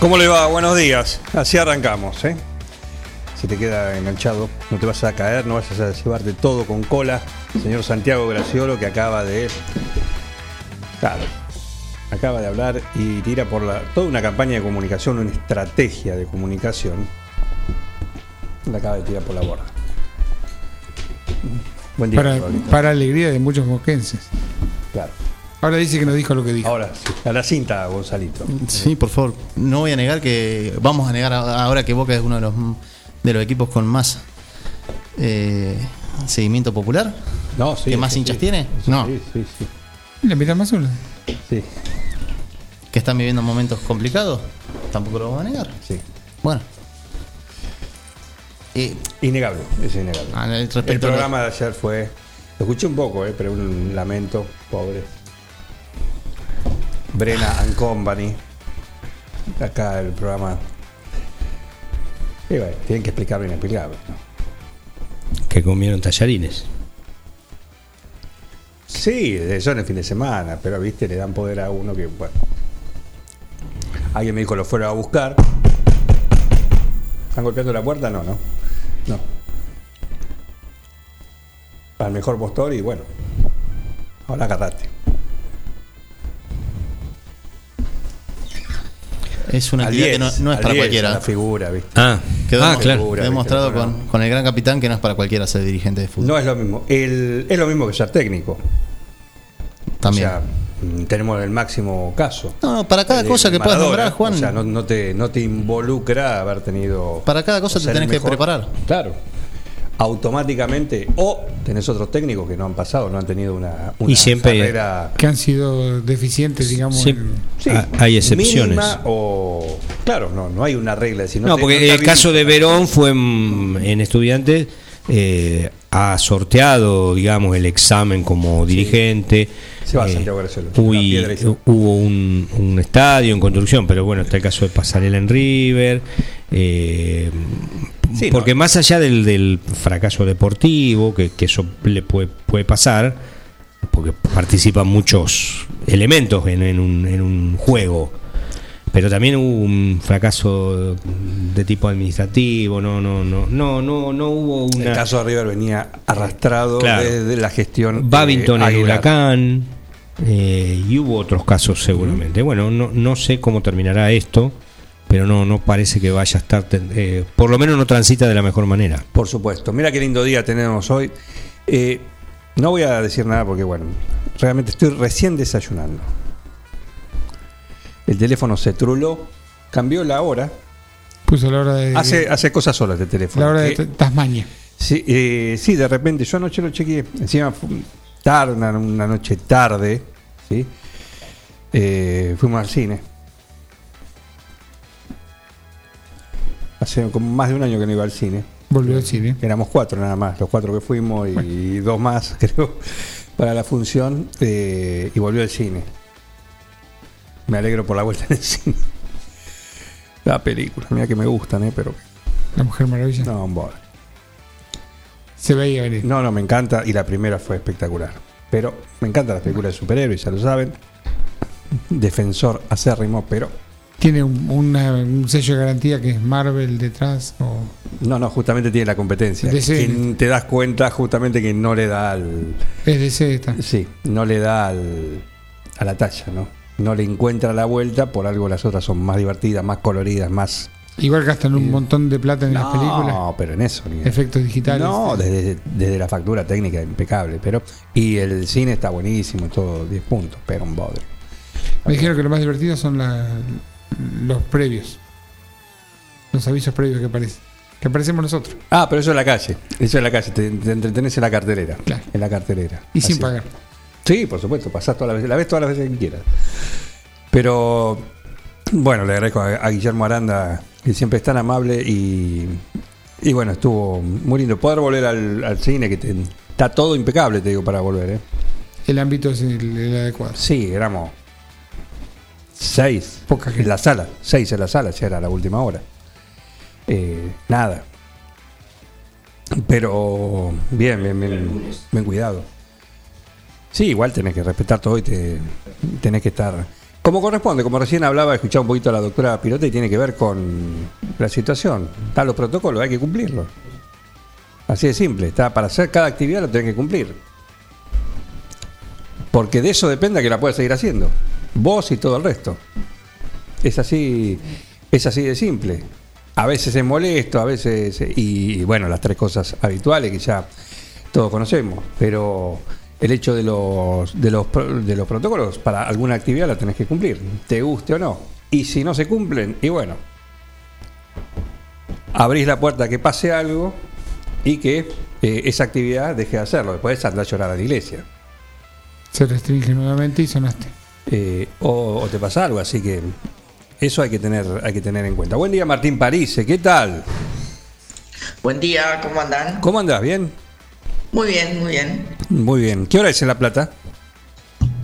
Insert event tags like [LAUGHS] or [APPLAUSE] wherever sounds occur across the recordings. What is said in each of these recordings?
¿Cómo le va? Buenos días. Así arrancamos, ¿eh? Si te queda enganchado, no te vas a caer, no vas a llevarte todo con cola. Señor Santiago Graciolo, que acaba de. Claro. Acaba de hablar y tira por la, toda una campaña de comunicación, una estrategia de comunicación. La acaba de tirar por la borda. Buen día, Para, para alegría de muchos moquenses. Claro. Ahora dice que no dijo lo que dijo. Ahora sí, a la cinta, Gonzalito. Sí, por favor. No voy a negar que. Vamos a negar ahora que Boca es uno de los, de los equipos con más eh, seguimiento popular. No, sí. ¿Que más sí, hinchas sí. tiene? Sí, No. Sí, sí, sí. ¿Le miran más una? sí, Que están viviendo momentos complicados. Tampoco lo vamos a negar. sí. Bueno. Eh, Innegable, es innegable. Ah, el- a programa de ayer fue. Lo escuché un poco, eh, pero un lamento, pobre. Brena and Company. Acá el programa. Y bueno, tienen que explicar bien explicable. ¿no? que comieron tallarines. Sí, eso en el fin de semana, pero viste, le dan poder a uno que, bueno. Alguien me dijo lo fuera a buscar. ¿Están golpeando la puerta? No, no. No. Al mejor postor y bueno. Ahora agarrate. Es una Al actividad que no, 10, no es para 10, cualquiera. La figura, ¿viste? Ah, Quedó ah claro. Quedó demostrado ¿viste? con, con el gran capitán que no es para cualquiera ser dirigente de fútbol. No es lo mismo. El- es lo mismo que ser técnico. También. O sea, tenemos el máximo caso. no, no, para cada El cosa que puedas Maradona, nombrar, Juan. O sea, no, no te, no te involucra haber tenido. Para cada cosa te tenés que preparar. Claro. Automáticamente. O tenés otros técnicos que no han pasado, no han tenido una, una Y siempre- carrera. Que han sido deficientes, digamos. Sí. en- sí, Ah, hay excepciones. o. Claro, no, no hay una regla. Si no, No, te- porque no el caso de. Verón fue en, en estudiantes, eh, ha sorteado, digamos, el examen como dirigente. Se va a Eh, Santiago hubo- hubo un, un estadio en construcción, pero bueno, está el caso de Pasarela en River. eh, Sí, porque no. más allá del, del fracaso deportivo, que, que eso le puede, puede pasar, porque participan muchos elementos en, en un, en un juego. Pero también hubo un fracaso de tipo administrativo, no, no, no, no, no, no hubo El caso de River venía arrastrado Claro. desde la gestión. Babington el huracán eh, y hubo otros casos seguramente. Bueno, no, no sé cómo terminará esto, pero no, no parece que vaya a estar, eh, por lo menos no transita de la mejor manera. Por supuesto. Mira qué lindo día tenemos hoy. Eh, no voy a decir nada porque, bueno, realmente estoy recién desayunando. El teléfono se truló, cambió la hora. Puso la hora de. Hace, hace cosas solas de teléfono. la hora de Ta- Tasmania. sí, eh, sí, de repente, yo anoche lo chequeé. Encima fue tarde, una, una noche tarde. ¿sí? Eh, fuimos al cine. Hace como más de un año que no iba al cine. Volvió al cine. Éramos cuatro nada más, los cuatro que fuimos y dos más, [LAUGHS] creo, para la función. eh, y volvió al cine. Me alegro por la vuelta en el cine. La película, mira que me gustan, ¿eh? pero La Mujer Maravilla. no, un borde. Se veía venir. No, no, me encanta y la primera fue espectacular. Pero me encantan las películas de superhéroes, ya lo saben. Defensor acérrimo, pero Tiene un, una- un sello de garantía que es Marvel detrás. O... no, no, justamente tiene la competencia. DC. Te das cuenta justamente que no le da al. Es DC esta. Sí, no le da al, a la talla, ¿no? No le encuentra la vuelta, por algo las otras son más divertidas, más coloridas, más... Igual gastan un montón de plata en las películas. No, pero en eso. ni- Efectos digitales. No, desde, desde la factura técnica impecable, pero... Y el cine está buenísimo, todo 10 puntos, pero un bodre. Me dijeron que lo más divertido son la- los previos. Los avisos previos que aparecen. Que aparecemos nosotros. Ah, pero eso es la calle. Eso es la calle. Te, te entretenés en la cartelera. Claro. En la cartelera. Y sin pagar. Sí, por supuesto. Pasás todas las veces. La ves todas las veces que quieras. Pero, bueno, le agradezco a, a Guillermo Aranda, que siempre es tan amable y, y bueno, estuvo muy lindo. Poder volver al, al cine, que te- está todo impecable, te digo, para volver. ¿eh? El ámbito es el, el adecuado. Sí, éramos seis. Poca gente. En la sala. Seis en la sala, ya era la última hora. Eh, nada. Pero bien, bien, bien, bien cuidado. Sí, igual tenés que respetar todo y te, tenés que estar como corresponde. Como recién hablaba, escuchaba un poquito a la doctora Pirote y tiene que ver con la situación. Están los protocolos, hay que cumplirlos. Así de simple. Está, para hacer cada actividad lo tenés que cumplir. Porque de eso depende que la puedas seguir haciendo. Vos y todo el resto. Es así, es así de simple. A veces es molesto, a veces. Y, y bueno, las tres cosas habituales que ya todos conocemos. Pero el hecho de los, de los, pro- de los protocolos para alguna actividad la tenés que cumplir, te guste o no. Y si no se cumplen, y bueno, abrís la puerta a que pase algo y que eh, esa actividad deje de hacerlo. Después andar a llorar a la iglesia. Se restringe nuevamente y sonaste. Eh, o, o te pasa algo, así que eso hay que tener, hay que tener en cuenta. Buen día, Martín Parise, ¿qué tal? Buen día, ¿cómo andan? ¿Cómo andás? ¿Bien? Muy bien, muy bien. Muy bien. ¿Qué hora es en La Plata?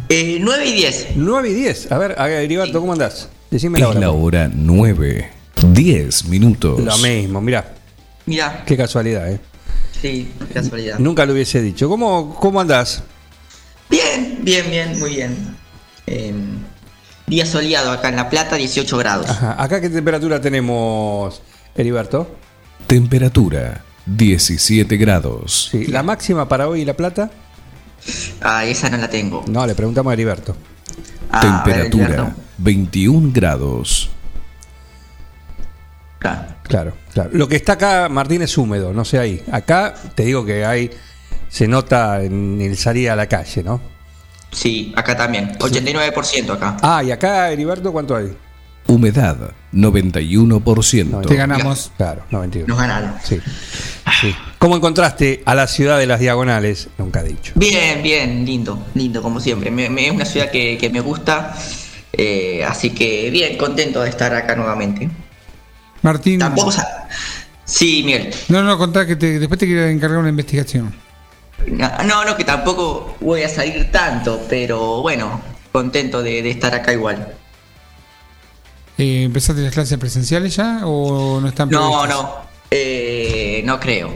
Eh, 9 y 10. 9 y 10. A ver, Heriberto, ¿cómo andás? Decime la Es hora. la hora 9. 10 minutos. Lo mismo, mirá, Mira, qué casualidad, ¿eh? sí, qué casualidad. Nunca lo hubiese dicho. ¿Cómo, cómo andás? Bien, bien, bien, muy bien. Eh, día soleado acá en La Plata, 18 grados. Ajá. ¿Acá qué temperatura tenemos, Heriberto? Temperatura 17 grados. Sí. ¿La máxima para hoy, La Plata? Ah, esa no la tengo. No, le preguntamos a Heriberto. Ah, a ver, Temperatura Alberto. 21 grados. Claro. Claro, claro. Lo que está acá, Martín, es húmedo, no sé ahí. Acá te digo que hay, se nota en el salir a la calle, ¿no? Sí, acá también. 89% acá. Ah, y acá, Heriberto, ¿cuánto hay? Humedad 91%. Te ganamos. Claro, 91. Nos ganaron. Sí, sí. ¿Cómo encontraste a la ciudad de las diagonales? Nunca dicho. Bien, bien, lindo, lindo como siempre. Me- me- es una ciudad que, que me gusta. eh, así que bien, contento de estar acá nuevamente. Martín. Tampoco sa- Sí, Miguel. No, no, contá que te- después te quiero encargar una investigación. No, no, que tampoco voy a salir tanto, pero bueno, contento de, de estar acá igual. Eh, ¿Empezaste las clases presenciales ya o no están No, previstas? no, eh, no creo.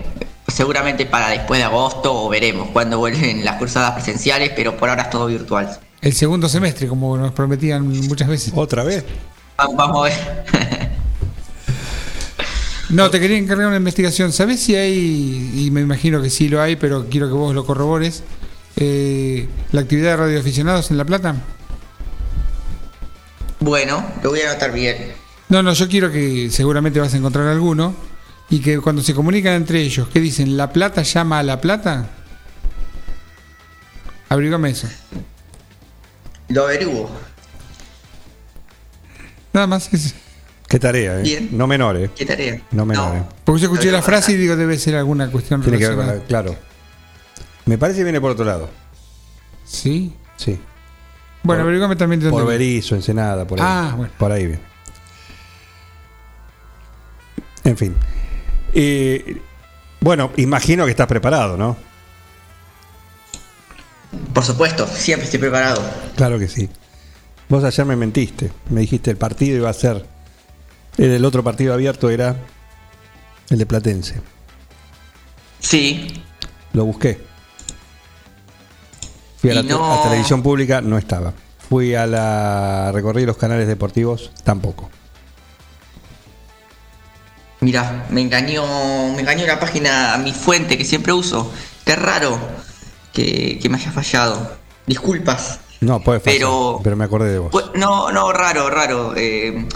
Seguramente para después de agosto o veremos cuando vuelven las cursadas presenciales, pero por ahora es todo virtual. El segundo semestre, como nos prometían muchas veces. ¿Otra vez? Va- Vamos a ver. [LAUGHS] No, te quería encargar una investigación. ¿Sabés si hay, y me imagino que sí lo hay, pero quiero que vos lo corrobores, eh, la actividad de radioaficionados en La Plata? Bueno, lo voy a anotar bien. No, no, yo quiero que seguramente vas a encontrar alguno y que cuando se comunican entre ellos, ¿qué dicen? ¿La Plata llama a La Plata? Abrigame eso. Lo averiguo. Nada más. es- Qué tarea, ¿eh? Bien. No menor, ¿eh? ¿Qué tarea? No menor, ¿eh? Porque yo escuché la frase y digo debe ser alguna cuestión Tiene que ver con relacionada. la, Claro. Me parece que viene por otro lado. Sí. Sí. Bueno, averiguame también de Por dónde. Berizo, Ensenada, por ahí. Ah, bueno. Por ahí bien. En fin. Eh, bueno, imagino que estás preparado, ¿no? Por supuesto, siempre estoy preparado. Claro que sí. Vos ayer me mentiste. Me dijiste el partido iba a ser. El, el otro partido abierto era el de Platense. Sí, Lo busqué. Fui a la, no- a televisión pública, no estaba. Fui a la. Recorrí los canales deportivos, tampoco. mira, me engañó, me engañó la página, mi fuente que siempre uso. Qué raro que, que me haya fallado. Disculpas. No, puede pasar, Pero- pero me acordé de vos. Pues, no, no, raro, raro. eh,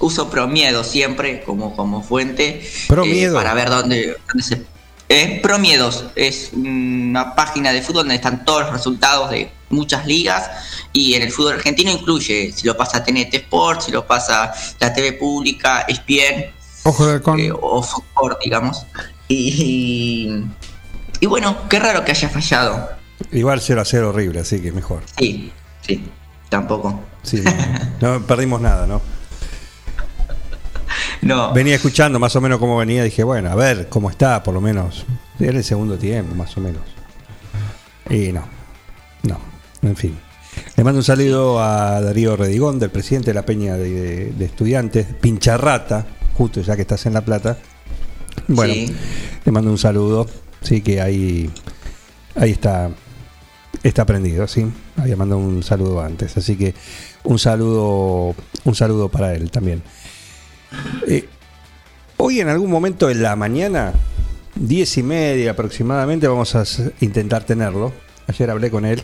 uso Promiedo siempre como, como fuente. Promiedo. eh, para ver dónde, dónde se. Eh, Promiedos es una página de fútbol donde están todos los resultados de muchas ligas y en el fútbol argentino incluye si lo pasa TNT Sport, si lo pasa la TV pública, ESPN Ojo de halcón. eh, o Fox, digamos. Y, y bueno, qué raro que haya fallado. Igual 0 a 0 horrible, así que mejor. Sí, sí, tampoco. Sí, no, no perdimos nada, ¿no? No. Venía escuchando más o menos cómo venía, dije, bueno, a ver cómo está, por lo menos. Era el segundo tiempo, más o menos. Y no, no, en fin. Le mando un saludo a Darío Redigón, del presidente de la Peña de, de Estudiantes, Pincharrata, justo ya que estás en La Plata. Bueno, Sí. le mando un saludo, sí que ahí, ahí está, está prendido, sí. Había mandado un saludo antes, así que un saludo, un saludo para él también. Eh, hoy en algún momento en la mañana, diez y media aproximadamente, vamos a intentar tenerlo. Ayer hablé con él.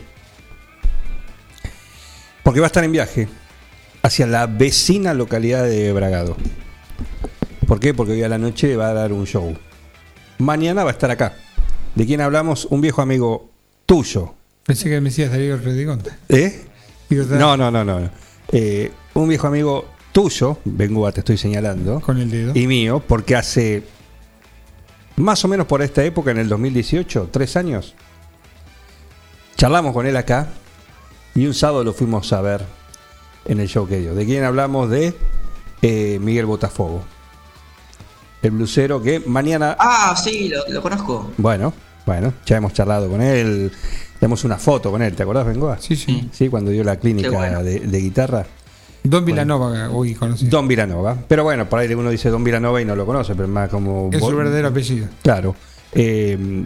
Porque va a estar en viaje hacia la vecina localidad de Bragado. ¿Por qué? Porque hoy a la noche va a dar un show. Mañana va a estar acá. ¿De quién hablamos? Un viejo amigo tuyo. Pensé que me decías Darío Redigonta. ¿Eh? No, no, no. no. Eh, un viejo amigo tuyo, vengo te estoy señalando, Con el dedo. y mío, porque hace más o menos por esta época, en el 2018, tres años, charlamos con él acá y un sábado lo fuimos a ver en el show que dio. ¿De quién hablamos? De eh, Miguel Botafogo. El blusero que mañana Ah, sí, lo, lo conozco. bueno, bueno, ya hemos charlado con él, tenemos una foto con él, ¿te acordás, Bengoa? Sí, sí. Sí, cuando dio la clínica bueno. de, de guitarra. Don Vilanova, hoy conocí. Don Vilanova. Pero bueno, por ahí uno dice Don Vilanova y no lo conoce, pero es más como... es su verdadero apellido. Claro. Eh,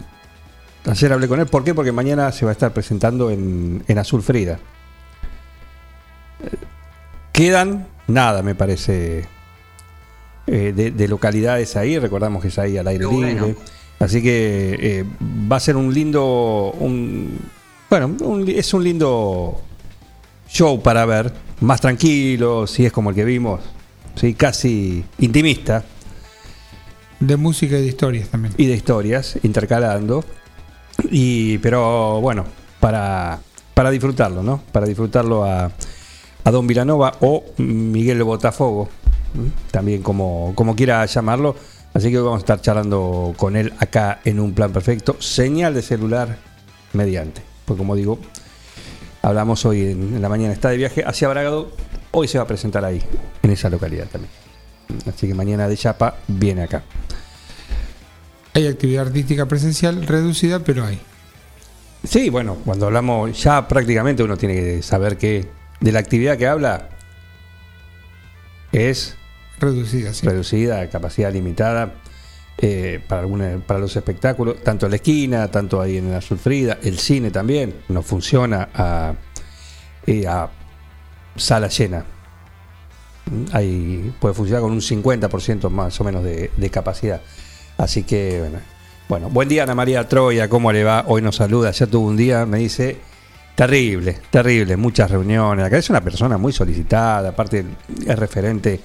ayer hablé con él, ¿por qué? Porque mañana se va a estar presentando en, en Azul Frida. Eh, Quedan nada, me parece, eh, de, de localidades ahí. Recordamos que es ahí al aire libre. bueno. Así que eh, va a ser un lindo. Un, bueno, un es un lindo show para ver. Más tranquilo, si es como el que vimos. Sí, casi intimista De música y de historias también. y de historias intercalando. Y, pero bueno, para, para disfrutarlo, ¿no? Para disfrutarlo a, a Don Vilanova o Miguel Botafogo, también como, como quiera llamarlo. Así que hoy vamos a estar charlando con él acá en un plan perfecto. Señal de celular mediante. Pues como digo, hablamos hoy en, en la mañana, está de viaje hacia Bragado. Hoy se va a presentar ahí, en esa localidad también. Así que mañana de Chapa viene acá. Hay actividad artística presencial reducida, pero hay. Sí, bueno, cuando hablamos, ya prácticamente uno tiene que saber que de la actividad que habla es Reducida, sí. reducida, capacidad limitada eh, para, alguna, para los espectáculos, tanto en la esquina, tanto ahí en la Sulfrida, el cine también, no funciona a, eh, a sala llena. Ahí puede funcionar con un 50% más o menos de, de capacidad. Así que, bueno. bueno, buen día Ana María Troya, ¿cómo le va? Hoy nos saluda, ya tuvo un día, me dice, terrible, terrible, muchas reuniones. Acá es una persona muy solicitada, aparte es referente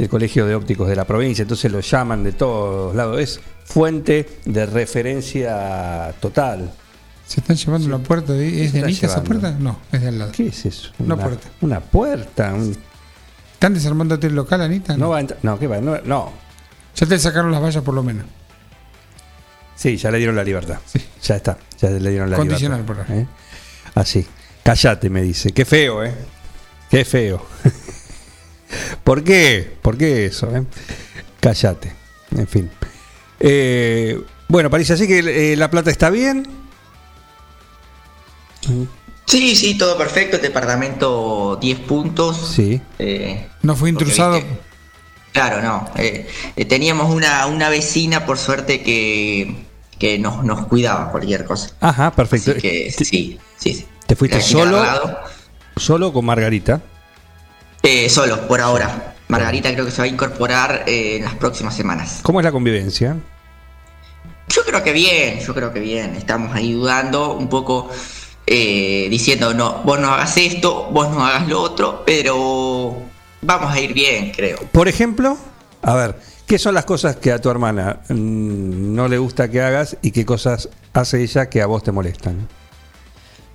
del Colegio de Ópticos de la provincia, entonces lo llaman de todos lados. Es fuente de referencia total. ¿Se están llevando la puerta? De, ¿Es de Anita esa puerta? No, es de al lado. ¿Qué es eso? Una puerta. Una puerta. un- ¿Están desarmando el local, Anita? no va a. No, ¿qué va? No, no. Ya te sacaron las vallas por lo menos. Sí, ya le dieron la libertad. Ya está, ya le dieron la Condicional, libertad. por ahí. ¿Eh? Así. Cállate, me dice. Qué feo, ¿eh? Qué feo. ¿Por qué? ¿Por qué eso? Eh? Cállate. En fin. Eh, bueno, parece así que eh, La Plata está bien. Sí, sí, todo perfecto. Departamento 10 puntos. Sí. Eh, No fue intrusado. Claro, no. eh, eh, teníamos una, una vecina, por suerte, que, que nos, nos cuidaba cualquier cosa. Ajá, perfecto. Así que sí, sí, sí. ¿Te fuiste solo? Solo con Margarita. Eh, solo, por ahora. Margarita creo que se va a incorporar eh, en las próximas semanas. ¿Cómo es la convivencia? Yo creo que bien, yo creo que bien. Estamos ahí dudando un poco. eh, diciendo, no, vos no hagas esto, vos no hagas lo otro, pero vamos a ir bien, creo. Por ejemplo, a ver, ¿qué son las cosas que a tu hermana mm, no le gusta que hagas y qué cosas hace ella que a vos te molestan?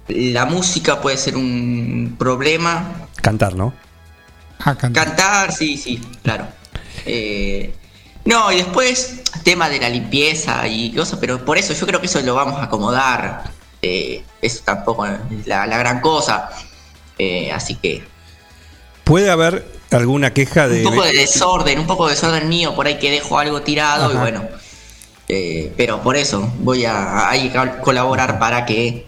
La música puede ser un problema. Cantar, ¿no? Ah, cantar. Cantar, sí, sí, claro. Eh, no, y después, tema de la limpieza y cosas, pero por eso yo creo que eso lo vamos a acomodar. Eh, eso tampoco es la, la gran cosa. Eh, así que ¿Puede haber alguna queja de... un poco de desorden, un poco de desorden mío, por ahí que dejo algo tirado y bueno. Eh, pero por eso voy a, a- colaborar para que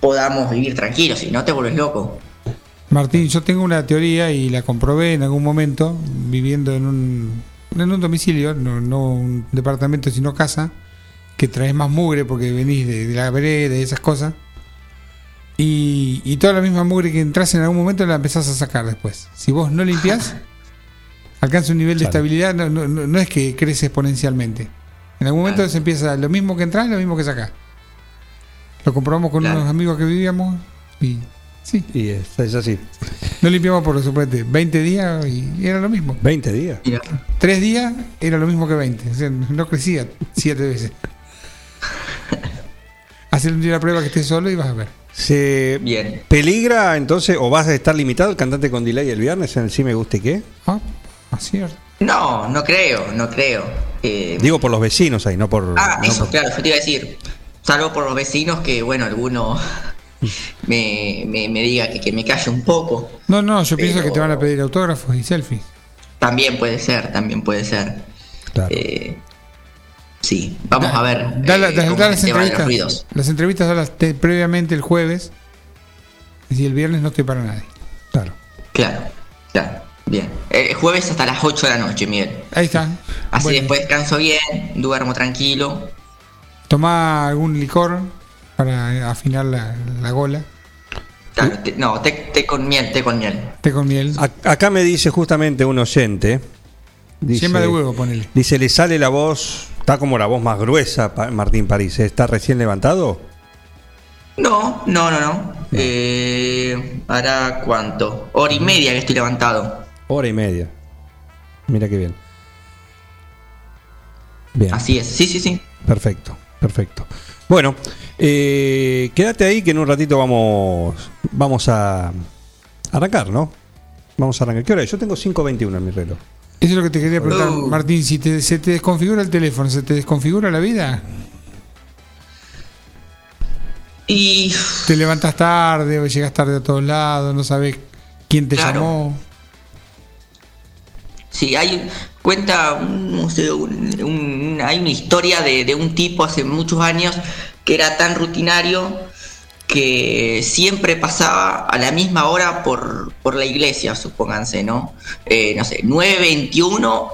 podamos vivir tranquilos, si no te vuelves loco. Martín, yo tengo una teoría y la comprobé en algún momento, viviendo en un, en un domicilio, no, no un departamento, sino casa, que traes más mugre porque venís de, de la vereda y esas cosas. Y, y toda la misma mugre que entras en algún momento la empezás a sacar después. Si vos no limpiás, [LAUGHS] alcanza un nivel de Claro. estabilidad, no, no- no- no es que crece exponencialmente. En algún momento Claro. se empieza lo mismo que entras, lo mismo que sacás. Lo comprobamos con Claro. unos amigos que vivíamos y sí, Y es, es así. no limpiamos por supuesto 20 días y era lo mismo. 20 días. Mira, Tres días era lo mismo que 20. O sea, no crecía siete veces. [LAUGHS] Hacer un día la prueba que estés solo y vas a ver. ¿Se Bien. peligra entonces o vas a estar limitado el cantante con delay el viernes en el Sí Me Guste Qué? Ah, así es. No, no creo, no creo. Eh, Digo por los vecinos ahí, no por... ah, no eso, por- claro, yo te iba a decir. Salvo por los vecinos que, bueno, alguno me, me, me diga que, que me calle un poco. No, no, yo pienso que te van a pedir autógrafos y selfies. También puede ser, también puede ser. Claro. Eh, sí, vamos a ver. Da, la- eh, da- da las entrevistas. Las entrevistas te- previamente el jueves. Y el viernes no estoy para nadie. Claro. Claro, claro. Bien. El jueves hasta las 8 de la noche, Miguel. Ahí está. Así Bueno, después descanso bien, duermo tranquilo. Tomá algún licor para afinar la, la gola. Claro, no, té, té con miel, té con miel. Té con miel. A- Acá me dice justamente un oyente. Dice, de huevo, ponele. Dice, le sale la voz, está como la voz más gruesa, Martín París. ¿eh? ¿Está recién levantado? No, no, no, no. Eh, ¿Hará cuánto? Hora y media que estoy levantado. Hora y media. Mira qué bien. Bien. Así es, sí, sí, sí. Perfecto, perfecto. Bueno, eh, quédate ahí que en un ratito vamos, vamos a arrancar, ¿no? Vamos a arrancar. ¿Qué hora es? Yo tengo 5.21 en mi reloj. Eso es lo que te quería preguntar, Oh. Martín. Si te- se te desconfigura el teléfono, ¿se te desconfigura la vida? Y Te levantas tarde o llegas tarde a todos lados, no sabes quién te Claro. llamó. sí, hay cuenta, un- no sé, un- un- hay una historia de, de un tipo hace muchos años que era tan rutinario que siempre pasaba a la misma hora por, por la iglesia, supónganse, ¿no? Eh, no sé, 9.21,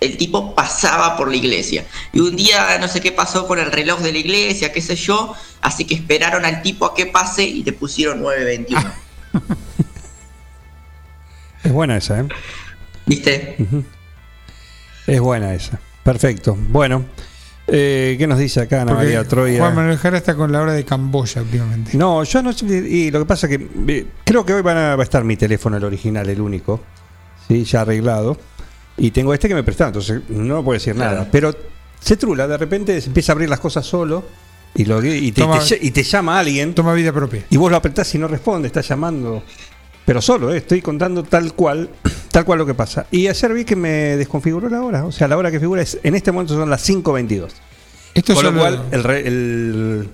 el tipo pasaba por la iglesia. Y un día no sé qué pasó con el reloj de la iglesia, qué sé yo, así que esperaron al tipo a que pase y le pusieron 9.21. [LAUGHS] Es buena esa, ¿eh? ¿Viste? Es buena esa. Perfecto. Bueno, eh, ¿qué nos dice acá Ana Porque María Troya? Juan Manuel Jara está con la hora de Camboya últimamente. No, yo no y lo que pasa que eh, creo que hoy van a, va a estar mi teléfono el original, el único, sí, ya arreglado, y tengo este que me prestaron, entonces no puedo decir Claro. nada, pero se trula, de repente se empieza a abrir las cosas solo y, lo, y, te, Toma- te y te llama alguien Toma vida propia. y vos lo apretás y no responde, está llamando, pero solo, eh, estoy contando tal cual, tal cual lo que pasa. Y ayer vi que me desconfiguró la hora, o sea, la hora que figura es, en este momento son las 5.22. Esto Con lo cual el, re- el,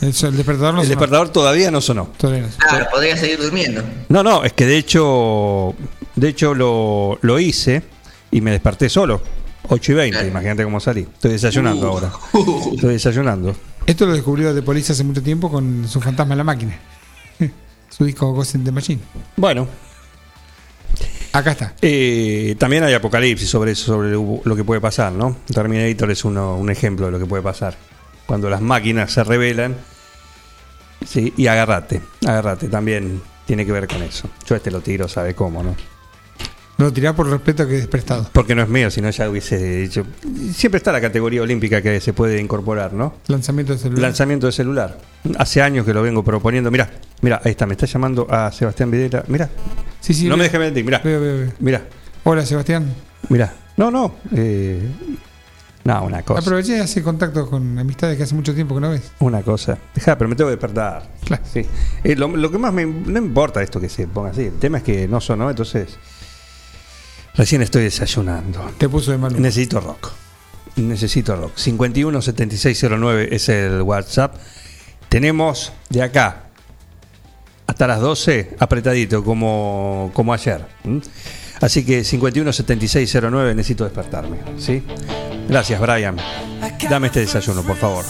el, despertador no el sonó. despertador todavía no sonó. Todavía no. Claro, podría seguir durmiendo. No, no, es que de hecho, de hecho lo, lo hice y me desperté solo. 8 y 20, Claro. imagínate cómo salí. Estoy desayunando Uh. ahora. [LAUGHS] Estoy desayunando. Esto lo descubrió de Police hace mucho tiempo con su fantasma en la máquina. [LAUGHS] su disco Ghost in the Machine. Bueno, Acá está. eh, también hay apocalipsis sobre eso, sobre lo que puede pasar, ¿no? Terminator es uno, un ejemplo de lo que puede pasar. Cuando las máquinas se revelan. Sí, y agárrate, agárrate, también tiene que ver con eso. Yo este lo tiro, sabe cómo, ¿no? No tirá por respeto que es prestado. Porque no es mío, si no ya hubiese dicho. Siempre está la categoría olímpica que se puede incorporar, ¿no? Lanzamiento de celular. Lanzamiento de celular. Hace años que lo vengo proponiendo. Mira, mira, ahí está, me está llamando a Sebastián Videla. Mira, sí, sí. no me dejes mentir, mira. Mira, Hola, Sebastián. mira. No, no. eh, no, una cosa. Aproveché y hace contacto con amistades que hace mucho tiempo que no ves. Una cosa. Deja, pero me tengo que despertar. Claro. Sí. Eh, lo, lo que más me. No importa esto que se ponga así. El tema es que no sonó, entonces. Recién estoy desayunando. Te puso de mal humor. Necesito rock. Necesito rock. 51 7609 es el WhatsApp. Tenemos de acá hasta las 12 apretadito como, como ayer. Así que 51 7609 necesito despertarme. ¿sí? Gracias, Brian. Dame este desayuno, por favor.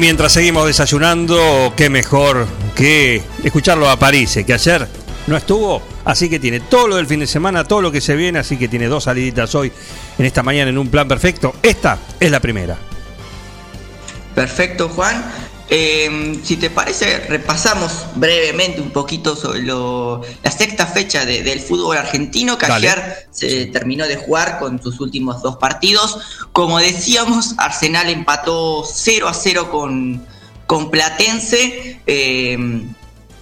Mientras seguimos desayunando, qué mejor que escucharlo a París, que ayer no estuvo, así que tiene todo lo del fin de semana, todo lo que se viene, así que tiene dos saliditas hoy en esta mañana en un plan perfecto. Esta es la primera. Perfecto, Juan. Eh, si te parece, repasamos brevemente un poquito sobre lo- la sexta fecha de- del fútbol argentino, que Dale. ayer se terminó de jugar con sus últimos dos partidos. Como decíamos, Arsenal empató 0 a 0 con, con Platense. eh,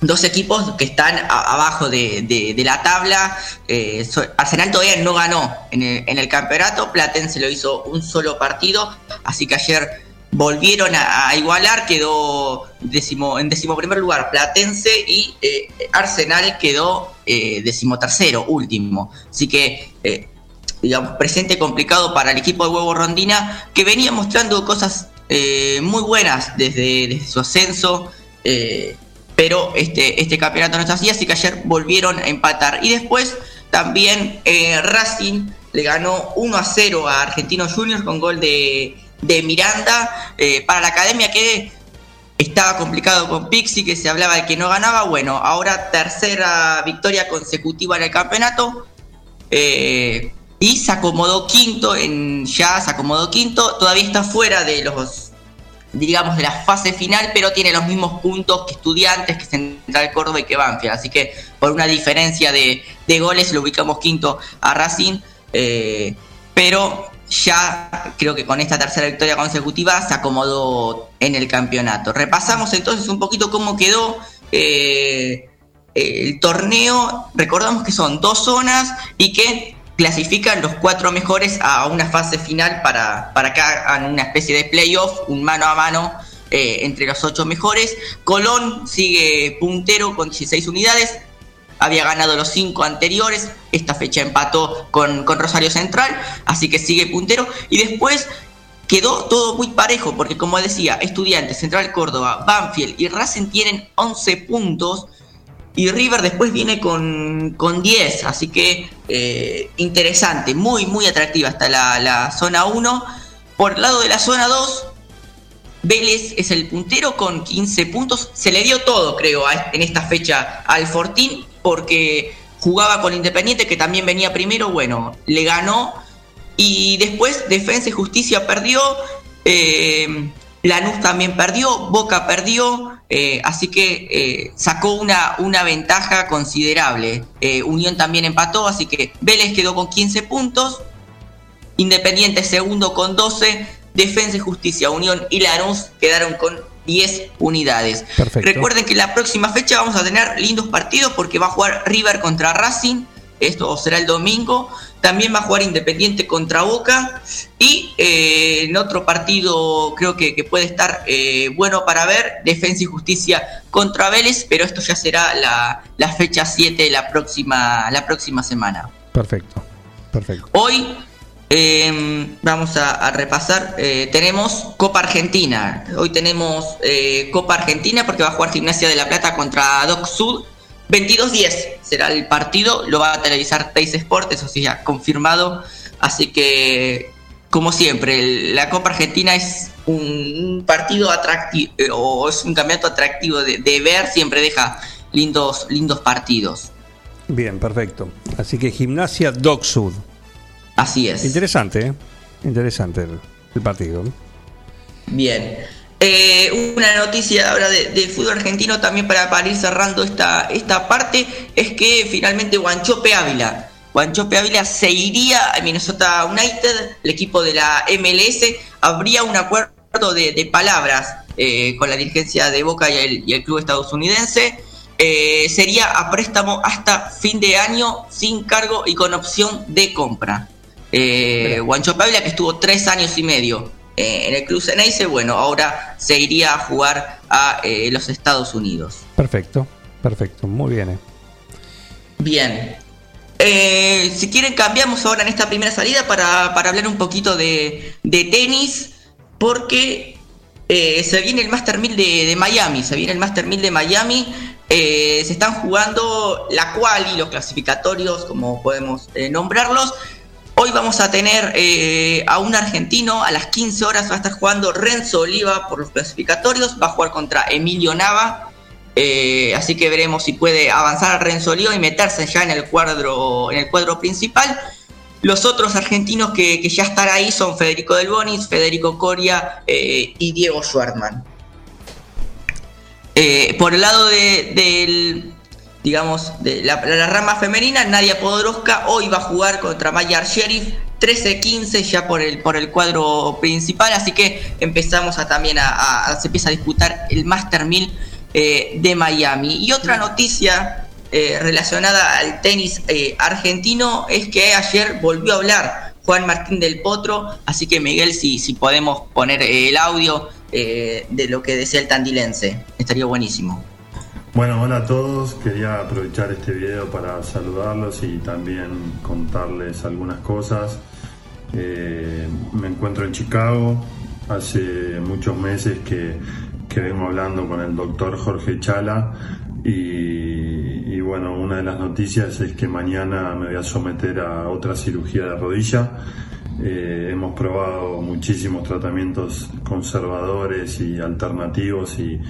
dos equipos que están a- abajo de, de- de la tabla. Eh, so- Arsenal todavía no ganó en el, en el campeonato, Platense lo hizo un solo partido, así que ayer volvieron a, igualar, quedó décimo, en decimoprimer lugar Platense y eh, Arsenal quedó eh, decimotercero, último. Así que eh, digamos, presente complicado para el equipo de Huevo Rondina, que venía mostrando cosas eh, muy buenas desde, su ascenso, pero este, este campeonato no está así, así que ayer volvieron a empatar. Y después también Racing le ganó 1 a 0 a Argentinos Juniors con gol de, de Miranda eh, para la academia que estaba complicado con Pixi, que se hablaba de que no ganaba. Bueno, ahora tercera victoria consecutiva en el campeonato. Eh, y se acomodó quinto en ya se acomodó quinto todavía está fuera de los digamos de la fase final pero tiene los mismos puntos que estudiantes que Central Córdoba y que Banfield así que por una diferencia de, de goles lo ubicamos quinto a Racing eh, pero ya creo que con esta tercera victoria consecutiva se acomodó en el campeonato. Repasamos entonces un poquito cómo quedó eh, el torneo, recordamos que son dos zonas y que clasifican los cuatro mejores a una fase final para, para que hagan una especie de playoff, un mano a mano eh, entre los ocho mejores. Colón sigue puntero con 16 unidades, había ganado los cinco anteriores, esta fecha empató con, con Rosario Central, así que sigue puntero. Y después quedó todo muy parejo, porque como decía, Estudiantes, Central Córdoba, Banfield y Racing tienen 11 puntos. Y River después viene con, con 10, así que eh, interesante, muy, muy atractiva hasta la, la zona 1. Por el lado de la zona 2, Vélez es el puntero con 15 puntos. Se le dio todo, creo, en esta fecha al Fortín, porque jugaba con Independiente, que también venía primero. Bueno, le ganó. Y después Defensa y Justicia perdió. eh, Lanús también perdió. Boca perdió. eh, así que eh, sacó una, una ventaja considerable. Unión también empató. Así que Vélez quedó con 15 puntos. Independiente segundo con 12, Defensa y Justicia, Unión y Lanús quedaron con 10 unidades. Perfecto. Recuerden que la próxima fecha vamos a tener lindos partidos porque va a jugar River contra Racing, esto será el domingo. También va a jugar Independiente contra Boca. Y eh, en otro partido creo que, que puede estar eh, bueno para ver, Defensa y Justicia contra Vélez, pero esto ya será la, la fecha 7 de la próxima, la próxima semana. Perfecto. Perfecto. Hoy eh, vamos a, repasar, eh, tenemos Copa Argentina. Hoy tenemos eh, Copa Argentina porque va a jugar Gimnasia de la Plata contra Doc Sud. 22-10 será el partido, lo va a televisar Teis Sport, eso sí ya confirmado. Así que, como siempre, la Copa Argentina es un, partido atractivo, o es un campeonato atractivo de, ver, siempre deja lindos, lindos partidos. Bien, perfecto. Así que Gimnasia Dog Sud. Así es. Interesante, ¿eh? Interesante el, el partido. Bien. Eh, una noticia ahora de- fútbol argentino también para, para ir cerrando esta, esta parte es que finalmente Guanchope Ávila. Guanchope Ávila se iría a Minnesota United, el equipo de la MLS. Habría un acuerdo de, de palabras eh, con la dirigencia de Boca y el, y el club estadounidense. Eh, sería a préstamo hasta fin de año sin cargo y con opción de compra. Eh, Guanchope Ávila que estuvo tres años y medio eh, en el club Ceneice, bueno, ahora se iría a jugar a eh, los Estados Unidos. Perfecto, perfecto. Muy bien. ¿eh? Bien. Si quieren cambiamos ahora en esta primera salida para, para hablar un poquito de, de tenis, porque se viene el Master 1000 de, de Miami, se viene el Master 1000 de Miami, se están jugando la cual y los clasificatorios, como podemos nombrarlos. Hoy vamos a tener eh, a un argentino, a las 15 horas va a estar jugando Renzo Oliva por los clasificatorios, va a jugar contra Emilio Nava, eh, así que veremos si puede avanzar Renzo Oliva y meterse ya en el cuadro, en el cuadro principal. Los otros argentinos que, que ya están ahí son Federico Del Bonis, Federico Coria eh, y Diego Schwartzman. Eh, por el lado de, del, digamos, de la, la rama femenina, Nadia Podoroska hoy va a jugar contra Maya Sheriff 13-15 ya por el, por el cuadro principal, así que empezamos a también a, a- a- se empieza a disputar el Master 1000 eh, de Miami. Y otra noticia eh, relacionada al tenis eh, argentino es que ayer volvió a hablar Juan Martín del Potro, así que Miguel, si, si podemos poner el audio eh, de lo que decía el tandilense, estaría buenísimo. Bueno, hola a todos. Quería aprovechar este video para saludarlos y también contarles algunas cosas. Eh, me encuentro en Chicago. Hace muchos meses que, que vengo hablando con el doctor Jorge Chala y, bueno, una de las noticias es que mañana me voy a someter a otra cirugía de rodilla. Eh, hemos probado muchísimos tratamientos conservadores y alternativos y,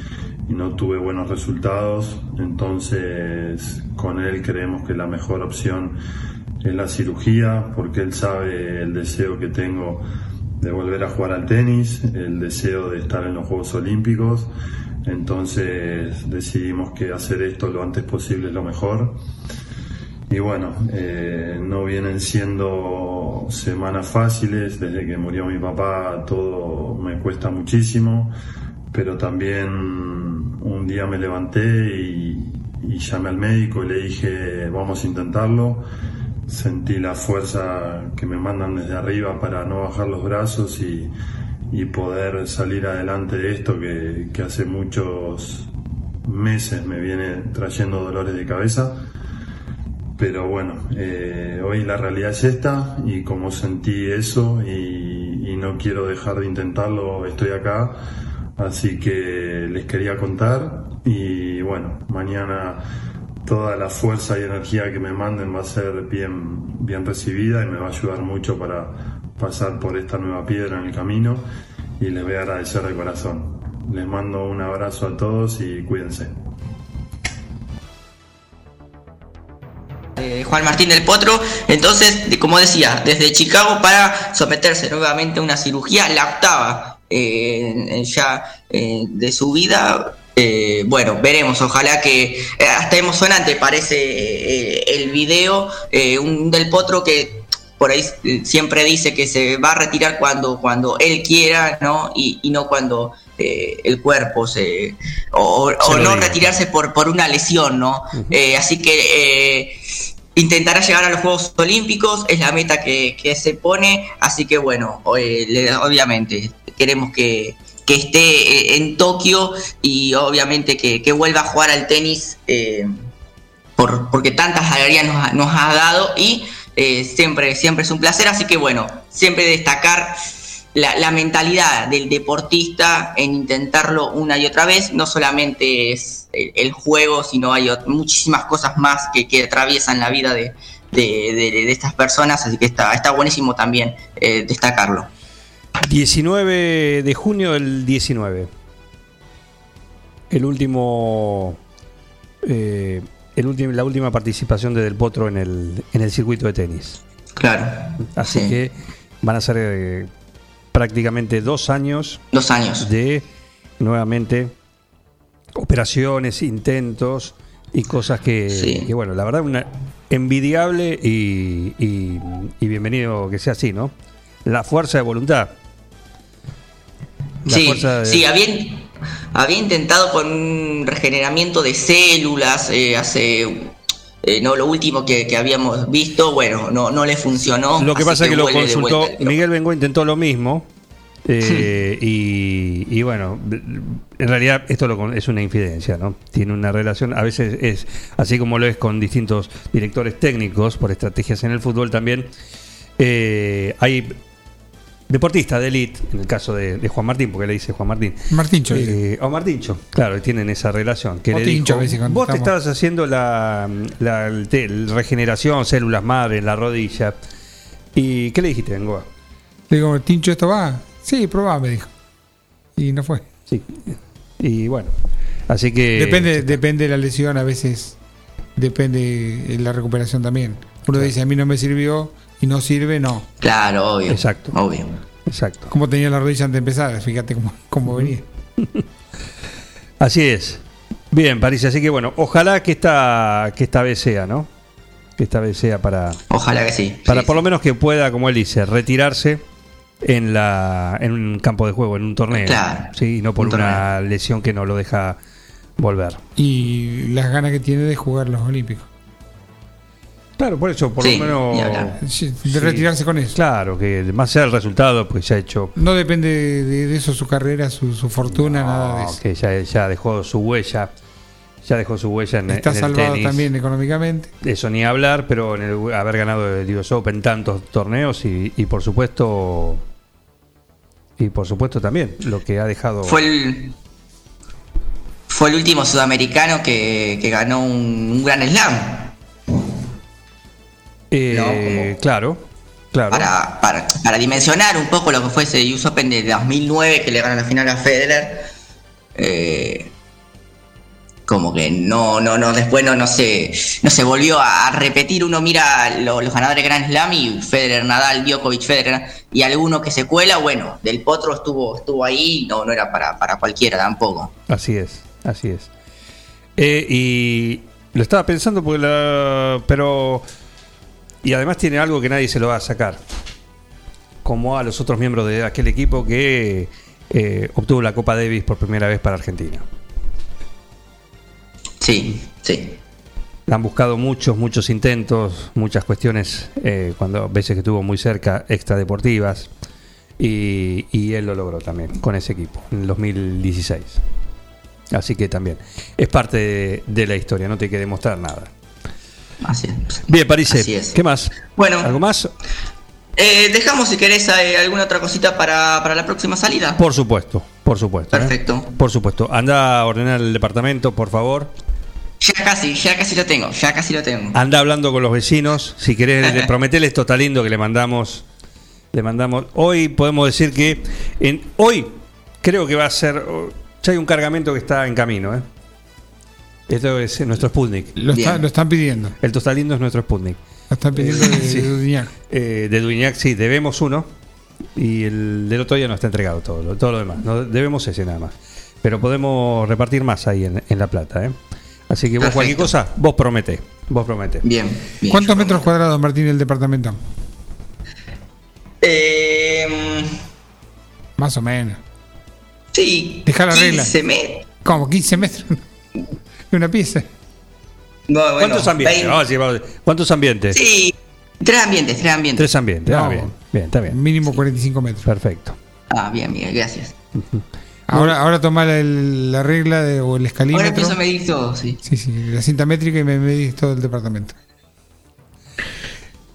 y no tuve buenos resultados. Entonces, con él creemos que la mejor opción es la cirugía, porque él sabe el deseo que tengo de volver a jugar al tenis, el deseo de estar en los Juegos Olímpicos. Entonces decidimos que hacer esto lo antes posible es lo mejor. Y bueno, eh, no vienen siendo semanas fáciles, desde que murió mi papá todo me cuesta muchísimo, pero también un día me levanté y, llamé al médico y le dije vamos a intentarlo. Sentí la fuerza que me mandan desde arriba para no bajar los brazos y, y poder salir adelante de esto que, que hace muchos meses me viene trayendo dolores de cabeza. Pero bueno, eh, hoy la realidad es esta y como sentí eso y, y no quiero dejar de intentarlo, estoy acá. Así que les quería contar y bueno, mañana toda la fuerza y energía que me manden va a ser bien, bien recibida y me va a ayudar mucho para pasar por esta nueva piedra en el camino y les voy a agradecer de corazón. Les mando un abrazo a todos y cuídense. Eh, Juan Martín del Potro, entonces, como decía, desde Chicago para someterse nuevamente a una cirugía, la octava eh, ya eh, de su vida. Eh, bueno, veremos, ojalá que eh, hasta emocionante parece el video, un del Potro que por ahí siempre dice que se va a retirar cuando, cuando él quiera, ¿no? Y, y no cuando el cuerpo se... o, Se no retirarse por, por una lesión, ¿no? Así que intentará llegar a los Juegos Olímpicos, es la meta que, que se pone, así que bueno, eh, obviamente queremos que, que esté eh, en Tokio y obviamente que, que vuelva a jugar al tenis. eh, por, porque tantas alegrías nos ha, dado y eh, siempre, siempre es un placer. Así que bueno, siempre destacar la, mentalidad del deportista en intentarlo una y otra vez. No solamente es el, juego, sino hay muchísimas cosas más que, que atraviesan la vida de, de- estas personas. Así que está, está buenísimo también destacarlo. 19 de junio del 19. El último. eh, el último, la última participación de Del Potro en el, en el circuito de tenis. Claro. Así Sí. que van a ser eh, prácticamente dos años. Dos años. De nuevamente operaciones, intentos y cosas que, Sí. que, bueno, la verdad, una envidiable y, y- y bienvenido que sea así, ¿no? La fuerza de voluntad. Sí, de- sí, había, había intentado con un regeneramiento de células eh, hace eh, no lo último que, que habíamos visto, bueno, no, no le funcionó. Lo que pasa es que lo consultó, vuelta. Miguel Bengo intentó lo mismo. eh, y, y bueno, en realidad esto lo es una infidencia, ¿no? Tiene una relación, a veces es, así como lo es con distintos directores técnicos por estrategias en el fútbol también, eh, hay deportistas de élite, en el caso de, de Juan Martín, porque le dice Juan Martín. Martincho, Eh, o Martincho, claro, tienen esa relación. Que O le Tincho, dijo, a veces vos te estabas haciendo la, la- regeneración, células madre en la rodilla. ¿Y qué le dijiste, Bengoa? Le digo, Tincho, ¿esto va? Sí, probá, me dijo. Y no fue. Sí. Y bueno, así que... depende, depende de la lesión, a veces depende de la recuperación también. Uno dice, a mí no me sirvió y no sirve, no. Claro, obvio. Exacto. Obvio. Exacto. Como tenía la rodilla antes de empezar, fíjate cómo, cómo venía. [LAUGHS] Así es. Bien, París, así que bueno, ojalá que esta, que esta vez sea, ¿no? Que esta vez sea para... Ojalá que sí. Para Sí, por lo menos que pueda, como él dice, retirarse en la en un campo de juego, en un torneo. Claro. Sí, y no por Un una lesión que no lo deja volver. Y las ganas que tiene de jugar los Olímpicos. Claro, por eso, por Sí, lo menos. Sí, De retirarse con eso. Claro, que más sea el resultado, pues ya ha hecho. No depende de, de eso su carrera, su, su fortuna, nada de No, eso. que ya, ya dejó su huella. Ya dejó su huella en, Está en el salvado tenis. también económicamente. Eso ni hablar, pero en el haber ganado el US Open tantos torneos y, y por supuesto. Y por supuesto también lo que ha dejado. Fue el, fue el último sudamericano que, que ganó un, un gran slam. Eh, No, claro, claro. Para, para, para dimensionar un poco lo que fue ese US Open de 2009 que le ganó la final a Federer. eh, como que no, no, no, después no, no se, no se volvió a repetir. Uno mira lo- los ganadores de Grand Slam y Federer, Nadal, Djokovic, Federer y alguno que se cuela, bueno, del Potro estuvo, estuvo ahí, no, no era para, para cualquiera tampoco. Así es, así es. Eh, y lo estaba pensando porque la, pero y además tiene algo que nadie se lo va a sacar, como a los otros miembros de aquel equipo que eh, obtuvo la Copa Davis por primera vez para Argentina. Sí, sí. La han buscado muchos, muchos intentos, muchas cuestiones, eh, cuando veces que estuvo muy cerca, extradeportivas, y, y él lo logró también con ese equipo en el 2016. Así que también es parte de, de la historia, no te hay que demostrar nada. Así es. Bien, París. ¿qué más? Bueno. ¿Algo más? Eh, dejamos si querés eh, alguna otra cosita para, para la próxima salida. Por supuesto, por supuesto. ¿eh? Perfecto. Por supuesto. Anda a ordenar el departamento, por favor. Ya casi, ya casi lo tengo, ya casi lo tengo. Anda hablando con los vecinos. Si querés, le- [LAUGHS] prometele esto tan lindo que le mandamos. Le mandamos. Hoy podemos decir que. En, hoy creo que va a ser. oh, Ya hay un cargamento que está en camino, ¿eh? Esto es nuestro Sputnik. Lo, está- lo están pidiendo. El Tostalindo es nuestro Sputnik. Lo están pidiendo de, Sí. de Dudignac. Eh, de Duignac, sí, debemos uno. Y el del otro día no está entregado todo, lo- todo lo demás. No, debemos ese nada más. Pero podemos repartir más ahí en, en La Plata, ¿eh? Así que vos Perfecto. cualquier cosa, vos promete. Vos promete. Bien. bien, ¿Cuántos metros cuadrados, Martín, el departamento? Eh, Más o menos. sí. Deja la regla. 15 metros. ¿Cómo? ¿15 metros? ¿De [LAUGHS] una pieza? No, bueno, ¿Cuántos ambientes? 20. Vamos a decir, vamos a decir, ¿Cuántos ambientes? Sí, tres ambientes, tres ambientes. Tres ambientes. Ah, No. bien, bien, está bien. Mínimo 45 metros. Perfecto. Ah, bien, Miguel, gracias. Ahora, ahora toma la, la regla de, o el Ahora escalímetro. empiezo a medir todo, sí. Sí, sí, la cinta métrica y me medís todo el departamento.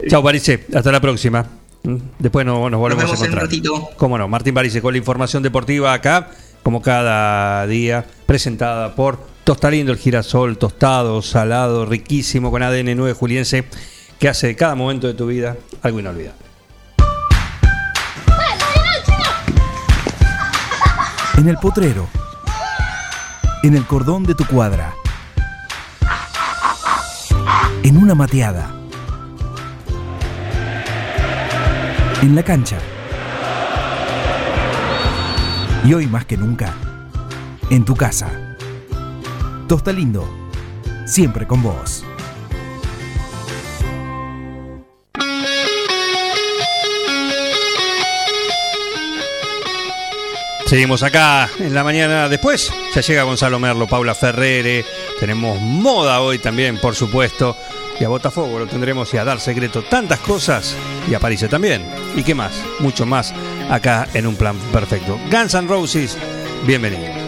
Chao, Parise. Hasta la próxima. ¿Mm? Después no- nos volvemos vemos a en un encontrar. ratito. Cómo no, Martín Parise con la información deportiva acá, como cada día, presentada por Tostalindo, el girasol tostado, salado, riquísimo, con ADN 9 juliense, que hace de cada momento de tu vida algo inolvidable. En el potrero. En el cordón de tu cuadra. En una mateada. En la cancha. Y hoy más que nunca, en tu casa. Tosta Lindo, siempre con vos. Seguimos acá en la mañana. Después ya llega Gonzalo Merlo, Paula Ferrere. Tenemos moda hoy también, por supuesto. Y a Botafogo lo tendremos y a Dar Secreto. Tantas cosas. Y a París también. ¿Y qué más? Mucho más acá en un plan perfecto. Guns N' Roses, bienvenido.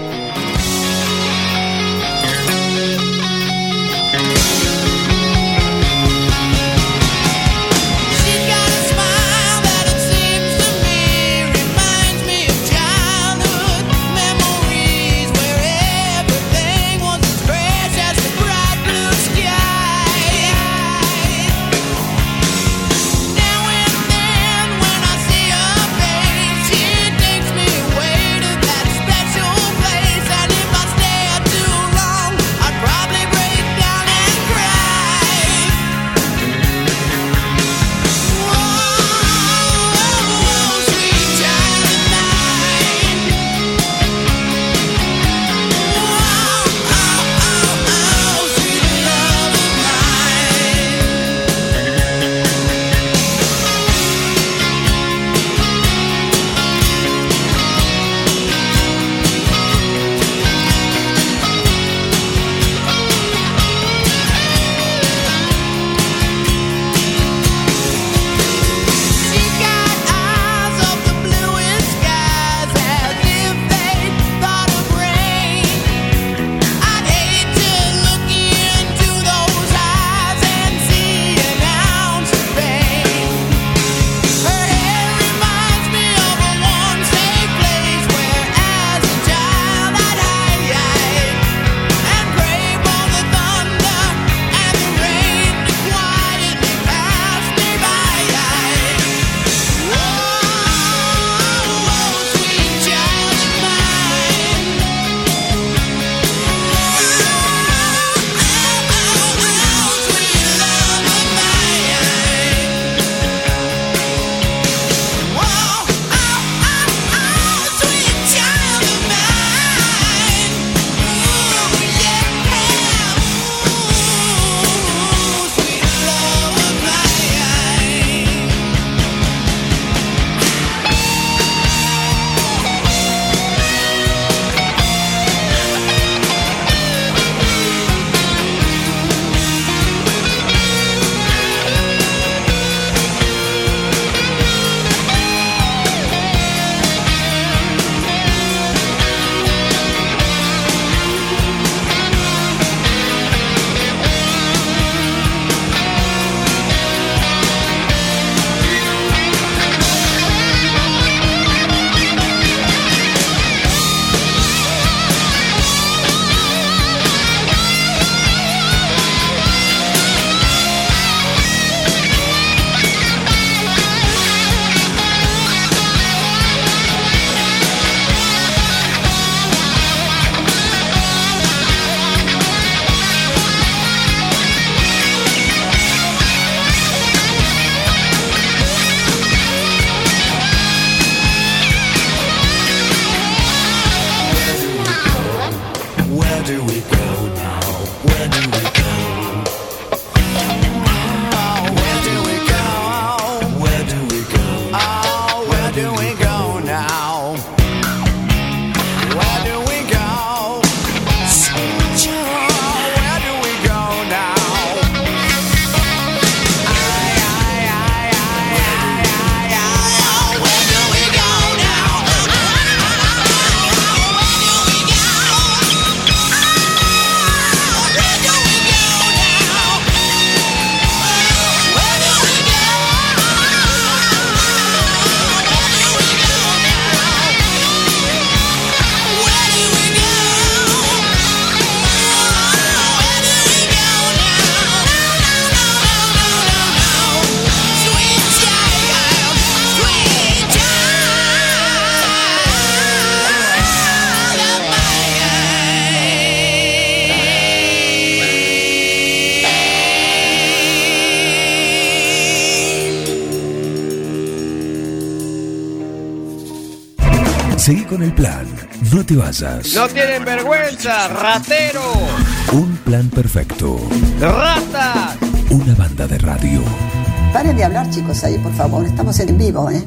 Te vayas. No tienen vergüenza, ratero, Un plan perfecto. rata. Una banda de radio. Paren de hablar, chicos, ahí, por favor. Estamos en vivo, ¿eh?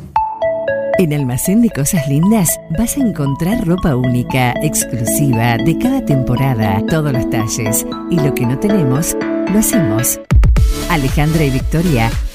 En Almacén de Cosas Lindas vas a encontrar ropa única, exclusiva, de cada temporada, todos los talles. Y lo que no tenemos, lo hacemos. Alejandra y Victoria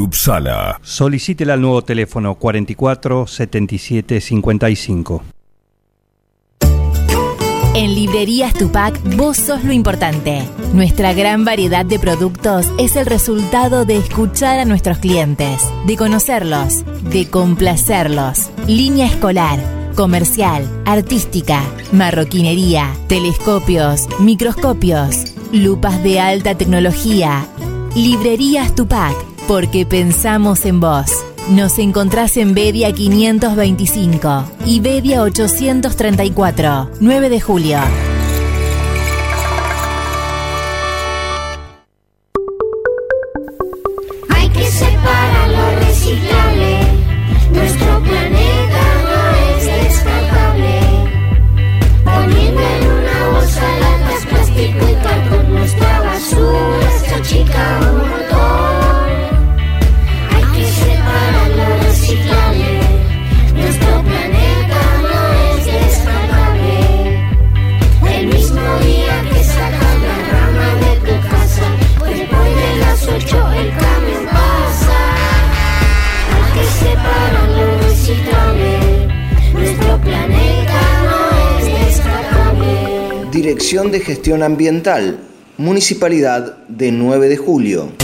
Upsala. Solicítela al nuevo teléfono 44 77 55. En Librerías Tupac, vos sos lo importante. Nuestra gran variedad de productos es el resultado de escuchar a nuestros clientes, de conocerlos, de complacerlos. Línea escolar, comercial, artística, marroquinería, telescopios, microscopios, lupas de alta tecnología. Librerías Tupac, porque pensamos en vos. Nos encontrás en Bedia 525 y Bedia 834, 9 de julio. Dirección de Gestión Ambiental, Municipalidad de 9 de Julio.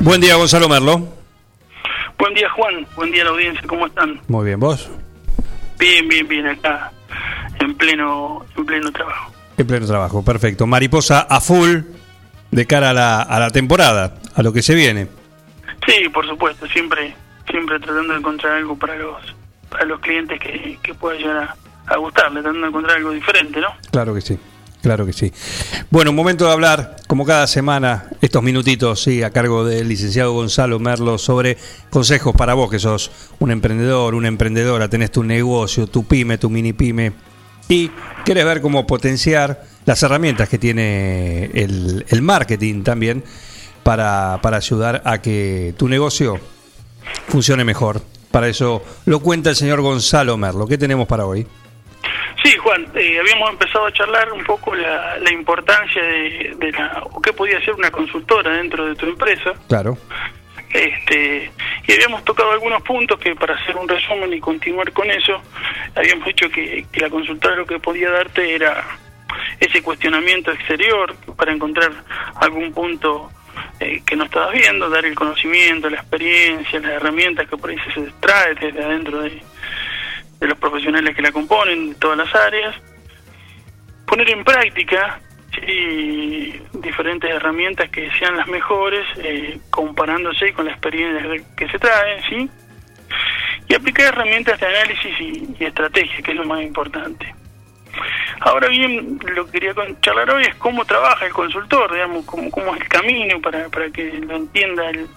Buen día, Gonzalo Merlo. Buen día, Juan. Buen día la audiencia. ¿Cómo están? Muy bien, ¿vos? Bien, bien, bien. Acá, en pleno, en pleno trabajo. En pleno trabajo, perfecto. Mariposa a full de cara a la, a la temporada, a lo que se viene. Sí, por supuesto. Siempre, siempre tratando de encontrar algo para los, para los clientes que, que pueda llegar a, a gustarle, tratando de encontrar algo diferente, ¿no? Claro que sí. Claro que sí. Bueno, momento de hablar, como cada semana, estos minutitos, sí, a cargo del licenciado Gonzalo Merlo, sobre consejos para vos, que sos un emprendedor, una emprendedora, tenés tu negocio, tu pyme, tu mini pyme, y querés ver cómo potenciar las herramientas que tiene el, el marketing también para, para ayudar a que tu negocio funcione mejor. Para eso lo cuenta el señor Gonzalo Merlo. ¿Qué tenemos para hoy? Sí, Juan, eh, habíamos empezado a charlar un poco la, la importancia de, de la, o qué podía ser una consultora dentro de tu empresa. Claro. Este, y habíamos tocado algunos puntos que para hacer un resumen y continuar con eso, habíamos dicho que, que la consultora lo que podía darte era ese cuestionamiento exterior para encontrar algún punto eh, que no estabas viendo, dar el conocimiento, la experiencia, las herramientas que por ahí se extrae desde adentro de, de los profesionales que la componen, de todas las áreas, poner en práctica sí, diferentes herramientas que sean las mejores, eh, comparándose con la experiencia que se trae, ¿sí? y aplicar herramientas de análisis y, estrategia, que es lo más importante. Ahora bien, lo que quería charlar hoy es cómo trabaja el consultor, digamos, cómo, cómo es el camino para, para que lo entienda el-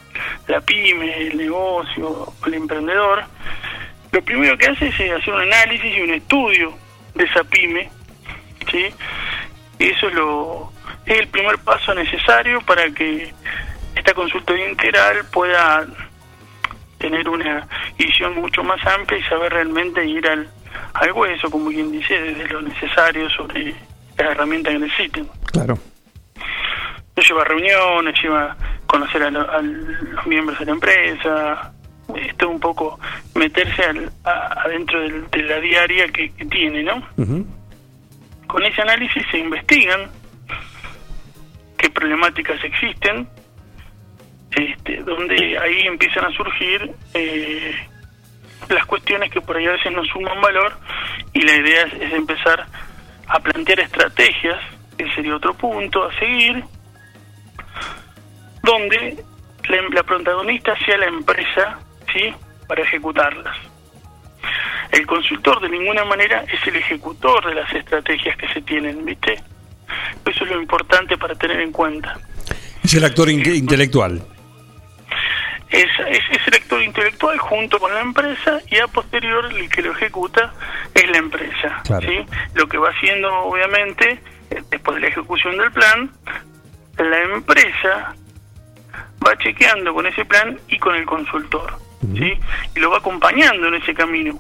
la pyme, el negocio el emprendedor. Lo primero que hace es eh, hacer un análisis y un estudio de esa pyme, ¿sí? Eso es, lo, es el primer paso necesario para que esta consultoría integral pueda tener una visión mucho más amplia y saber realmente ir al, al hueso, como quien dice, desde lo necesario sobre las herramientas que necesiten. Claro. no lleva reuniones, lleva conocer a, lo- a los miembros de la empresa, esto un poco meterse al, a- adentro del- de la diaria que, que tiene, ¿no? Con ese análisis se investigan qué problemáticas existen, este, donde ahí empiezan a surgir eh, las cuestiones que por ahí a veces no suman valor y la idea es, es empezar a plantear estrategias, que sería otro punto a seguir, donde la, la protagonista sea la empresa, ¿sí? Para ejecutarlas. El consultor de ninguna manera es el ejecutor de las estrategias que se tienen, ¿viste? Eso es lo importante para tener en cuenta. Es el actor in- intelectual. Es, es, es el actor intelectual junto con la empresa y a posterior el que lo ejecuta es la empresa. Claro. ¿sí? Lo que va haciendo, obviamente, después de la ejecución del plan, la empresa va chequeando con ese plan y con el consultor. ¿Sí? Y lo va acompañando en ese camino.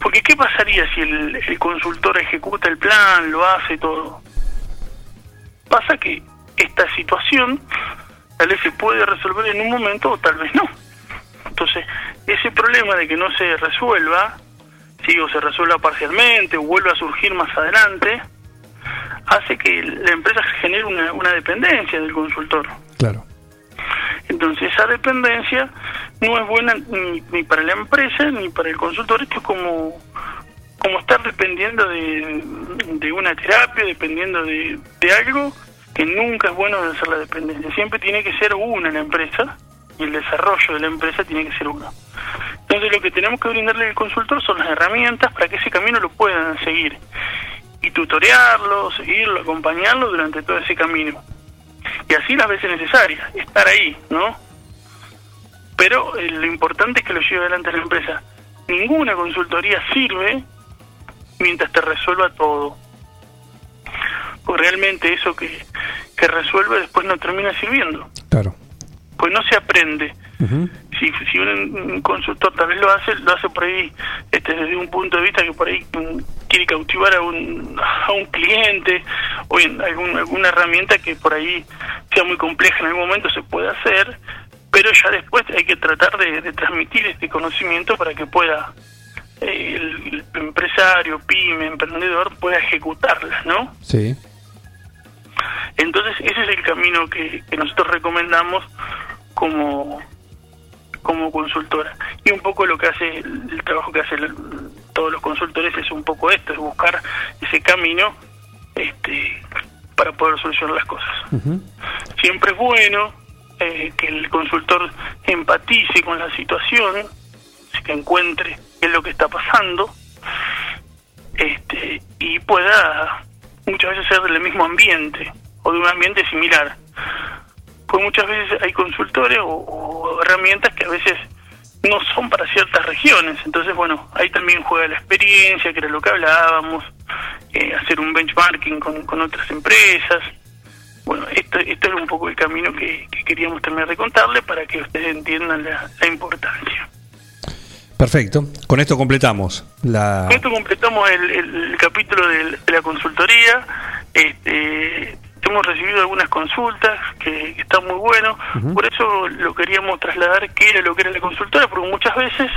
Porque ¿qué pasaría si el, el consultor ejecuta el plan, lo hace todo? Pasa que esta situación tal vez se puede resolver en un momento o tal vez no. Entonces, ese problema de que no se resuelva, sí, o se resuelva parcialmente o vuelva a surgir más adelante, hace que la empresa genere una, una dependencia del consultor. Claro. Entonces esa dependencia no es buena ni, ni para la empresa ni para el consultor. Esto es como, como estar dependiendo de, de una terapia, dependiendo de, de algo que nunca es bueno de hacer la dependencia. Siempre tiene que ser una la empresa y el desarrollo de la empresa tiene que ser uno. Entonces lo que tenemos que brindarle al consultor son las herramientas para que ese camino lo puedan seguir y tutorearlo, seguirlo, acompañarlo durante todo ese camino y así las veces necesarias, estar ahí, ¿no? Pero eh, lo importante es que lo lleve adelante la empresa. Ninguna consultoría sirve mientras te resuelva todo. Pues realmente eso que, que resuelve después no termina sirviendo. Claro. Pues no se aprende. Si, si un, consultor tal vez lo hace, lo hace por ahí este, desde un punto de vista que por ahí mm, quiere cautivar a un, a un cliente o en algún- alguna herramienta que por ahí sea muy compleja en algún momento se puede hacer, pero ya después hay que tratar de, de transmitir este conocimiento para que pueda eh, el, el empresario, pyme, emprendedor pueda ejecutarlas, ¿no? Sí. Entonces ese es el camino que, que nosotros recomendamos como como consultora. Y un poco lo que hace el, trabajo que hacen todos los consultores es un poco esto es buscar ese camino este para poder solucionar las cosas. Siempre es bueno eh, que el consultor empatice con la situación que encuentre qué es lo que está pasando este y pueda muchas veces ser del mismo ambiente o de un ambiente similar pues muchas veces hay consultores o, o herramientas que a veces no son para ciertas regiones entonces bueno ahí también juega la experiencia que era lo que hablábamos eh, hacer un benchmarking con, con otras empresas bueno esto esto era un poco el camino que, que queríamos terminar de contarle para que ustedes entiendan la, la importancia Perfecto. Con esto completamos la. Con esto completamos el, el- el capítulo de, la consultoría. Este, hemos recibido algunas consultas que, que están muy buenos. Ujú. Por eso lo queríamos trasladar qué era lo que era la consultora, porque muchas veces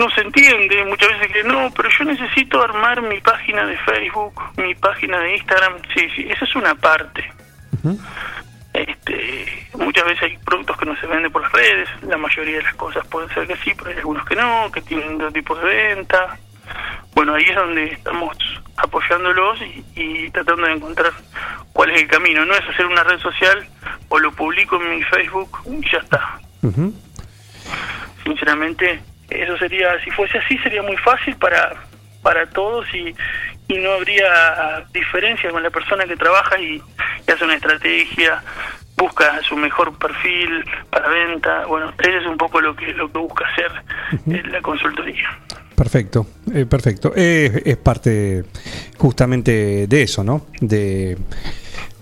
no se entiende, muchas veces que no, pero yo necesito armar mi página de Facebook, mi página de Instagram. Sí, sí, esa es una parte. Este, muchas veces hay productos que no se venden por las redes, la mayoría de las cosas pueden ser que sí, pero hay algunos que no, que tienen otro tipo de venta. Bueno, ahí es donde estamos apoyándolos y, y tratando de encontrar cuál es el camino. No es hacer una red social o lo publico en mi Facebook y ya está. Sinceramente, eso sería, si fuese así, sería muy fácil para, para todos y, y no habría diferencia con la persona que trabaja y, y hace una estrategia, busca su mejor perfil para venta. Bueno, ese es un poco lo que, lo que busca hacer eh, la consultoría. Perfecto, eh, perfecto. Eh, es parte justamente de eso, ¿no? De,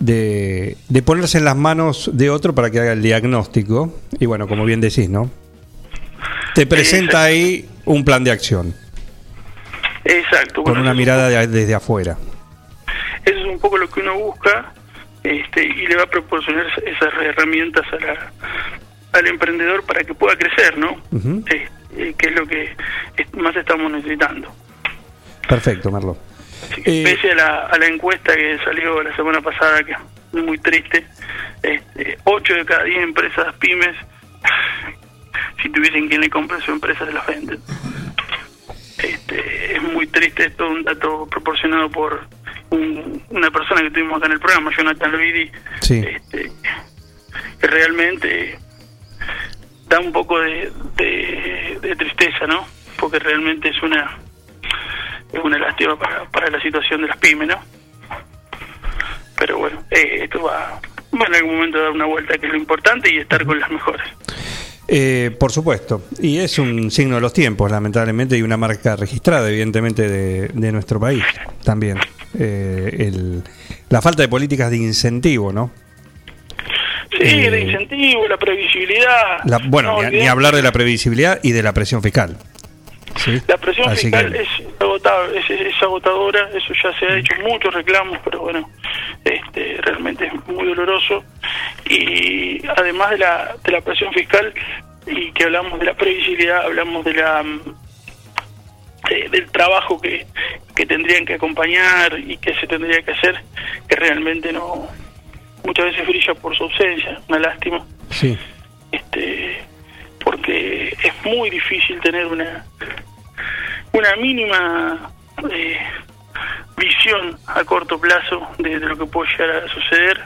de, de ponerse en las manos de otro para que haga el diagnóstico. Y bueno, como bien decís, ¿no? Te presenta ahí un plan de acción Exacto. con bueno, una eso es un mirada de- desde afuera. Eso es un poco lo que uno busca este, y le va a proporcionar esas herramientas a la- al emprendedor para que pueda crecer, ¿no? Eh, eh, que es lo que es- más estamos necesitando. Perfecto, Merlo. Pese a la, a la encuesta que salió la semana pasada, que es muy triste, este, 8 de cada 10 empresas pymes, [LAUGHS] si tuviesen quien le compre su empresa, se las venden. Este, es muy triste, esto es un dato proporcionado por un- una persona que tuvimos acá en el programa, Jonathan Luidi, Sí. este, que realmente da un poco de, tristeza, ¿no? Porque realmente es una es una lástima para, para la situación de las pymes, ¿no? Pero bueno, eh, esto va, va en algún momento a dar una vuelta, que es lo importante, y estar con las mejores. Eh, por supuesto, y es un signo de los tiempos, lamentablemente, y una marca registrada, evidentemente, de, de nuestro país también. Eh, el- la falta de políticas de incentivo, ¿no? Sí, Eh, de incentivo, la previsibilidad. La- bueno, no ni, hablar de la previsibilidad y de la presión fiscal. ¿sí? La presión Así fiscal que- es, agotable, es, es agotadora, eso ya se ha hecho muchos reclamos, pero bueno, este, realmente es muy doloroso. Y además de la, de la presión fiscal, y que hablamos de la previsibilidad, hablamos de la mm, de- del trabajo que, que tendrían que acompañar y que se tendría que hacer, que realmente no muchas veces brilla por su ausencia, una lástima Sí. este porque es muy difícil tener una una mínima eh, visión a corto plazo de, de lo que puede llegar a suceder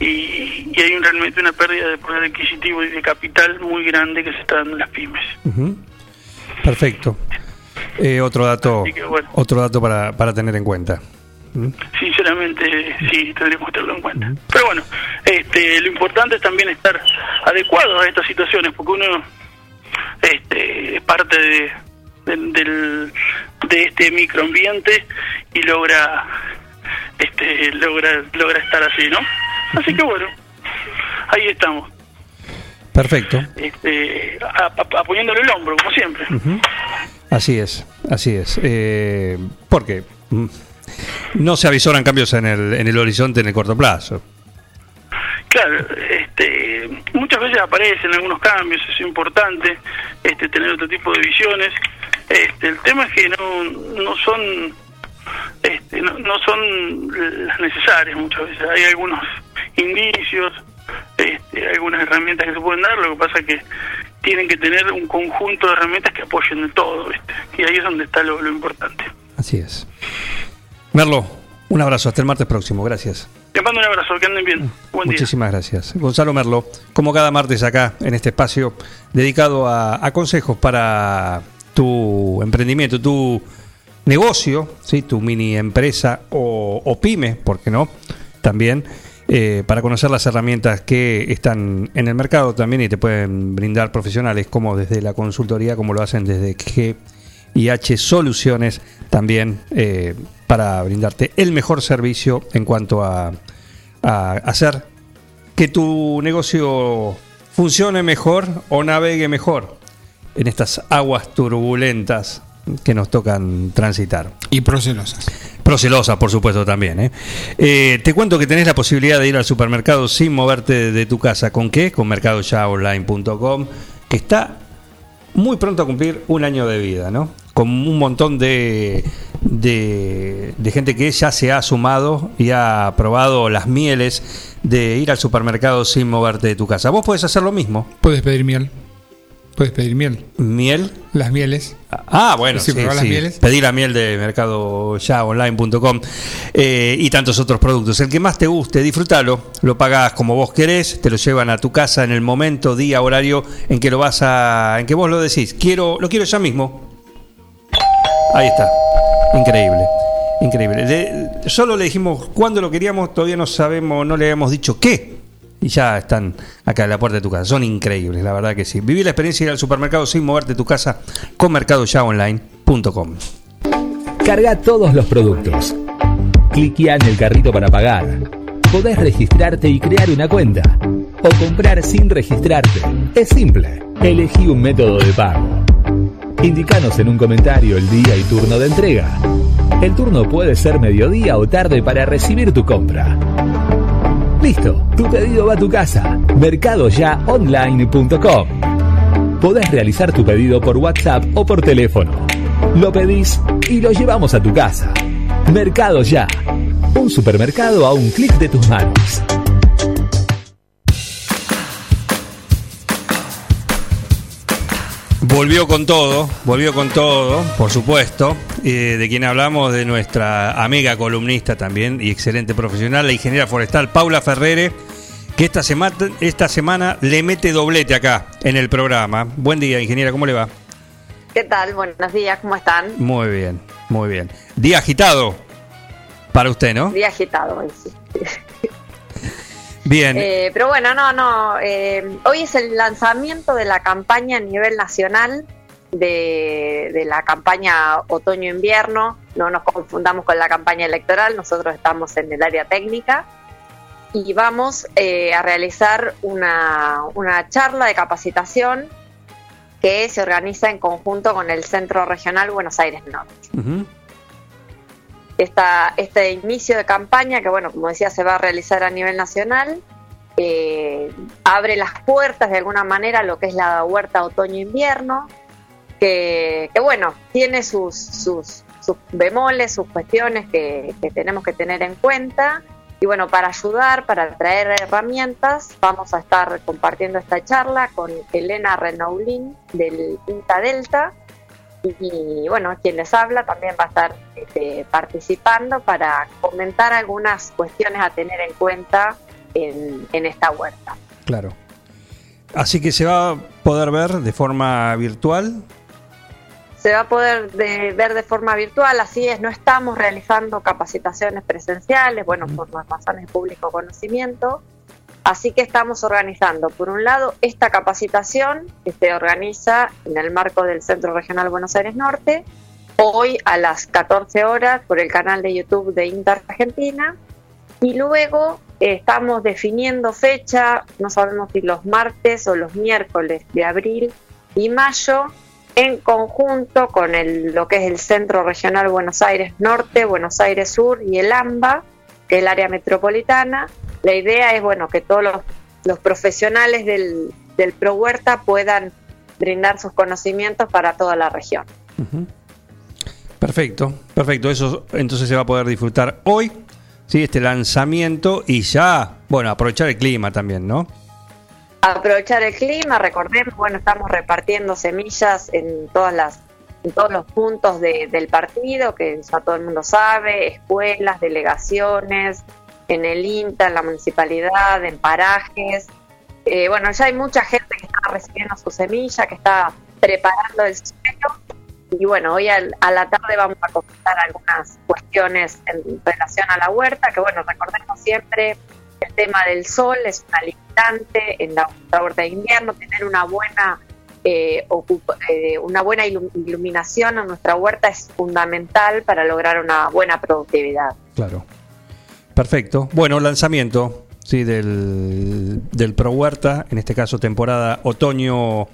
y, y hay un- realmente una pérdida de poder adquisitivo y de capital muy grande que se está dando en las pymes. Perfecto. Eh, otro dato, Así que, bueno. otro dato para, para tener en cuenta. ¿Mm? sinceramente sí tendríamos que tenerlo en cuenta pero bueno este lo importante es también estar adecuados a estas situaciones porque uno este es parte de del, del- de este microambiente y logra este logra logra estar así no así que bueno ahí estamos Perfecto. este apoyándole el hombro como siempre Ujú. Así es, así es. Eh, porque mm, no se avisoran cambios en el, en el horizonte en el corto plazo. Claro, este, muchas veces aparecen algunos cambios, es importante este, tener otro tipo de visiones. Este, el tema es que no, no son este, no, no son las necesarias muchas veces. Hay algunos indicios, este, algunas herramientas que se pueden dar, lo que pasa es que tienen que tener un conjunto de herramientas que apoyen de todo, ¿viste? y ahí es donde está lo, lo importante. Así es. Merlo, un abrazo. Hasta el martes próximo. Gracias. Te mando un abrazo, que anden bien. Buen día. Muchísimas gracias. Gonzalo Merlo, como cada martes acá en este espacio dedicado a, a consejos para tu emprendimiento, tu negocio, ¿sí? tu mini empresa o, o pyme, ¿por qué no? También eh, para conocer las herramientas que están en el mercado también y te pueden brindar profesionales como desde la consultoría, como lo hacen desde G y H Soluciones también eh, para brindarte el mejor servicio en cuanto a, a hacer que tu negocio funcione mejor o navegue mejor en estas aguas turbulentas que nos tocan transitar. Y procelosas. Procelosa, por supuesto, también. ¿eh? Eh, te cuento que tenés la posibilidad de ir al supermercado sin moverte de tu casa. ¿Con qué? Con mercadoyaonline.com, que está muy pronto a cumplir un año de vida, ¿no? Con un montón de, de, gente que ya se ha sumado y ha probado las mieles de ir al supermercado sin moverte de tu casa. Vos podés hacer lo mismo. Puedes pedir miel. Puedes pedir miel. ¿Miel? Las mieles. Ah, bueno, Sí, sí, probar las sí. mieles. Pedí la miel de mercadoyaonline.com eh, y tantos otros productos. El que más te guste, disfrútalo. Lo pagás como vos querés, te lo llevan a tu casa en el momento, día, horario en que lo vas a, en que vos lo decís. Quiero, lo quiero ya mismo. Ahí está. Increíble. Increíble. De- solo le dijimos cuándo lo queríamos, todavía no sabemos, no le habíamos dicho qué. Y ya están acá en la puerta de tu casa. Son increíbles, la verdad que sí. Viví la experiencia de ir al supermercado sin moverte de tu casa con mercadoyaonline.com. Carga todos los productos. Cliquea en el carrito para pagar. Podés registrarte y crear una cuenta. O comprar sin registrarte. Es simple. Elegí un método de pago. Indicanos en un comentario el día y turno de entrega. El turno puede ser mediodía o tarde para recibir tu compra. Listo, tu pedido va a tu casa. Mercadoyaonline.com. Podés realizar tu pedido por WhatsApp o por teléfono. Lo pedís y lo llevamos a tu casa. Mercado Ya. Un supermercado a un clic de tus manos. Volvió con todo, volvió con todo, por supuesto. eh, de quien hablamos, de nuestra amiga columnista también y excelente profesional, la ingeniera forestal Paula Ferrere, que esta semana, esta semana le mete doblete acá en el programa. Buen día, ingeniera, ¿cómo le va? ¿Qué tal? Buenos días, ¿cómo están? Muy bien, muy bien. Día agitado para usted, ¿no? Día agitado sí. Bien. Eh, pero bueno, no, no. eh, hoy es el lanzamiento de la campaña a nivel nacional de, de la campaña otoño-invierno. No nos confundamos con la campaña electoral, nosotros estamos en el área técnica y vamos eh, a realizar una, una charla de capacitación que se organiza en conjunto con el Centro Regional Buenos Aires Norte. Esta, este inicio de campaña, que bueno, como decía, se va a realizar a nivel nacional, eh, abre las puertas de alguna manera a lo que es la huerta otoño-invierno, que, bueno, tiene sus, sus, bemoles, sus cuestiones que, que tenemos que tener en cuenta. Y bueno, para ayudar, para traer herramientas, vamos a estar compartiendo esta charla con Elena Renaulín del INTA Delta, y bueno, quien les habla también va a estar este, participando para comentar algunas cuestiones a tener en cuenta en, en esta huerta. Claro. Así que se va a poder ver de forma virtual. Se va a poder de- ver de forma virtual, así es, no estamos realizando capacitaciones presenciales, bueno, por las razones de público conocimiento, así que estamos organizando, por un lado, esta capacitación que se organiza en el marco del Centro Regional Buenos Aires Norte, hoy a las 14 horas por el canal de YouTube de Inter Argentina, y luego estamos definiendo fecha, no sabemos si los martes o los miércoles de abril y mayo, en conjunto con el, lo que es el Centro Regional Buenos Aires Norte, Buenos Aires Sur y el AMBA, que es el área metropolitana. La idea es bueno que todos los, los profesionales del, del Pro Huerta puedan brindar sus conocimientos para toda la región. Perfecto, perfecto. Eso entonces se va a poder disfrutar hoy, sí, este lanzamiento y ya, bueno, aprovechar el clima también, ¿no? aprovechar el clima, recordemos, bueno, estamos repartiendo semillas en todas las en todos los puntos de- del partido, que ya todo el mundo sabe, escuelas, delegaciones, en el INTA, en la municipalidad, en parajes. Eh, bueno, ya hay mucha gente que está recibiendo su semilla, que está preparando el suelo. Y bueno, hoy al- a la tarde vamos a comentar algunas cuestiones en relación a la huerta, que bueno, recordemos siempre el tema del sol es una limitante en la, huerta de invierno, tener una buena eh, eh, una buena ilu- iluminación en nuestra huerta es fundamental para lograr una buena productividad. Claro. Perfecto. Bueno, lanzamiento, sí, del, del Pro Huerta, en este caso temporada otoño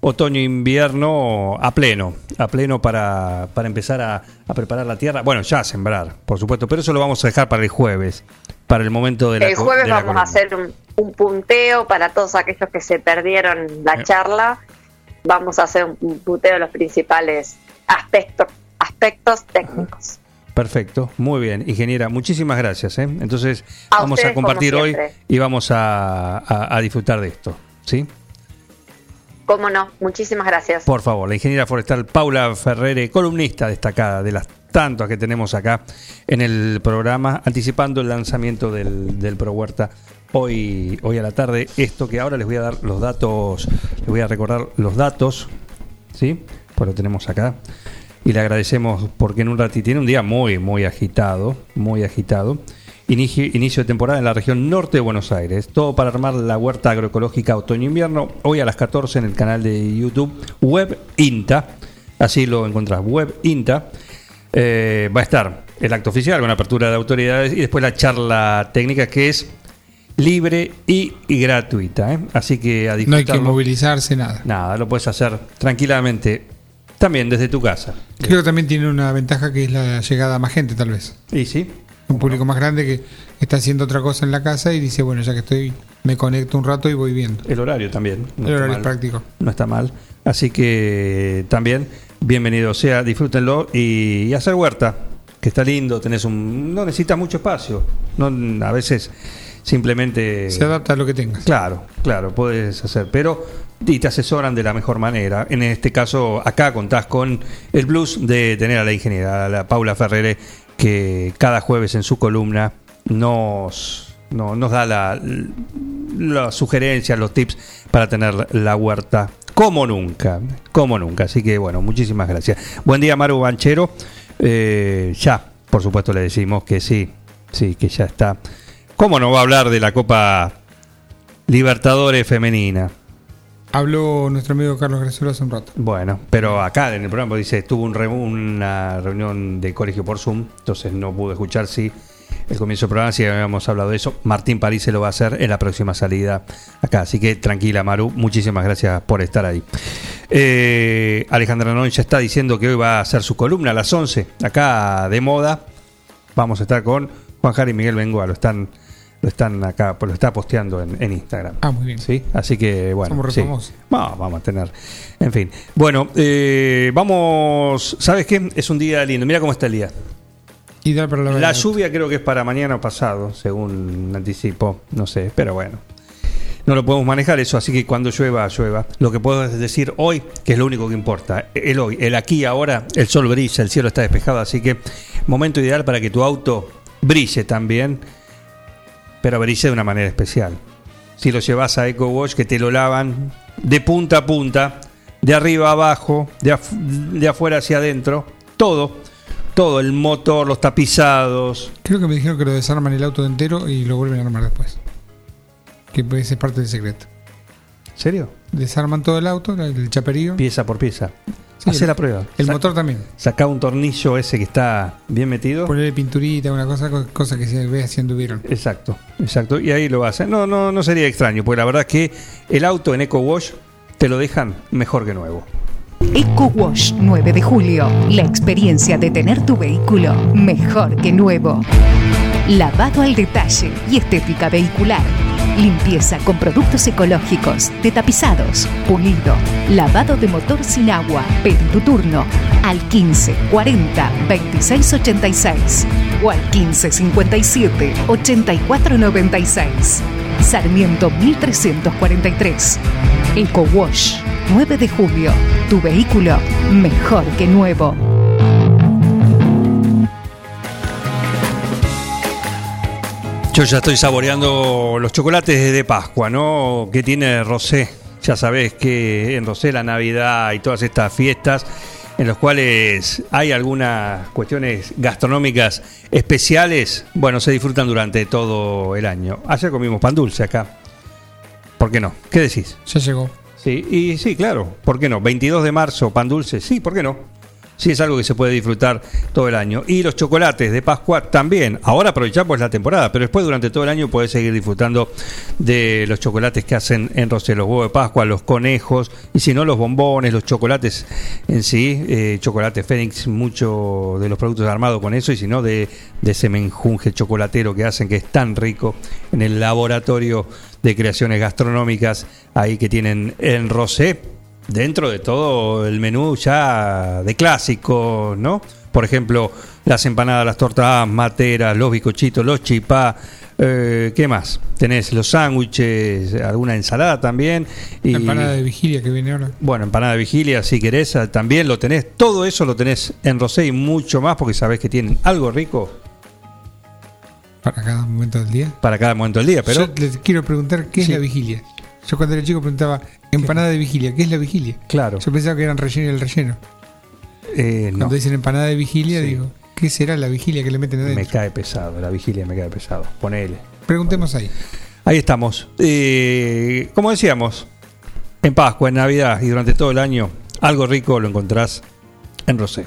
otoño-invierno a pleno, a pleno para, para empezar a, a preparar la tierra. Bueno, ya a sembrar, por supuesto, pero eso lo vamos a dejar para el jueves, para el momento de la El jueves vamos columna. a hacer un, un punteo para todos aquellos que se perdieron la Eh. charla. Vamos a hacer un, un punteo de los principales aspectos, aspectos técnicos. Perfecto, muy bien, ingeniera, muchísimas gracias. ¿eh? Entonces A vamos ustedes, a compartir hoy y vamos a, a- a disfrutar de esto, ¿sí? ¿Cómo no? Muchísimas gracias. Por favor, la ingeniera forestal Paula Ferrere, columnista destacada de las tantas que tenemos acá en el programa, anticipando el lanzamiento del, del Pro Huerta hoy, hoy a la tarde. Esto que ahora les voy a dar los datos, les voy a recordar los datos, ¿sí? Pues lo tenemos acá. Y le agradecemos porque en un ratito tiene un día muy, muy agitado, muy agitado. Inicio, inicio de temporada en la región norte de Buenos Aires. Todo para armar la huerta agroecológica otoño-invierno. Hoy a las 14 en el canal de YouTube Web INTA. Así lo encontrás, Web INTA. Eh, va a estar el acto oficial con apertura de autoridades y después la charla técnica que es libre y, y gratuita. ¿eh? Así que a No hay que movilizarse, nada. Nada, lo puedes hacer tranquilamente también desde tu casa. Creo que también tiene una ventaja que es la llegada a más gente, tal vez. Y sí, Un público más grande que está haciendo otra cosa en la casa y dice, bueno, ya que estoy, me conecto un rato y voy viendo. El horario también. El está horario es práctico. No está mal. Así que también, bienvenido sea, disfrútenlo y, y hacer huerta, que está lindo, tenés un. No necesitas mucho espacio. No, a veces simplemente. Se adapta a lo que tengas. Claro, claro, puedes hacer, pero y te asesoran de la mejor manera. En este caso, acá contás con el plus de tener a la ingeniera, a la Paula Ferrere, que cada jueves en su columna nos, no- nos da la, las sugerencias, los tips para tener la huerta como nunca, como nunca. Así que bueno, muchísimas gracias. Buen día, Maru Banchero. Eh, ya, por supuesto, le decimos que sí, sí, que ya está. ¿Cómo no va a hablar de la Copa Libertadores femenina? Habló nuestro amigo Carlos Graciolo hace un rato. Bueno, pero acá en el programa dice, tuvo un una reunión de colegio por Zoom, entonces no pude escuchar si el comienzo del programa, si habíamos hablado de eso. Martín París se lo va a hacer en la próxima salida acá, así que tranquila Maru, muchísimas gracias por estar ahí. Eh, Alejandra Non ya está diciendo que hoy va a hacer su columna a las 11, acá de moda. Vamos a estar con Juan Jari y Miguel Bengoa, lo están, lo están acá, lo está posteando en, en Instagram. Ah, muy bien. ¿Sí? Así que bueno. Somos sí. famosos. No, vamos a tener. En fin. Bueno, eh, vamos. ¿Sabes qué? Es un día lindo. Mira cómo está el día. Ideal para la La lluvia creo que es para mañana o pasado, según anticipo. No sé, pero bueno. No lo podemos manejar eso, así que cuando llueva, llueva. Lo que puedo decir hoy, que es lo único que importa, el hoy, el aquí ahora, el sol brilla, el cielo está despejado, así que momento ideal para que tu auto brille también, pero brille de una manera especial. Si lo llevas a Eco Wash, que te lo lavan de punta a punta, de arriba a abajo, de, de afuera hacia adentro, todo, todo, el motor, los tapizados, Creo que me dijeron que lo desarman el auto entero y lo vuelven a armar después. Que ese es parte del secreto. ¿En serio? Desarman todo el auto, el chaperío. pieza por pieza. Sí, Hacé el- la prueba. El Sa- motor también. Sacá un tornillo ese que está bien metido. Ponerle pinturita, una cosa, co- cosa que se ve haciendo vieron. Exacto, exacto. Y ahí lo hacen. No, no, no sería extraño, porque la verdad es que el auto en Eco Wash te lo dejan mejor que nuevo. Eco Wash 9 de julio. La experiencia de tener tu vehículo mejor que nuevo. Lavado al detalle y estética vehicular. Limpieza con productos ecológicos, de tapizados, pulido, lavado de motor sin agua. Pedí tu turno al 15 40 26 86 o al 15 57 84 96. Sarmiento 1343. Eco Wash 9 de julio. Tu vehículo mejor que nuevo. Yo ya estoy saboreando los chocolates de Pascua, ¿no? Que tiene Rosé. Ya sabés que en Rosé la Navidad y todas estas fiestas en los cuales hay algunas cuestiones gastronómicas especiales, bueno, se disfrutan durante todo el año. Ayer comimos pan dulce acá. ¿Por qué no? ¿Qué decís? Ya llegó. Sí, y sí, claro, ¿por qué no? 22 de marzo, pan dulce, sí, ¿por qué no? Sí, es algo que se puede disfrutar todo el año. Y los chocolates de Pascua también. Ahora aprovechamos la temporada, pero después durante todo el año puedes seguir disfrutando de los chocolates que hacen en Rosé, los huevos de Pascua, los conejos, y si no, los bombones, los chocolates en sí, eh, chocolate Fénix, mucho de los productos armados con eso, y si no, de, de ese menjunje chocolatero que hacen, que es tan rico en el laboratorio de creaciones gastronómicas ahí que tienen en Rosé dentro de todo el menú ya de clásicos, ¿no? Por ejemplo, las empanadas, las tortas materas, los bicochitos, los chipá, eh, ¿qué más? Tenés los sándwiches, alguna ensalada también. Y, La empanada de vigilia que viene ahora. Bueno, empanada de vigilia, si querés, ah, también lo tenés. Todo eso lo tenés en Rosé y mucho más porque sabés que tienen algo rico Para cada momento del día. para cada momento del día. Pero Yo les quiero preguntar qué Sí. es la vigilia. Yo cuando era chico preguntaba, empanada de vigilia, ¿qué es la vigilia? Claro. Yo pensaba que eran relleno y el relleno. eh, no, Cuando dicen empanada de vigilia, Sí. digo, ¿qué será la vigilia que le meten adentro? me cae pesado. La vigilia me cae pesado. Ponele. Preguntemos ahí. Ahí estamos. Eh, como decíamos, en Pascua, en Navidad y durante todo el año, algo rico lo encontrás en Rosé.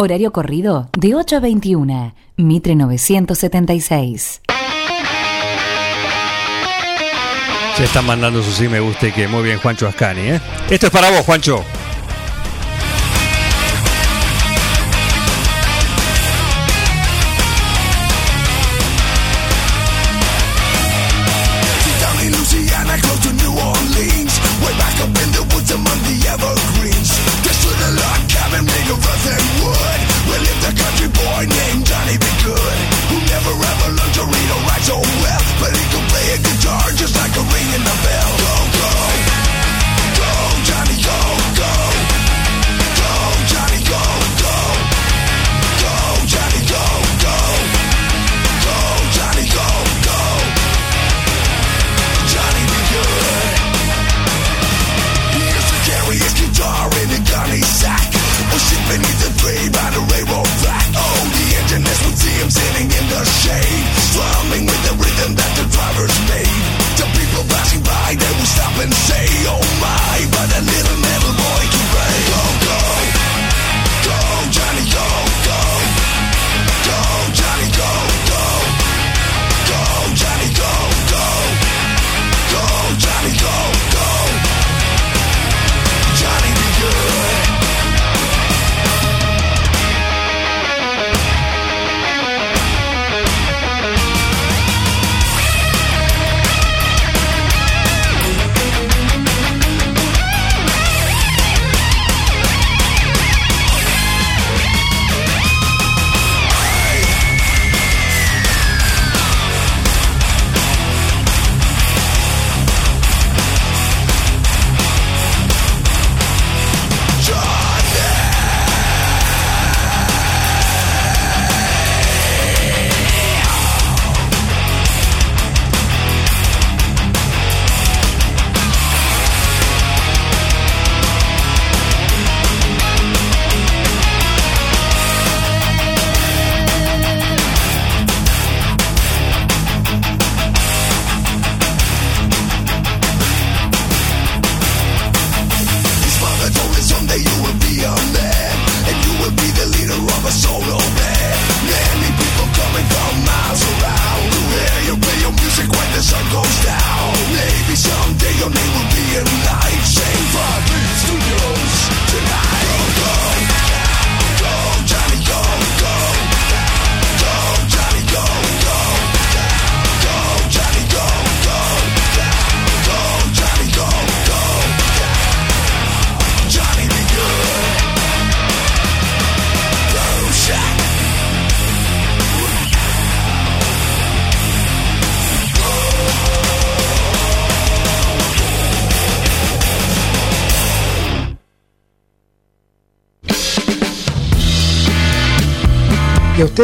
Horario corrido de 8 a 21. Mitre 976. Se están mandando su sí me guste que muy bien Juancho Ascani, ¿eh? Esto es para vos, Juancho.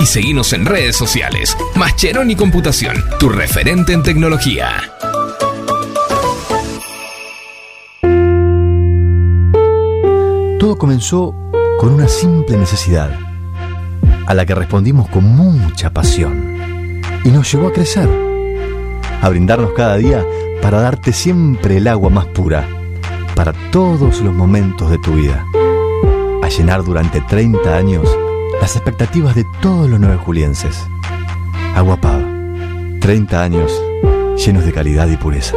y seguinos en redes sociales. Mascheroni Computación, tu referente en tecnología. Todo comenzó con una simple necesidad, a la que respondimos con mucha pasión, y nos llevó a crecer, a brindarnos cada día para darte siempre el agua más pura, para todos los momentos de tu vida. A llenar durante 30 años las expectativas de todos los nueve julienses. Agua Pava. 30 años llenos de calidad y pureza.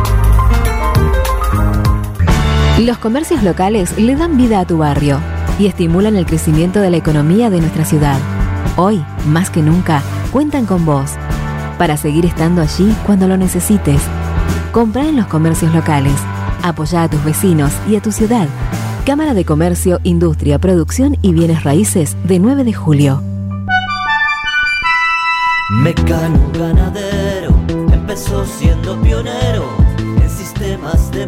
Los comercios locales le dan vida a tu barrio y estimulan el crecimiento de la economía de nuestra ciudad. Hoy, más que nunca, cuentan con vos para seguir estando allí cuando lo necesites. Compra en los comercios locales. Apoya a tus vecinos y a tu ciudad. Cámara de Comercio, Industria, Producción y Bienes Raíces de 9 de julio. Mecano ganadero empezó siendo pionero en sistemas de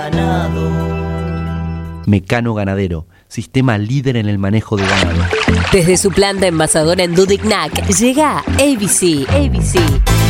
ganado. Mecano Ganadero, sistema líder en el manejo de ganado. Desde su planta envasadora en Dudignac llega ABC. ABC.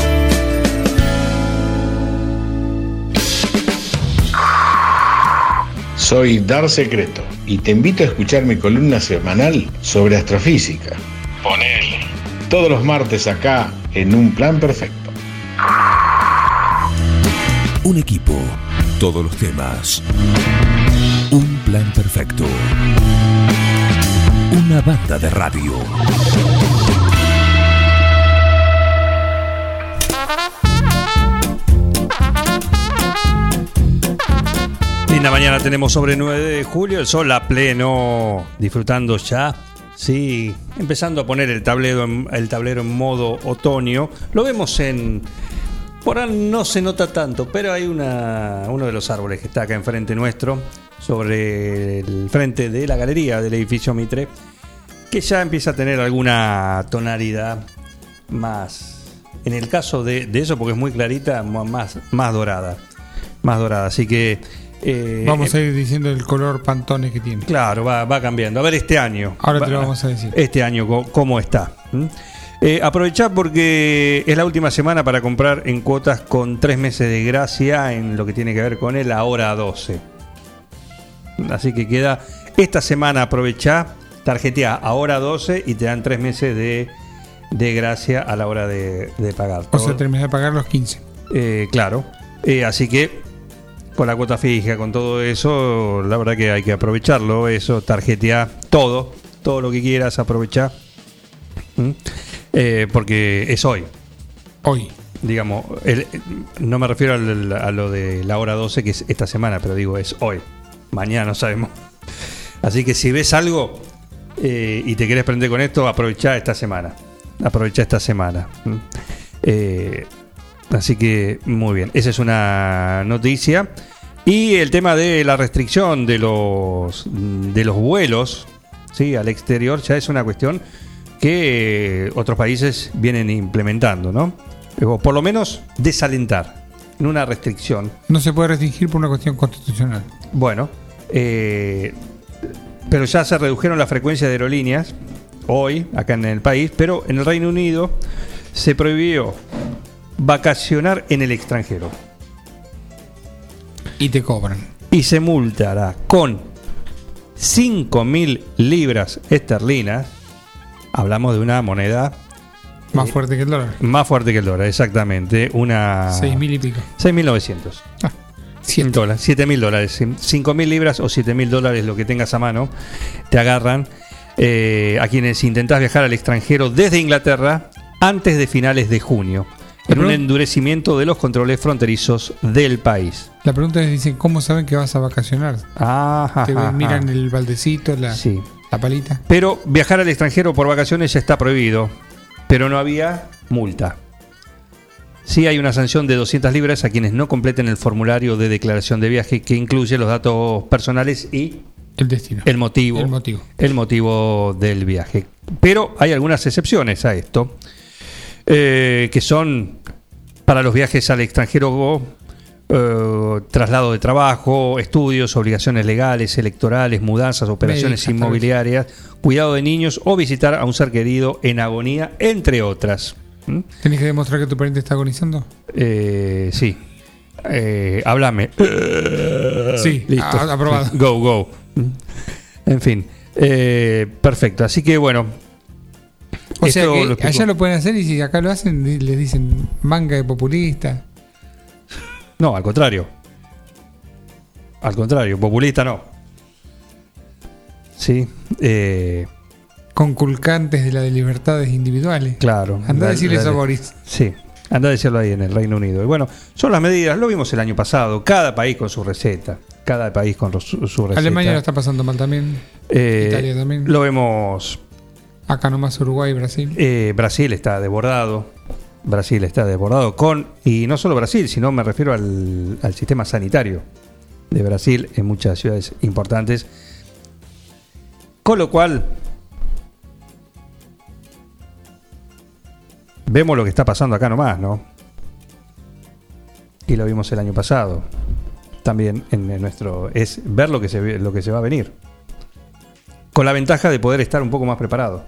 Soy Dar Secreto y te invito a escuchar mi columna semanal sobre astrofísica. Ponele. Todos los martes acá en Un Plan Perfecto. Un equipo, todos los temas. Un plan perfecto. Una banda de radio. Mañana tenemos sobre 9 de julio, el sol a pleno, disfrutando ya. Sí, empezando a poner el tablero en, modo otoño. Lo vemos en. Por ahora no se nota tanto, pero hay una, uno de los árboles que está acá enfrente nuestro, sobre el frente de la galería del edificio Mitre, que ya empieza a tener alguna tonalidad más. En el caso de, de eso, porque es muy clarita, más, más dorada. Más dorada. Así que. Eh, Vamos a ir diciendo el color pantone que tiene. Claro, va, va cambiando. A ver este año. Ahora te lo vamos a decir. Este año, ¿cómo está? ¿Mm? Eh, aprovechá porque es la última semana para comprar en cuotas con tres meses de gracia en lo que tiene que ver con el ahora 12. Así que queda esta semana aprovechá, tarjetea ahora 12 y te dan tres meses de, de gracia a la hora de, de pagar. O sea, terminas de pagar los 15. Eh, claro. Eh, así que con la cuota fija, con todo eso, la verdad que hay que aprovecharlo. Eso, tarjetea todo, todo lo que quieras, aprovecha. ¿Mm? Eh, porque es hoy. Hoy. Digamos, el- no me refiero al- a lo de la hora 12, que es esta semana, pero digo, es hoy. Mañana no sabemos. Así que si ves algo eh, y te quieres prender con esto, aprovecha esta semana. Aprovecha esta semana. ¿Mm? Eh, así que muy bien, esa es una noticia. Y el tema de la restricción de los, de los vuelos ¿sí? al exterior ya es una cuestión que eh, otros países vienen implementando, ¿no? O por lo menos desalentar en una restricción. No se puede restringir por una cuestión constitucional. Bueno, eh, pero ya se redujeron la frecuencia de aerolíneas hoy acá en el país, pero en el Reino Unido se prohibió vacacionar en el extranjero. Y te cobran. Y se multará con 5.000 libras esterlinas. Hablamos de una moneda Más fuerte que el dólar. más fuerte que el dólar, exactamente. Una... Seis mil y pico. 6.900. dólares, 7.000 dólares. 5.000 libras o 7.000 dólares, lo que tengas a mano, te agarran eh, a quienes intentás viajar al extranjero desde Inglaterra antes de finales de junio, en un endurecimiento de los controles fronterizos del país. La pregunta es, dicen, ¿cómo saben que vas a vacacionar? Ajá, Te ajá. miran el baldecito, la, Sí. la palita. Pero viajar al extranjero por vacaciones ya está prohibido, pero no había multa. Sí hay una sanción de 200 libras a quienes no completen el formulario de declaración de viaje que incluye los datos personales y El destino. el motivo, El motivo. el motivo del viaje. Pero hay algunas excepciones a esto, eh, que son para los viajes al extranjero, eh, traslado de trabajo, estudios, obligaciones legales, electorales, mudanzas, operaciones Médicas, inmobiliarias, cuidado de niños o visitar a un ser querido en agonía, entre otras. ¿Mm? ¿Tenés que demostrar que tu pariente está agonizando? Eh, sí. Eh, háblame. Sí, listo. a- aprobado. Go, go. En fin. Eh, perfecto. Así que bueno. O sea que lo allá lo pueden hacer y si acá lo hacen, les dicen manga de populista. No, al contrario. Al contrario, populista no. Sí. Eh, Conculcantes de las libertades individuales. claro. Anda a decirle eso a Boris. Sí. Anda a decirlo ahí en el Reino Unido. Y bueno, son las medidas, lo vimos el año pasado, cada país con su receta, cada país con su, su receta. Alemania lo está pasando mal también. Eh, Italia también. Lo vemos Acá nomás Uruguay y Brasil. Eh, Brasil está desbordado. Brasil está desbordado con, y no solo Brasil, sino me refiero al, sistema sanitario de Brasil en muchas ciudades importantes. Con lo cual, vemos lo que está pasando acá nomás, ¿no? Y lo vimos el año pasado. También en, nuestro. Es ver lo que, se, lo que se va a venir. Con la ventaja de poder estar un poco más preparado.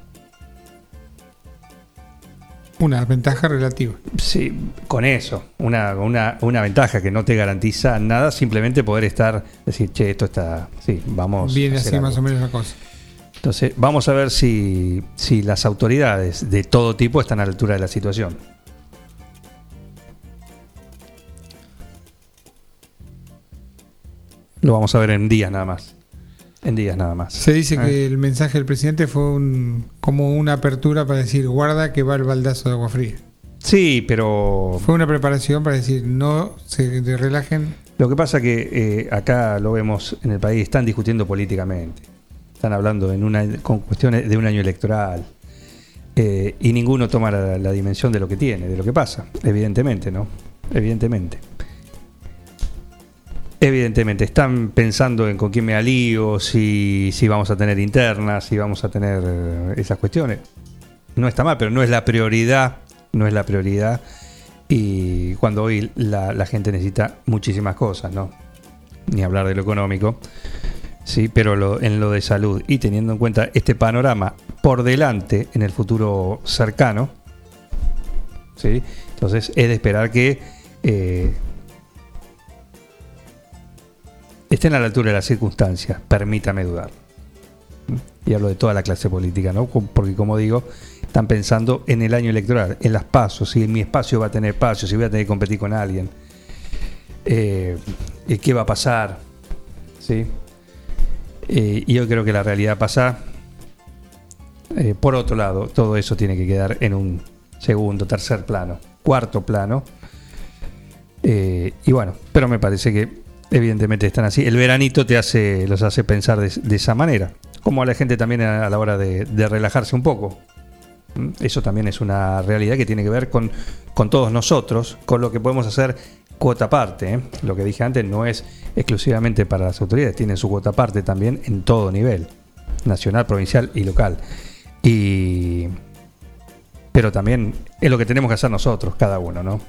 Una ventaja relativa. Sí, con eso, una, una, una ventaja que no te garantiza nada, simplemente poder estar, decir, che, esto está, sí, vamos. Viene así más algo". o menos la cosa. Entonces, vamos a ver si, si las autoridades de todo tipo están a la altura de la situación. Lo vamos a ver en días nada más. En días nada más. Se dice Ah. que el mensaje del presidente fue un, como una apertura para decir guarda que va el baldazo de agua fría. Sí, pero Fue una preparación para decir no se relajen. Lo que pasa que eh, acá lo vemos en el país, están discutiendo políticamente. Están hablando en una, con cuestiones de un año electoral. eh, y ninguno toma la, la dimensión de lo que tiene, de lo que pasa. Evidentemente, ¿no? Evidentemente. Evidentemente, están pensando en con quién me alío, si, vamos a tener internas, si vamos a tener eh, esas cuestiones. No está mal, pero no es la prioridad, no es la prioridad. Y cuando hoy la, gente necesita muchísimas cosas, ¿no? Ni hablar de lo económico, sí, pero en lo de salud y teniendo en cuenta este panorama por delante en el futuro cercano, ¿sí? Entonces es de esperar que eh, estén a la altura de las circunstancias, permítame dudar. Y hablo de toda la clase política, ¿no? Porque como digo, están pensando en el año electoral, en las pasos, si mi espacio va a tener espacio, si voy a tener que competir con alguien, eh, eh, qué va a pasar, ¿sí? Eh, y yo creo que la realidad pasa. por otro lado, todo eso tiene que quedar en un segundo, tercer plano, cuarto plano. Y bueno, pero me parece que evidentemente están así. El veranito te hace, los hace pensar de, de esa manera. Como a la gente también a, la hora de, de relajarse un poco. ¿Mm? Eso también es una realidad que tiene que ver con, con todos nosotros, con lo que podemos hacer cuota parte. ¿eh? Lo que dije antes no es exclusivamente para las autoridades, tienen su cuota parte también en todo nivel, nacional, provincial y local. Y pero también es lo que tenemos que hacer nosotros, cada uno, ¿no?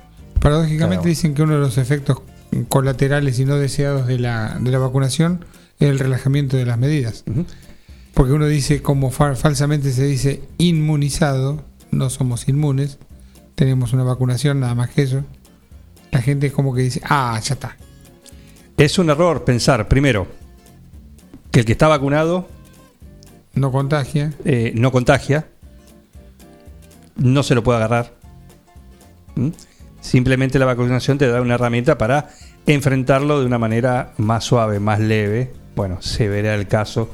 Paradójicamente dicen que uno de los efectos colaterales y no deseados de la, de la vacunación es el relajamiento de las medidas. Porque uno dice, como fa- falsamente se dice, inmunizado, no somos inmunes, tenemos una vacunación, nada más que eso. La gente es como que dice, ah, ya está. Es un error pensar, primero, que el que está vacunado no contagia, eh, no contagia, no se lo puede agarrar. ¿Mm? Simplemente la vacunación te da una herramienta para enfrentarlo de una manera más suave, más leve. Bueno, se verá el caso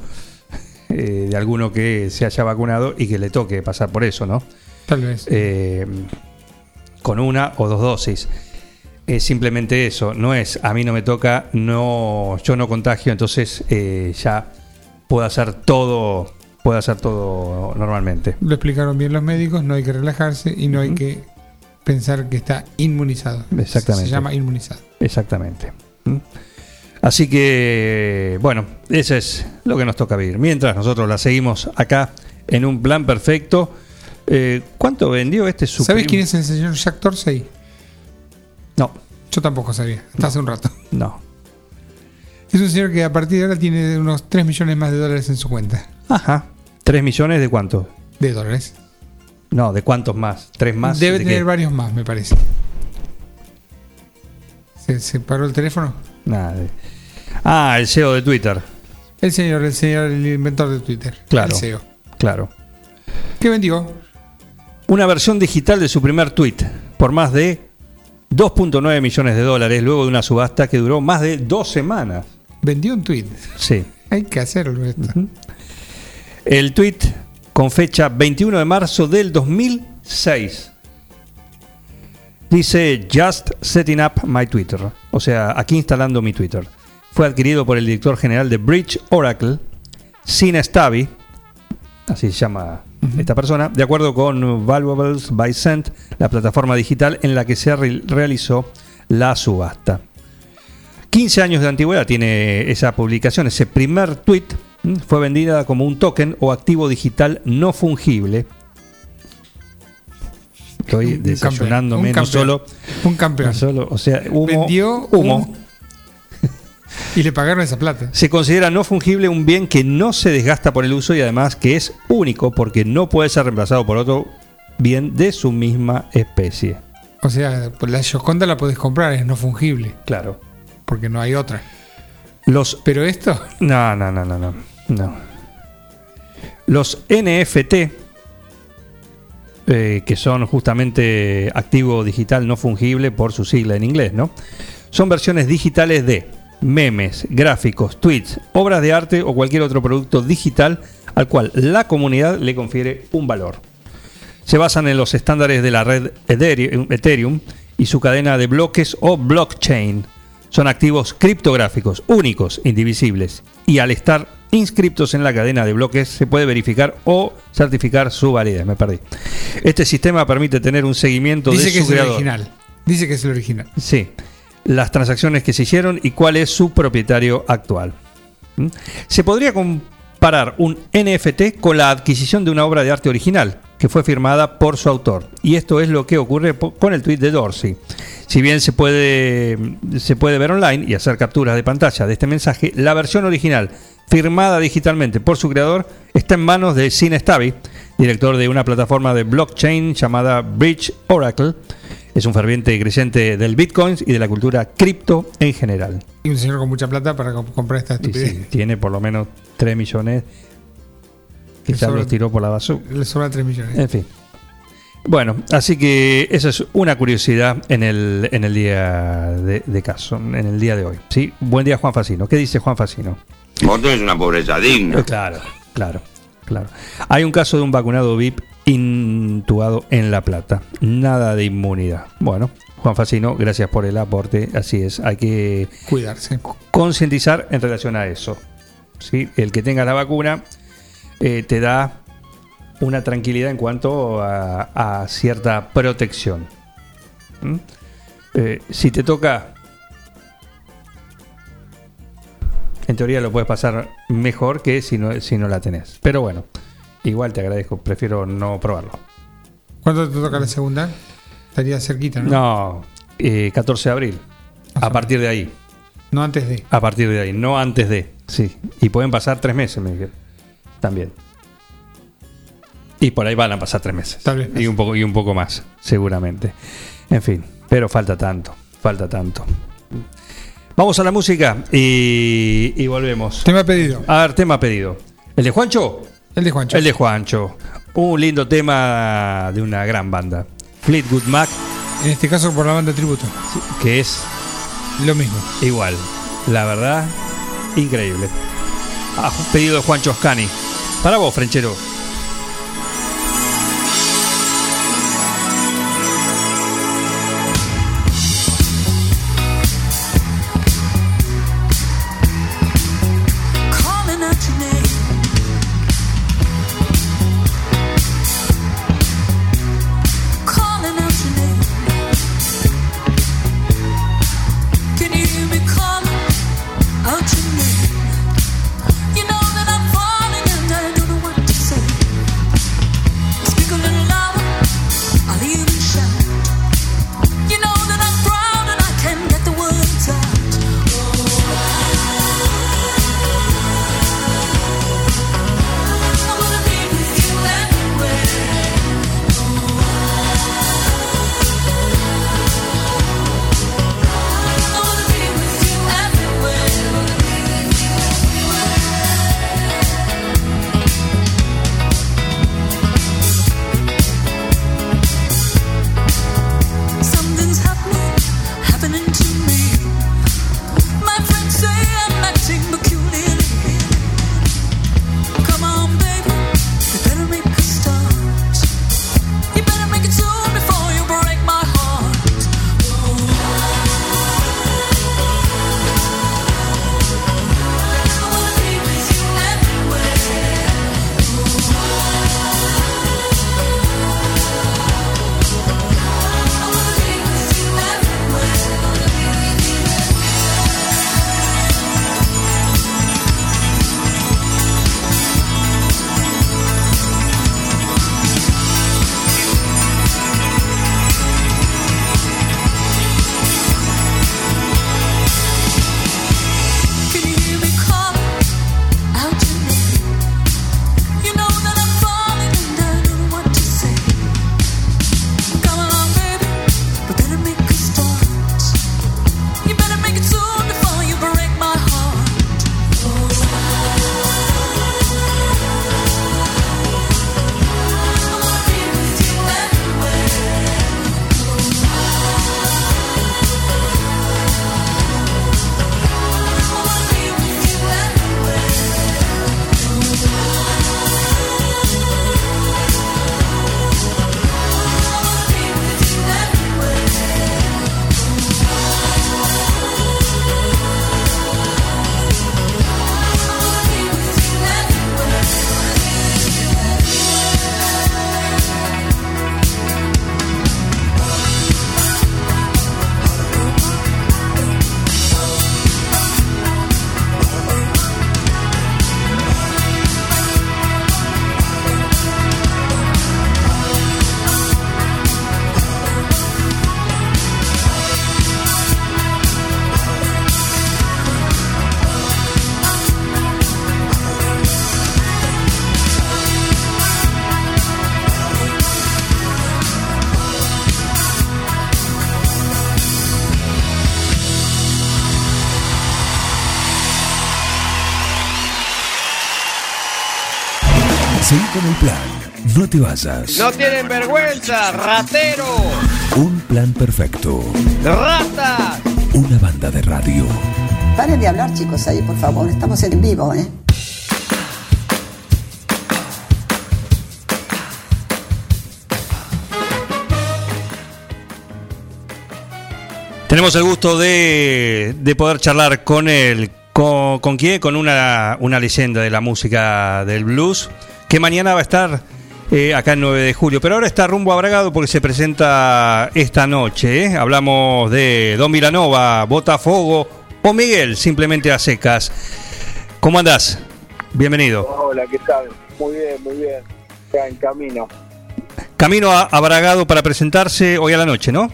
[LAUGHS] eh, de alguno que se haya vacunado y que le toque pasar por eso, ¿no? Tal vez. Eh, con una o dos dosis. Es simplemente eso, no es a mí no me toca, no yo no contagio, entonces eh, ya puedo hacer todo, puedo hacer todo normalmente. Lo explicaron bien los médicos, no hay que relajarse y no hay que pensar que está inmunizado. Exactamente. Se llama inmunizado. Exactamente. ¿Mm? Así que, bueno, eso es lo que nos toca vivir. Mientras nosotros la seguimos acá en un plan perfecto. Eh, ¿Cuánto vendió este su ¿Sabes quién es el señor Jack Dorsey? No. Yo tampoco sabía, hasta hace un rato. No. Es un señor que a partir de ahora tiene unos 3 millones más de dólares en su cuenta. Ajá. ¿Tres millones de cuánto? De dólares. No, ¿de cuántos más? ¿Tres más? Debe ¿De tener qué? varios más, me parece. ¿Se, se paró el teléfono? Nada, de- Ah, el CEO de Twitter. El señor, el señor, el inventor de Twitter. Claro. El CEO. Claro. ¿Qué vendió? Una versión digital de su primer tweet por más de 2.9 millones de dólares luego de una subasta que duró más de dos semanas. Vendió un tweet. Sí. Hay que hacerlo esto. El tweet con fecha 21 de marzo del 2006 dice Just setting up my Twitter. O sea, aquí instalando mi Twitter. Fue adquirido por el director general de Bridge Oracle, Sina Stavi, así se llama esta persona, de acuerdo con Valuables by Cent, la plataforma digital en la que se re- realizó la subasta. 15 años de antigüedad tiene esa publicación, ese primer tweet. Fue vendida como un token o activo digital no fungible. Estoy Un desayunándome, campeón, no un solo, Un campeón. no solo, o sea, humo, Vendió humo. un- [LAUGHS] y le pagaron esa plata. Se considera no fungible un bien que no se desgasta por el uso y además que es único porque no puede ser reemplazado por otro bien de su misma especie. O sea, la Gioconda la podés comprar, es no fungible. Claro. Porque no hay otra. Los Pero esto, [LAUGHS] No, no, no, no, no. No. Los NFT, eh, que son justamente activo digital no fungible por su sigla en inglés, ¿no? Son versiones digitales de memes, gráficos, tweets, obras de arte o cualquier otro producto digital al cual la comunidad le confiere un valor. Se basan en los estándares de la red Ethereum y su cadena de bloques o blockchain, Son activos criptográficos, únicos, indivisibles, y al estar inscriptos en la cadena de bloques se puede verificar o certificar su validez. Me perdí. Este sistema permite tener un seguimiento Dice de que su es el creador. original. Dice que es el original. Sí. Las transacciones que se hicieron y cuál es su propietario actual. ¿Mm? Se podría comparar un NFT con la adquisición de una obra de arte original que fue firmada por su autor. Y esto es lo que ocurre con el tweet de Dorsey. Si bien se puede, se puede ver online y hacer capturas de pantalla de este mensaje, la versión original, firmada digitalmente por su creador, está en manos de Sin Stavi, director de una plataforma de blockchain llamada Bridge Oracle. Es un ferviente creyente del Bitcoin y de la cultura cripto en general. Y un señor con mucha plata para comp- comprar esta estupidez. sí, tiene por lo menos 3 millones sobra- los tiró por la basura. Le sobran 3 millones. En fin. Bueno, así que esa es una curiosidad en el, en el día de, de caso, en el día de hoy. ¿sí? Buen día, Juan Facino. ¿Qué dice Juan Facino? Vos tenés una pobreza digna. Eh, Claro, claro, claro. Hay un caso de un vacunado VIP intubado en La Plata. Nada de inmunidad. Bueno, Juan Facino, gracias por el aporte. Así es, hay que Cuidarse. concientizar en relación a eso. ¿sí? El que tenga la vacuna eh, te da una tranquilidad en cuanto a, a cierta protección. ¿Mm? Eh, si te toca, en teoría lo puedes pasar mejor que si no, si no la tenés. Pero bueno, igual te agradezco, prefiero no probarlo. ¿Cuándo te toca la segunda? Estaría cerquita, ¿no? No, eh, 14 de abril. A partir de ahí. No antes de. A partir de ahí, no antes de. Sí. Y pueden pasar tres meses, me dijeron. También. Y por ahí van a pasar tres meses. Tal vez Y un poco, y un poco más, seguramente. En fin, pero falta tanto. Falta tanto. Vamos a la música y, y volvemos. Tema pedido. A ver, tema pedido. ¿El de Juancho? El de Juancho. El de Juancho. Un lindo tema de una gran banda. Fleetwood Mac, En este caso por la banda tributo. que es Lo mismo. Igual, la verdad, increíble. A pedido de Juan Choscani. Para vos, Frenchero. Te vayas. No tienen vergüenza, ratero. Un plan perfecto. Rata. Una banda de radio. Paren de hablar, chicos, ahí, por favor. Estamos en vivo, ¿eh? Tenemos el gusto de, de poder charlar con él. ¿Con, con quién? Con una, una leyenda de la música del blues, que mañana va a estar eh, acá el 9 de julio. Pero ahora está rumbo a Bragado porque se presenta esta noche. ¿eh? Hablamos de Don Milanova, Botafogo o Miguel, simplemente a secas. ¿Cómo andás? Bienvenido. Hola, ¿qué tal? Muy bien, muy bien. Ya en camino. Camino a, a Bragado para presentarse hoy a la noche, ¿no?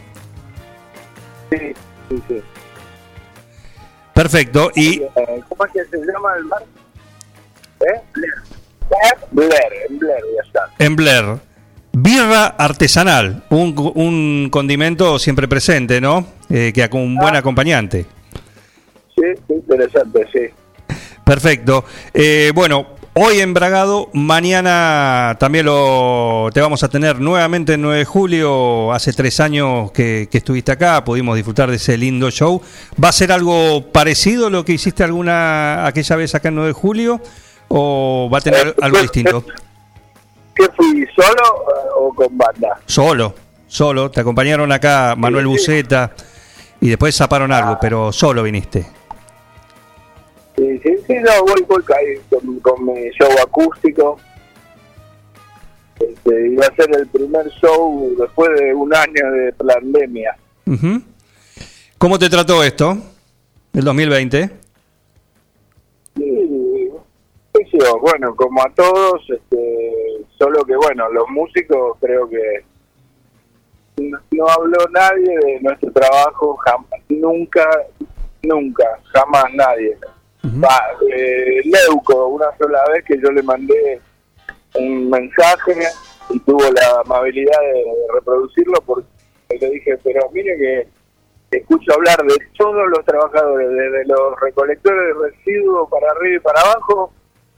Sí, sí, sí. Perfecto. Y Eh, ¿Cómo es que se llama el bar? ¿Eh? Blair. En Blair ya está. en Blair, birra artesanal, un, un condimento siempre presente, ¿no? Eh, que un buen acompañante. Sí, interesante, sí. Perfecto. Eh, bueno, hoy en Bragado, mañana también lo te vamos a tener nuevamente el 9 de julio. Hace tres años que, que estuviste acá, pudimos disfrutar de ese lindo show. ¿Va a ser algo parecido a lo que hiciste alguna aquella vez acá el 9 de julio? ¿O va a tener algo distinto? ¿Qué fui solo eh, o con banda? Solo, solo. Te acompañaron acá Manuel Buceta y después zaparon algo, pero solo viniste. Sí, sí, sí, no, voy, voy con, con mi show acústico. Este, iba a ser el primer show después de un año de pandemia. ¿Cómo te trató esto? El 2020. Bueno, como a todos, este, solo que bueno, los músicos creo que no, no habló nadie de nuestro trabajo, jamás, nunca, nunca, jamás nadie. Va, eh, Leuco, una sola vez que yo le mandé un mensaje y tuvo la amabilidad de reproducirlo porque le dije, pero mire que escucho hablar de todos los trabajadores, desde los recolectores de residuos para arriba y para abajo,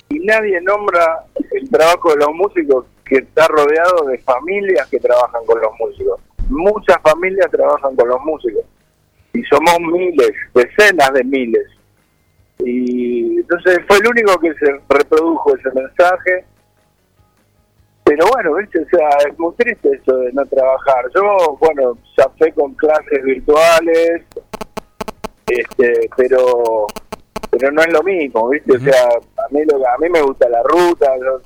y nadie nombra el trabajo de los músicos que está rodeado de familias que trabajan con los músicos. Muchas familias trabajan con los músicos. Y somos miles, decenas de miles. Y entonces fue el único que se reprodujo ese mensaje. Pero bueno, ¿viste? O sea, es muy triste eso de no trabajar. Yo, bueno, zafé con clases virtuales, este, pero pero no es lo mismo, ¿viste? O sea, a mí, lo, a mí me gusta la ruta, yo,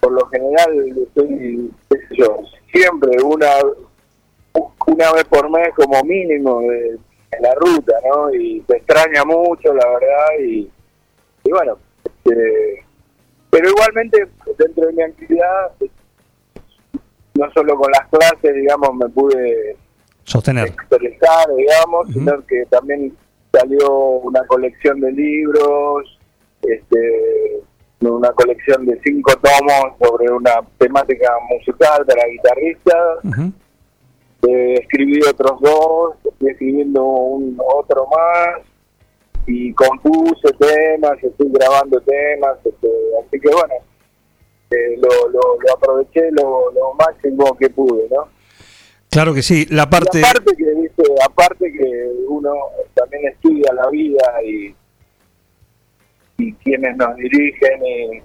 por lo general estoy, qué sé yo, siempre una una vez por mes como mínimo de, en la ruta, ¿no? Y te extraña mucho, la verdad, y, y bueno, este, pero igualmente dentro de mi actividad, no solo con las clases, digamos, me pude Sostener. expresar, digamos, sino que también salió una colección de libros, este, una colección de cinco tomos sobre una temática musical para guitarristas. Eh, escribí otros dos, estoy escribiendo un otro más y compuse temas, estoy grabando temas, este, así que bueno, eh, lo, lo, lo aproveché lo, lo máximo que pude, ¿no? Claro que sí. La parte. Y aparte que, ¿viste? aparte que uno también estudia la vida y, y quienes nos dirigen y,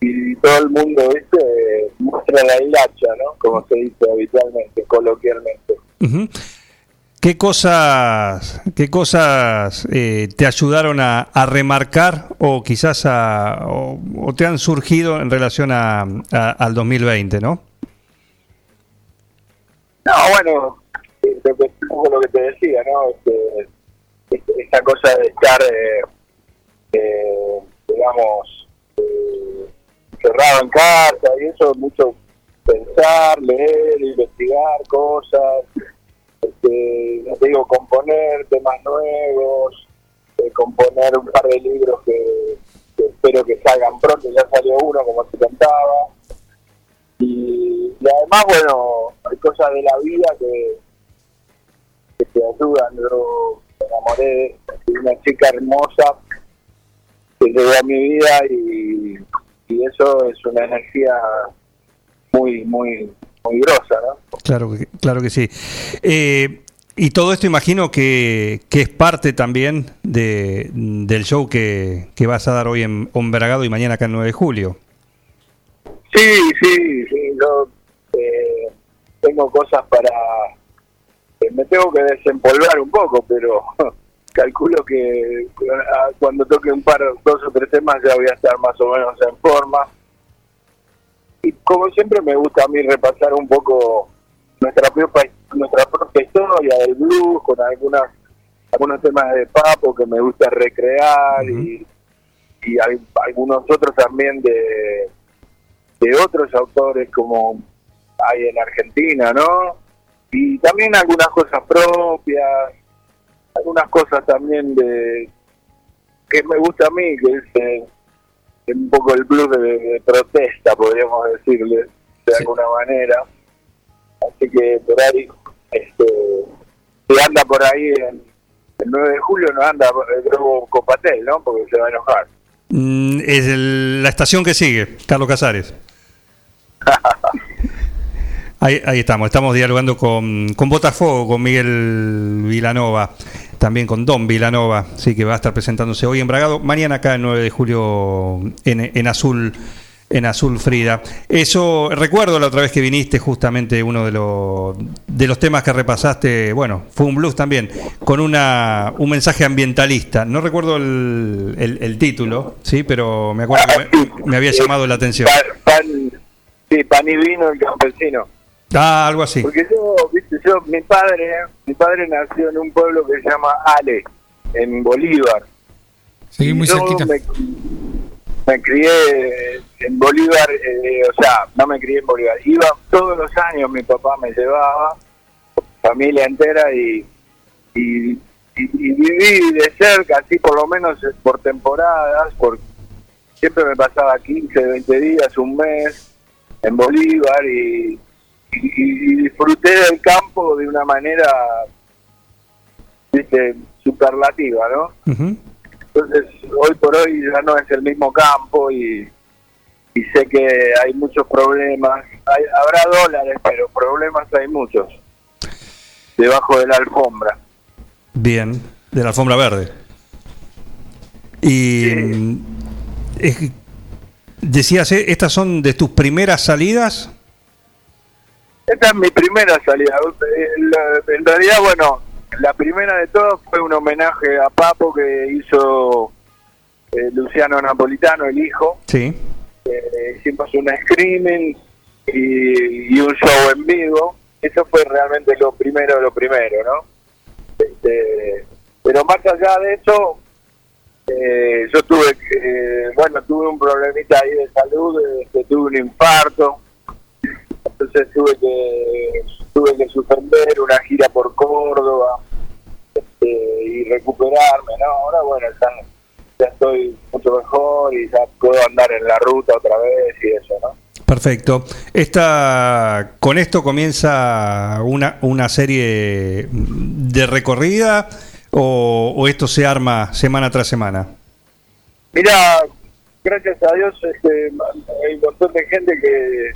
y todo el mundo, ¿viste? muestra la hilacha, ¿no? Como se dice habitualmente, coloquialmente. Ujú. ¿Qué cosas, qué cosas eh, te ayudaron a, a remarcar o quizás a, o, o te han surgido en relación a, a- al 2020, no? No, bueno, eh, lo que, un poco lo que te decía, ¿no? Este, esta cosa de estar, eh, eh, digamos, eh, cerrado en casa y eso, mucho pensar, leer, investigar cosas, este, no te digo, componer temas nuevos, eh, componer un par de libros que, espero que salgan pronto, ya salió uno como te contaba. Y, y además, bueno, hay cosas de la vida que, que te ayudan. Yo me enamoré de una chica hermosa que llegó a mi vida y, y eso es una energía muy, muy, muy grosa, ¿no? Claro que, claro que sí. Eh, y todo esto imagino que, que es parte también de, del show que, que vas a dar hoy en Ombragado y mañana acá el 9 de julio. Sí, sí, sí, yo eh, tengo cosas para... eh, me tengo que desempolvar un poco, pero calculo que ah, cuando toque un par, dos o tres temas ya voy a estar más o menos en forma. Y como siempre me gusta a mí repasar un poco nuestra propia, nuestra propia historia del blues con algunas algunos temas de papo que me gusta recrear y, y hay algunos otros también de, de otros autores como hay en Argentina, ¿no? Y también algunas cosas propias, algunas cosas también de que me gusta a mí, que es eh, un poco el blues de, de protesta, podríamos decirle, de alguna manera. Así que por ahí, este, si anda por ahí en, el 9 de julio, no anda el Drogo Copatel, ¿no? Porque se va a enojar. Mm, es el- la estación que sigue, Carlos Casares. [LAUGHS] Ahí, ahí estamos, estamos dialogando con, con Botafogo, con Miguel Vilanova, también con Don Vilanova, sí que va a estar presentándose hoy en Bragado, mañana acá el 9 de julio en, en Azul en Azul Frida. Eso, recuerdo la otra vez que viniste, justamente uno de, los de los temas que repasaste, bueno, fue un blues también, con una, un mensaje ambientalista. No recuerdo el, el- el título, sí, pero me acuerdo que me, me había llamado la atención. Pan, sí, pan y vino el campesino. Ah, algo así. Porque yo, yo, mi padre, mi padre nació en un pueblo que se llama Ale, en Bolívar. Seguí muy yo cerquita. Me, me crié en Bolívar, eh, o sea, no me crié en Bolívar. Iba todos los años, mi papá me llevaba, familia entera, y, y, y- y viví de cerca, así por lo menos por temporadas, por siempre me pasaba 15, 20 días, un mes en Bolívar y, y- y disfruté del campo de una manera, viste, superlativa, ¿no? Entonces, hoy por hoy ya no es el mismo campo y, y sé que hay muchos problemas. Hay, habrá dólares, pero problemas hay muchos debajo de la alfombra. Bien, de la alfombra verde. Y mm, es- decías, eh, ¿estas son de tus primeras salidas? Esta es mi primera salida. En realidad, bueno, la primera de todas fue un homenaje a Papo que hizo eh, Luciano Napolitano, el hijo. Sí. Eh, hicimos un screaming y, y un show en vivo. Eso fue realmente lo primero de lo primero, ¿no? Este, pero más allá de eso, eh, yo tuve, eh, bueno, tuve un problemita ahí de salud, este, tuve un infarto, entonces tuve que tuve que suspender una gira por Córdoba este, y recuperarme, ¿no? Ahora, bueno, ya, ya estoy mucho mejor y ya puedo andar en la ruta otra vez y eso, ¿no? Perfecto. Esta, con esto comienza una, una serie de recorrida o, o esto se arma semana tras semana. Mira, gracias a Dios este, hay un montón de gente que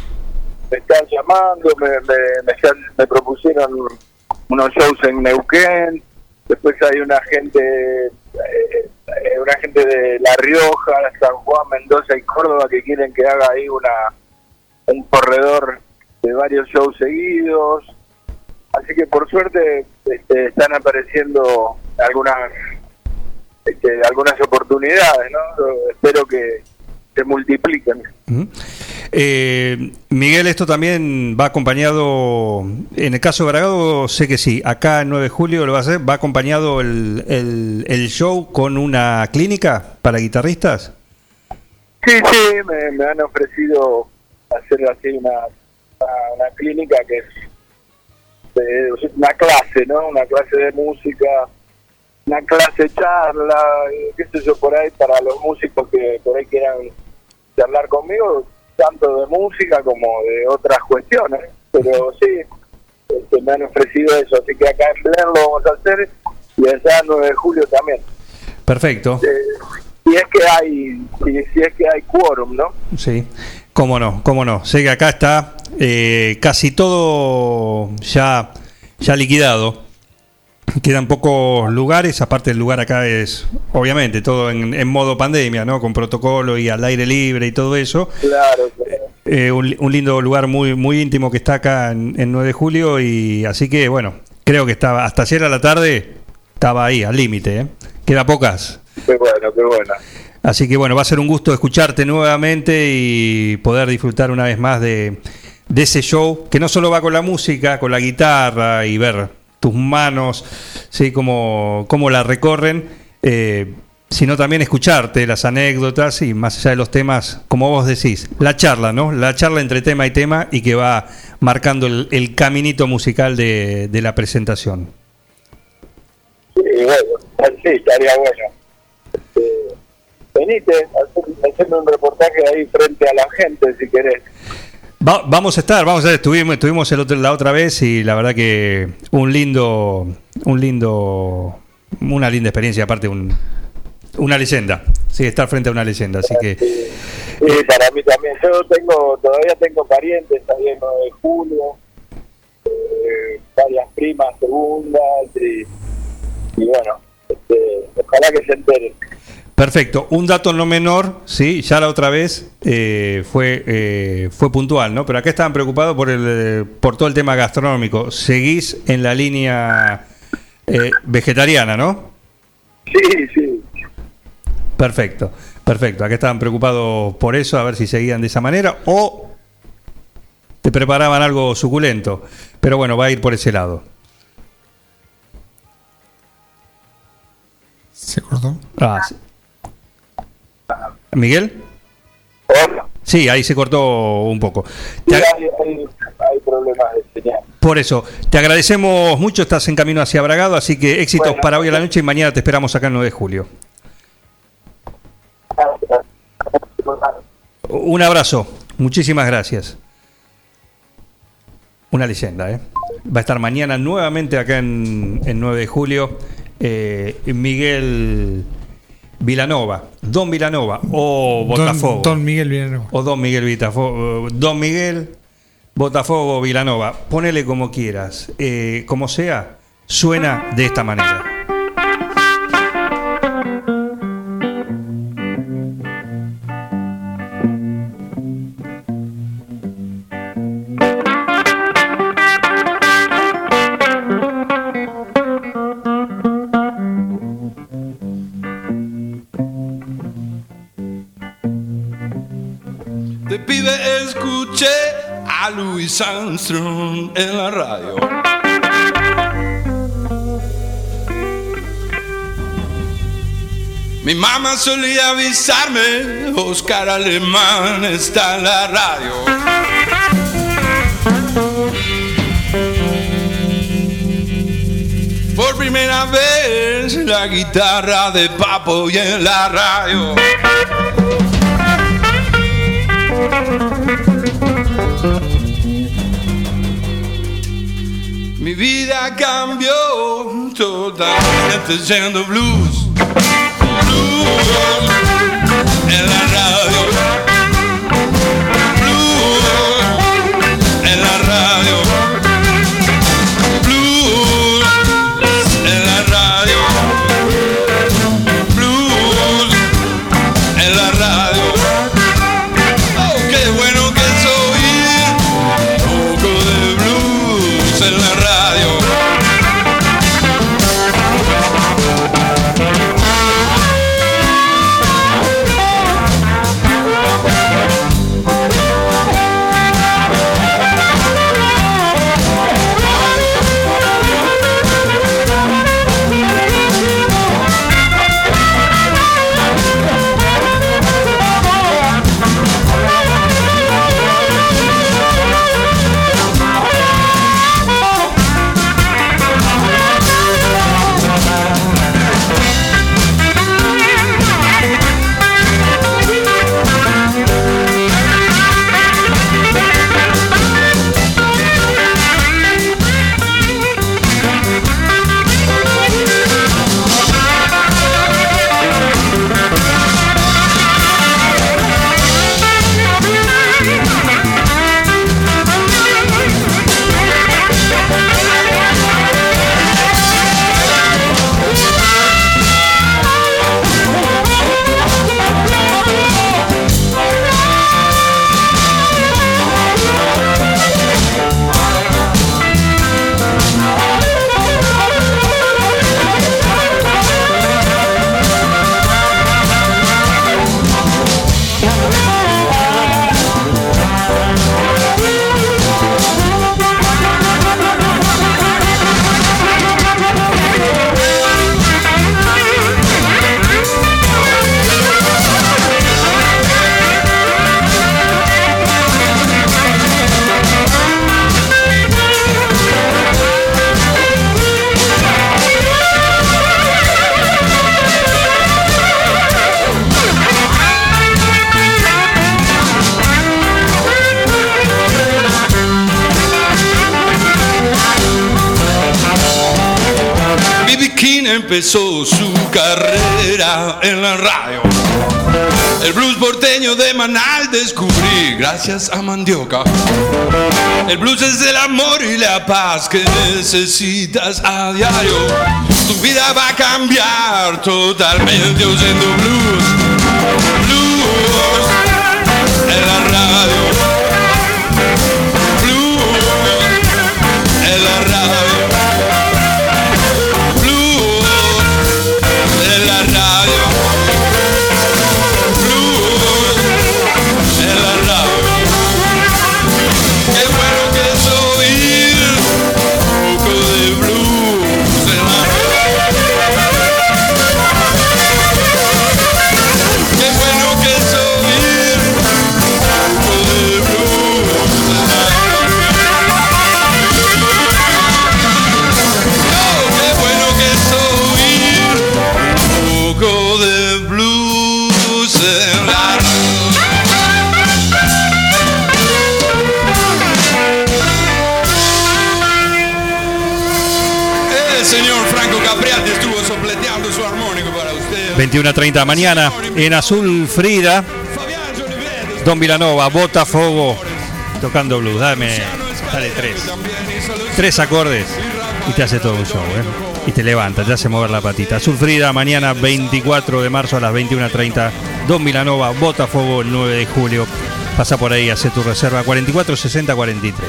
me están llamando, me, me, me están- me propusieron unos shows en Neuquén, después hay una gente, eh, una gente de La Rioja, San Juan, Mendoza y Córdoba que quieren que haga ahí una un corredor de varios shows seguidos, así que por suerte este, están apareciendo algunas este, algunas oportunidades, ¿no? Espero que se multipliquen. Eh, Miguel, esto también va acompañado, en el caso de Bragado, sé que sí, acá el 9 de julio lo va a hacer, va acompañado el, el, show con una clínica para guitarristas. Sí, sí, me, me han ofrecido hacer así una, una, una clínica que es de- una clase, ¿no? Una clase de música, una clase charla, eh, qué sé yo, por ahí para los músicos que por ahí quieran charlar conmigo, tanto de música como de otras cuestiones. Pero sí, este, me han ofrecido eso, así que acá en Blair lo vamos a hacer y allá el 9 de julio también. Perfecto. Eh, si es que hay, si es que hay quórum, ¿no? Sí, cómo no, cómo no. Sé que acá está eh, casi todo ya, ya liquidado. Quedan pocos lugares, aparte el lugar acá es, obviamente, todo en, en modo pandemia, ¿no? Con protocolo y al aire libre y todo eso. Claro, claro. Eh, un, un lindo lugar muy, muy íntimo que está acá en, en 9 de julio y así que, bueno, creo que estaba, hasta ayer a la tarde, estaba ahí, al límite, ¿eh? Queda pocas. Qué bueno, qué bueno. Así que bueno, va a ser un gusto escucharte nuevamente y poder disfrutar una vez más de, de ese show que no solo va con la música, con la guitarra y ver tus manos, ¿sí? cómo, cómo la recorren, eh, sino también escucharte las anécdotas y más allá de los temas, como vos decís, la charla, ¿no? La charla entre tema y tema y que va marcando el, caminito musical de, de la presentación. Sí, bueno, sí, estaría bueno. Este, venite, hacer- hacerme un reportaje ahí frente a la gente, si querés. Va- vamos a estar, vamos a estar, estuvimos, estuvimos el otro- la otra vez y la verdad que un lindo, un lindo, una linda experiencia, aparte un, una leyenda, sí, estar frente a una leyenda, así que Sí, para mí también. Yo tengo, todavía tengo parientes ahí en 9 de julio, eh, varias primas segundas y, y bueno, este, ojalá que se enteren. Perfecto. Un dato no menor, sí, ya la otra vez eh, fue eh, fue puntual, ¿no? Pero acá estaban preocupados por el eh, por todo el tema gastronómico. Seguís en la línea eh, vegetariana, ¿no? Sí, sí. Perfecto, perfecto. Acá estaban preocupados por eso, a ver si seguían de esa manera o te preparaban algo suculento. Pero bueno, va a ir por ese lado. Se cortó. Ah, sí. ¿Miguel? Sí, ahí se cortó un poco. Hay problemas de señal. por eso, te agradecemos mucho, estás en camino hacia Bragado, así que éxitos para hoy a la noche y mañana te esperamos acá el 9 de julio. Un abrazo, muchísimas gracias. Una leyenda, ¿eh? Va a estar mañana nuevamente acá en, en 9 de julio eh, Miguel Vilanova, Don Vilanova o Botafogo. Don, Don Miguel Villanueva. O Don Miguel Botafogo. Don Miguel Botafogo Vilanova. Ponele como quieras. Eh, como sea, suena de esta manera. En la radio. Mi mamá solía avisarme, Oscar Alemán está en la radio. Por primera vez la guitarra de Papo y en la radio. Mi vida cambió totalmente siendo blues. Blues en la radio. Empezó su carrera en la radio. El blues porteño de Manal descubrí gracias a Mandioca. El blues es el amor y la paz que necesitas a diario. Tu vida va a cambiar totalmente oyendo blues. Blues en la radio. 21 a 30 mañana en Azul Frida. Don Vilanova, Botafogo, tocando blues. Dame, dale tres. Tres acordes y te hace todo un show, ¿eh? Y te levanta, te hace mover la patita. Azul Frida, mañana 24 de marzo a las 21.30. Don Vilanova, Botafogo, el 9 de julio. Pasa por ahí, hace tu reserva 44 60 43.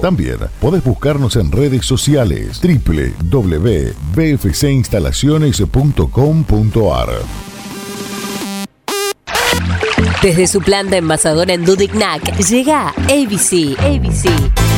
También podés buscarnos en redes sociales www.bfcinstalaciones.com.ar. Desde su planta envasadora en Dudignac llega ABC. ABC.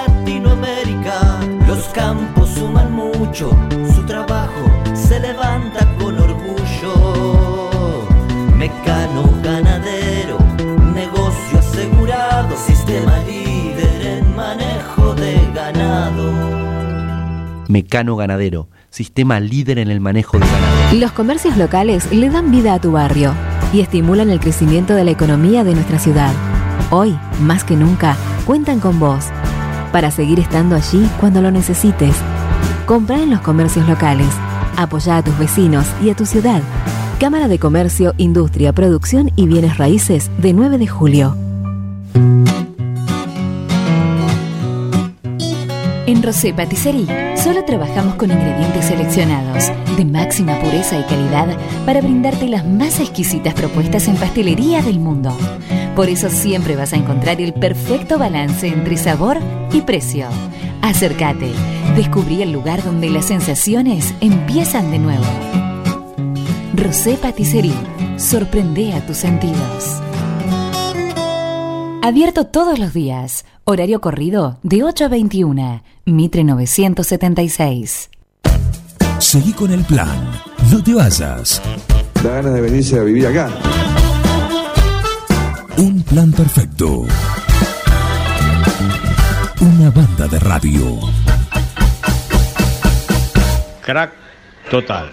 campos suman mucho, su trabajo se levanta con orgullo. Mecano ganadero, negocio asegurado, sistema líder en manejo de ganado. Mecano Ganadero, sistema líder en el manejo de ganado. Los comercios locales le dan vida a tu barrio y estimulan el crecimiento de la economía de nuestra ciudad. Hoy, más que nunca, cuentan con vos para seguir estando allí cuando lo necesites. Compra en los comercios locales. Apoya a tus vecinos y a tu ciudad. Cámara de Comercio, Industria, Producción y Bienes Raíces de 9 de julio. En Rosé Patisserie solo trabajamos con ingredientes seleccionados de máxima pureza y calidad para brindarte las más exquisitas propuestas en pastelería del mundo. Por eso siempre vas a encontrar el perfecto balance entre sabor y precio. Acércate, descubrí el lugar donde las sensaciones empiezan de nuevo. Rosé Patisserie, sorprende a tus sentidos. Abierto todos los días. Horario corrido de 8 a 21. Mitre 976. Seguí con el plan. No te vayas. Da ganas de venirse a vivir acá. Un plan perfecto. Una banda de radio. Crack total.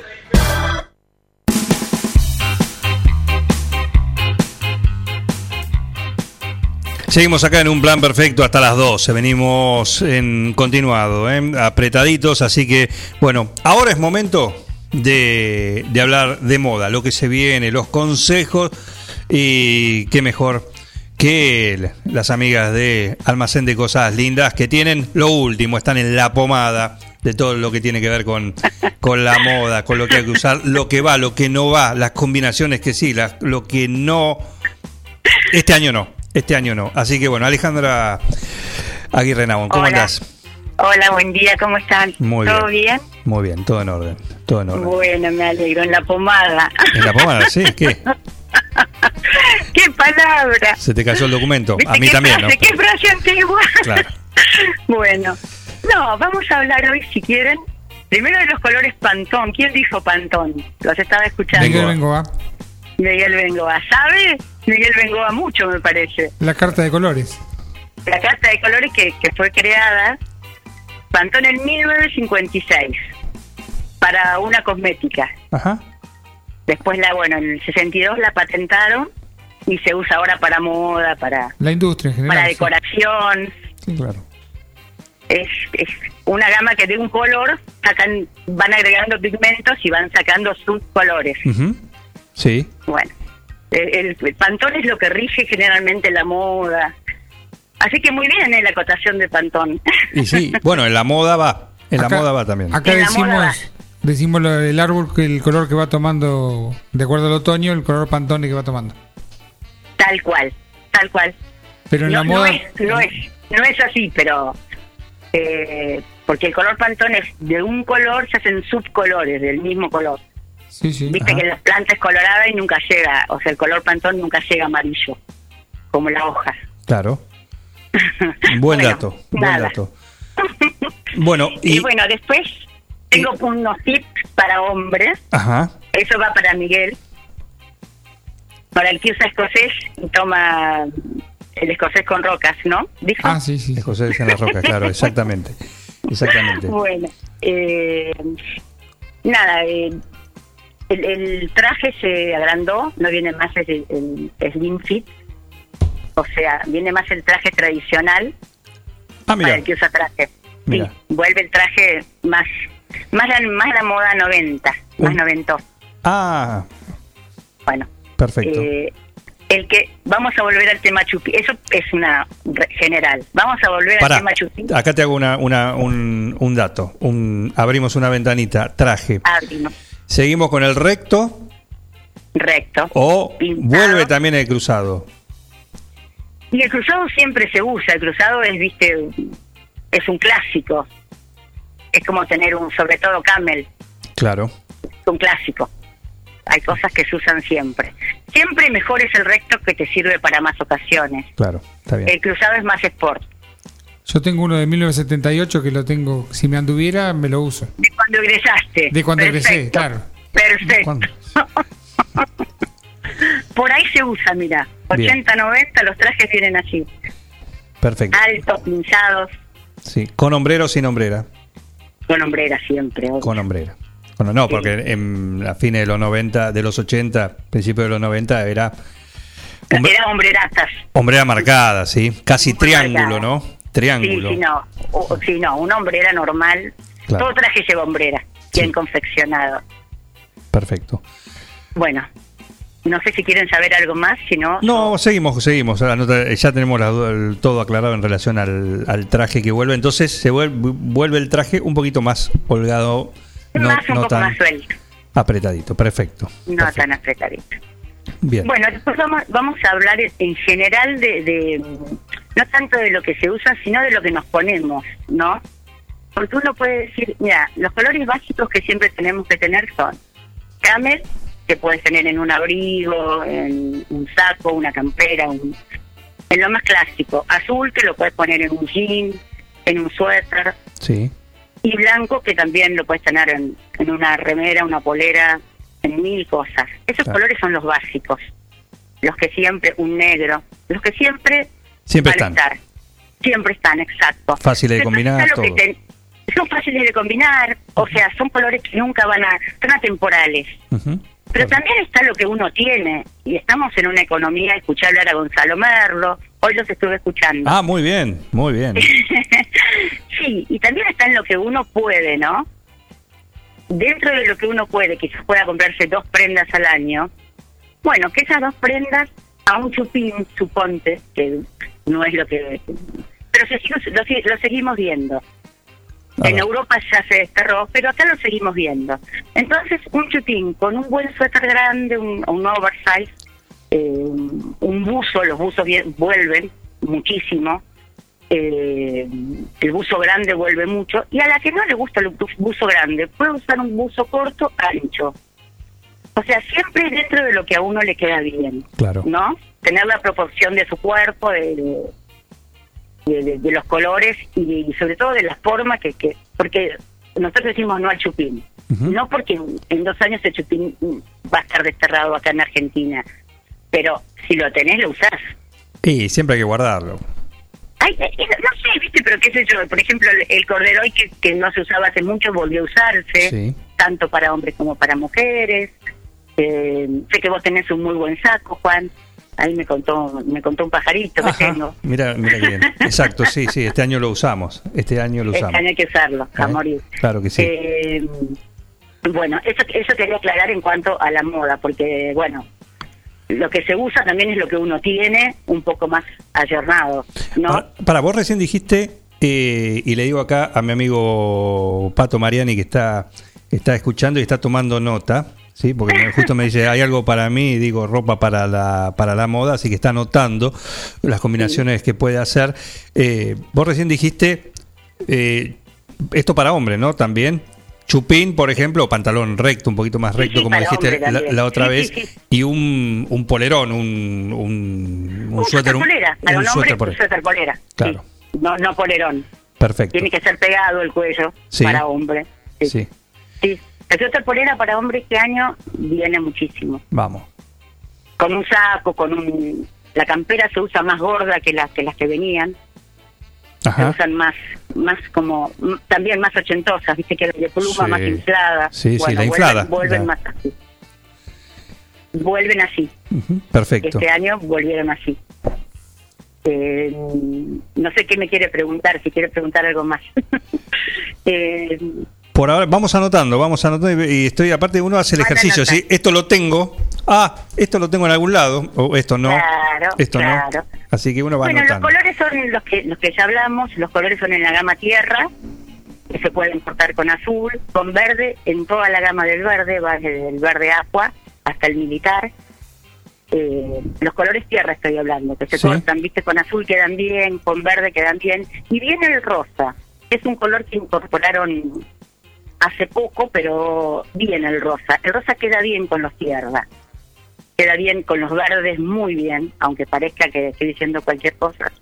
Seguimos acá en un plan perfecto hasta las 12. Venimos en continuado, ¿eh? apretaditos. Así que, bueno, ahora es momento de, de hablar de moda, lo que se viene, los consejos. Y qué mejor que las amigas de Almacén de Cosas Lindas que tienen lo último, están en la pomada de todo lo que tiene que ver con, [LAUGHS] con la moda, con lo que hay que usar, lo que va, lo que no va, las combinaciones que sí, las- lo que no. Este año no, este año no. Así que bueno, Alejandra Aguirre Nabón, ¿cómo Hola. andás? Hola, buen día, ¿cómo están? Muy ¿Todo bien? Muy bien, todo en orden, todo en orden. Bueno, me alegro, en la pomada. En la pomada, sí, ¿qué? [LAUGHS] [LAUGHS] ¡Qué palabra! Se te cayó el documento, a ¿Viste mí qué también, ¿no? frase, ¿Qué frase antigua? Claro. [LAUGHS] Bueno, no, vamos a hablar hoy, si quieren, primero de los colores Pantón. ¿Quién dijo Pantón? Los estaba escuchando. Miguel Bengoa. Miguel Bengoa. ¿Sabe? Miguel Bengoa mucho, me parece. La carta de colores. La carta de colores que, que fue creada, Pantón en 1956, para una cosmética. Ajá. Después, la bueno, en el 62 la patentaron y se usa ahora para moda, para, La industria en general. para decoración. Sí, claro. Es, es una gama que de un color sacan, van agregando pigmentos y van sacando subcolores. Ujú. Sí. Bueno, el, el Pantón es lo que rige generalmente la moda. Así que muy bien ¿eh? la acotación de Pantón. Y sí, [LAUGHS] bueno, en la moda va. En la moda va también. Acá En la moda decimos, decimos lo del árbol que el color que va tomando, de acuerdo al otoño, el color pantone que va tomando. Tal cual, tal cual. Pero en no, la no moda. es, no es, no es así, pero eh, porque el color pantón es de un color, se hacen subcolores del mismo color. Sí, sí. Viste que la planta es colorada y nunca llega, o sea, el color pantón nunca llega amarillo, como la hoja. Claro. [LAUGHS] Buen Bueno, dato, buen dato. [LAUGHS] Bueno, Y, y. bueno, después tengo unos tips para hombres, Ajá. eso va para Miguel, para el que usa escocés y toma el escocés con rocas, ¿no? ¿Dijo? Ah, sí, sí. José en la roca, claro, [LAUGHS] exactamente. Exactamente. Bueno, eh, nada, eh, el, el traje se agrandó, no viene más el, el slim fit, o sea, viene más el traje tradicional Ah, para el que usa traje. Mira. Sí, vuelve el traje más más la, más la moda 90, más noventoso. Ah, Bueno, perfecto. eh, el que vamos a volver al tema chupi, eso es una general. Vamos a volver Pará, al tema chupi. acá te hago una, una, un, un dato. Un, abrimos una ventanita, traje. Abrimos, ¿Seguimos con el recto recto. o Pintado. vuelve también el cruzado? Y el cruzado siempre se usa, el cruzado es, viste, es un clásico. Es como tener un, sobre todo camel, Claro, es un clásico. Hay cosas que se usan siempre. Siempre mejor es el recto que te sirve para más ocasiones. claro, está bien. El cruzado es más sport. Yo tengo uno de 1978 que lo tengo, si me anduviera, me lo uso. De cuando egresaste. De cuando Perfecto, egresé, claro. Perfecto. [LAUGHS] Por ahí se usa, mira. Bien. 80, 90, los trajes vienen así. Perfecto. Altos, pinchados, Sí. ¿Con hombrero o sin hombrera? Con hombrera siempre. obvio. Con hombrera. Bueno, no, porque en a fines de los 90, de los 80, principios de los 90 era hombre- Eran hombreratas. hombrera marcada, ¿sí? Casi triángulo, marcada. ¿no? Sí, Triángulo. sí, no. O- o- sí, no, una hombrera normal. Claro. Todo traje lleva hombrera, bien confeccionado. Perfecto. Bueno, no sé si quieren saber algo más, si no... No, seguimos, seguimos. Nota- Ya tenemos la el- todo aclarado en relación al, al traje que vuelve. Entonces se vuelve, vuelve el traje un poquito más holgado, no, más un no poco tan más suelto, apretadito. Perfecto. no tan apretadito. Bien. Bueno, después vamos, vamos a hablar en general de, de, no tanto de lo que se usa, sino de lo que nos ponemos, ¿no? Porque uno puede decir, mira, los colores básicos que siempre tenemos que tener son camel, que puedes tener en un abrigo, en un saco, una campera, un- en lo más clásico, azul, que lo puedes poner en un jean, en un suéter, Sí. y blanco, que también lo puedes tener en, en una remera, una polera, en mil cosas. Esos Claro. colores son los básicos, los que siempre, un negro, los que siempre Siempre van a están. estar. Siempre están, exacto. Fáciles de combinar, todo. son fáciles de combinar, o sea, son colores que nunca van a, son atemporales. Ujú. Pero también está lo que uno tiene, y estamos en una economía, escuché hablar a Gonzalo Merlo, hoy los estuve escuchando. Ah, muy bien, muy bien. [LAUGHS] sí, y también está en lo que uno puede, ¿no? Dentro de lo que uno puede, quizás pueda comprarse dos prendas al año. Bueno, que esas dos prendas a un chupín, suponte, que no es lo que... Pero lo, lo seguimos viendo. A En ver. Europa ya se desterró, pero acá lo seguimos viendo. Entonces, un chupín con un buen suéter grande, un, un oversize, eh, un buzo, los buzos bien- vuelven muchísimo, eh, el buzo grande vuelve mucho, y a la que no le gusta el bu- buzo grande, puede usar un buzo corto, ancho. O sea, siempre dentro de lo que a uno le queda bien, Claro. ¿no? Tener la proporción de su cuerpo, de, de, de- de los colores y, y sobre todo de la forma que, que... Porque nosotros decimos no al chupín. No porque en, dos años el chupín va a estar desterrado acá en Argentina, pero si lo tenés, lo usás. Y siempre hay que guardarlo. Ay, eh, eh, no sé, viste, pero qué sé yo, por ejemplo, el, el corderoy que, que no se usaba hace mucho volvió a usarse, Sí. tanto para hombres como para mujeres. Eh, sé que vos tenés un muy buen saco, Juan. Ahí me contó, me contó un pajarito que tengo. Mira, mira bien. [LAUGHS] Exacto, sí, sí, este año lo usamos. Este año lo Este usamos. año hay que usarlo, a ¿Eh? morir. Claro que sí. Eh, bueno, eso, eso quería aclarar en cuanto a la moda, porque, bueno, lo que se usa también es lo que uno tiene un poco más ayornado, ¿no? Para, para, vos recién dijiste, eh, y le digo acá a mi amigo Pato Mariani que está, está escuchando y está tomando nota, ¿sí? porque justo me dice, hay algo para mí, y digo, ropa para la, para la moda, así que está anotando las combinaciones que puede hacer. Eh, vos recién dijiste, eh, esto para hombre, ¿no? También. Chupín, por ejemplo, o pantalón recto, un poquito más recto, sí, como dijiste la, otra vez, y un, un polerón, un, un, un suéter. un- polera, para un un hombre suéter un suéter polera. Claro. No, no polerón. Perfecto. Tiene que ser pegado el cuello Sí. para hombre. Sí, Sí. El suéter polera para hombre este año viene muchísimo. vamos. Con un saco, con un... La campera se usa más gorda que las que, las que venían. Se Ajá. usan más, más como... También más ochentosas, viste que de pluma Sí. más inflada. Sí, sí, la inflada. Vuelven, vuelven La- más así. Vuelven así. Perfecto. Este año volvieron así. Eh, no sé qué me quiere preguntar, si quiere preguntar algo más. [LAUGHS] Eh, Por ahora, vamos anotando, vamos anotando y, estoy, aparte uno hace el ejercicio. ¿sí? Esto lo tengo, ah, esto lo tengo en algún lado, o esto no, Claro, esto claro. no. Así que uno va bueno, los anotando. colores son los que, los que ya hablamos, los colores son en la gama tierra, que se pueden cortar con azul, con verde, en toda la gama del verde, va desde el verde agua hasta el militar. Eh, los colores tierra estoy hablando, que se Sí. cortan, viste, con azul quedan bien, con verde quedan bien, y viene el rosa, que es un color que incorporaron hace poco, pero bien el rosa. El rosa queda bien con los tierra. queda bien con los verdes muy bien, aunque parezca que estoy diciendo cualquier cosa.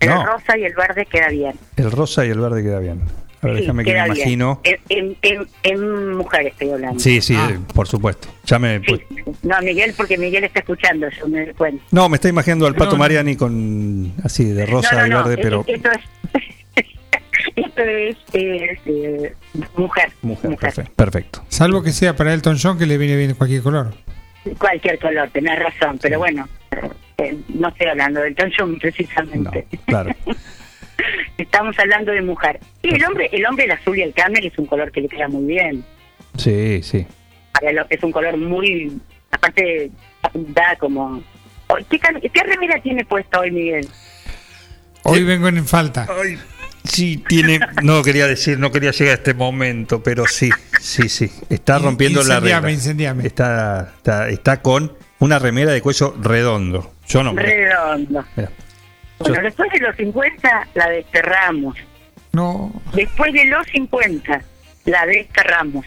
El No. rosa y el verde queda bien. El rosa y el verde queda bien. A ver, Sí, déjame que me bien. imagino. En, en, en- en mujer estoy hablando. Sí, sí, Ah. por supuesto. Ya me, pues, No, Miguel, porque Miguel está escuchando, yo me doy cuenta. no, me está imaginando al Pato No. Mariani con así de rosa no, y verde, pero Esto es, esto es, es, eh, mujer. mujer, perfecto. perfecto. Salvo que sea para Elton John, que le viene bien cualquier color. Cualquier color, tenés razón, pero bueno, eh, no estoy hablando del Elton John precisamente. Claro. [LAUGHS] Estamos hablando de mujer. Y el hombre, el hombre, el azul y el camel es un color que le queda muy bien. Sí, sí. Es un color muy, aparte da como. ¿Qué, qué remera tiene puesta hoy Miguel? Hoy vengo en falta. Sí, tiene. No quería decir, no quería llegar a este momento, pero sí, sí, sí. Está rompiendo la Incendiame, regla. incendiame. Está, está, está con una remera de cuello redondo. Yo no. mira, Redondo. mira. Bueno, después de los 50 la desterramos. No. Después de los 50 la desterramos.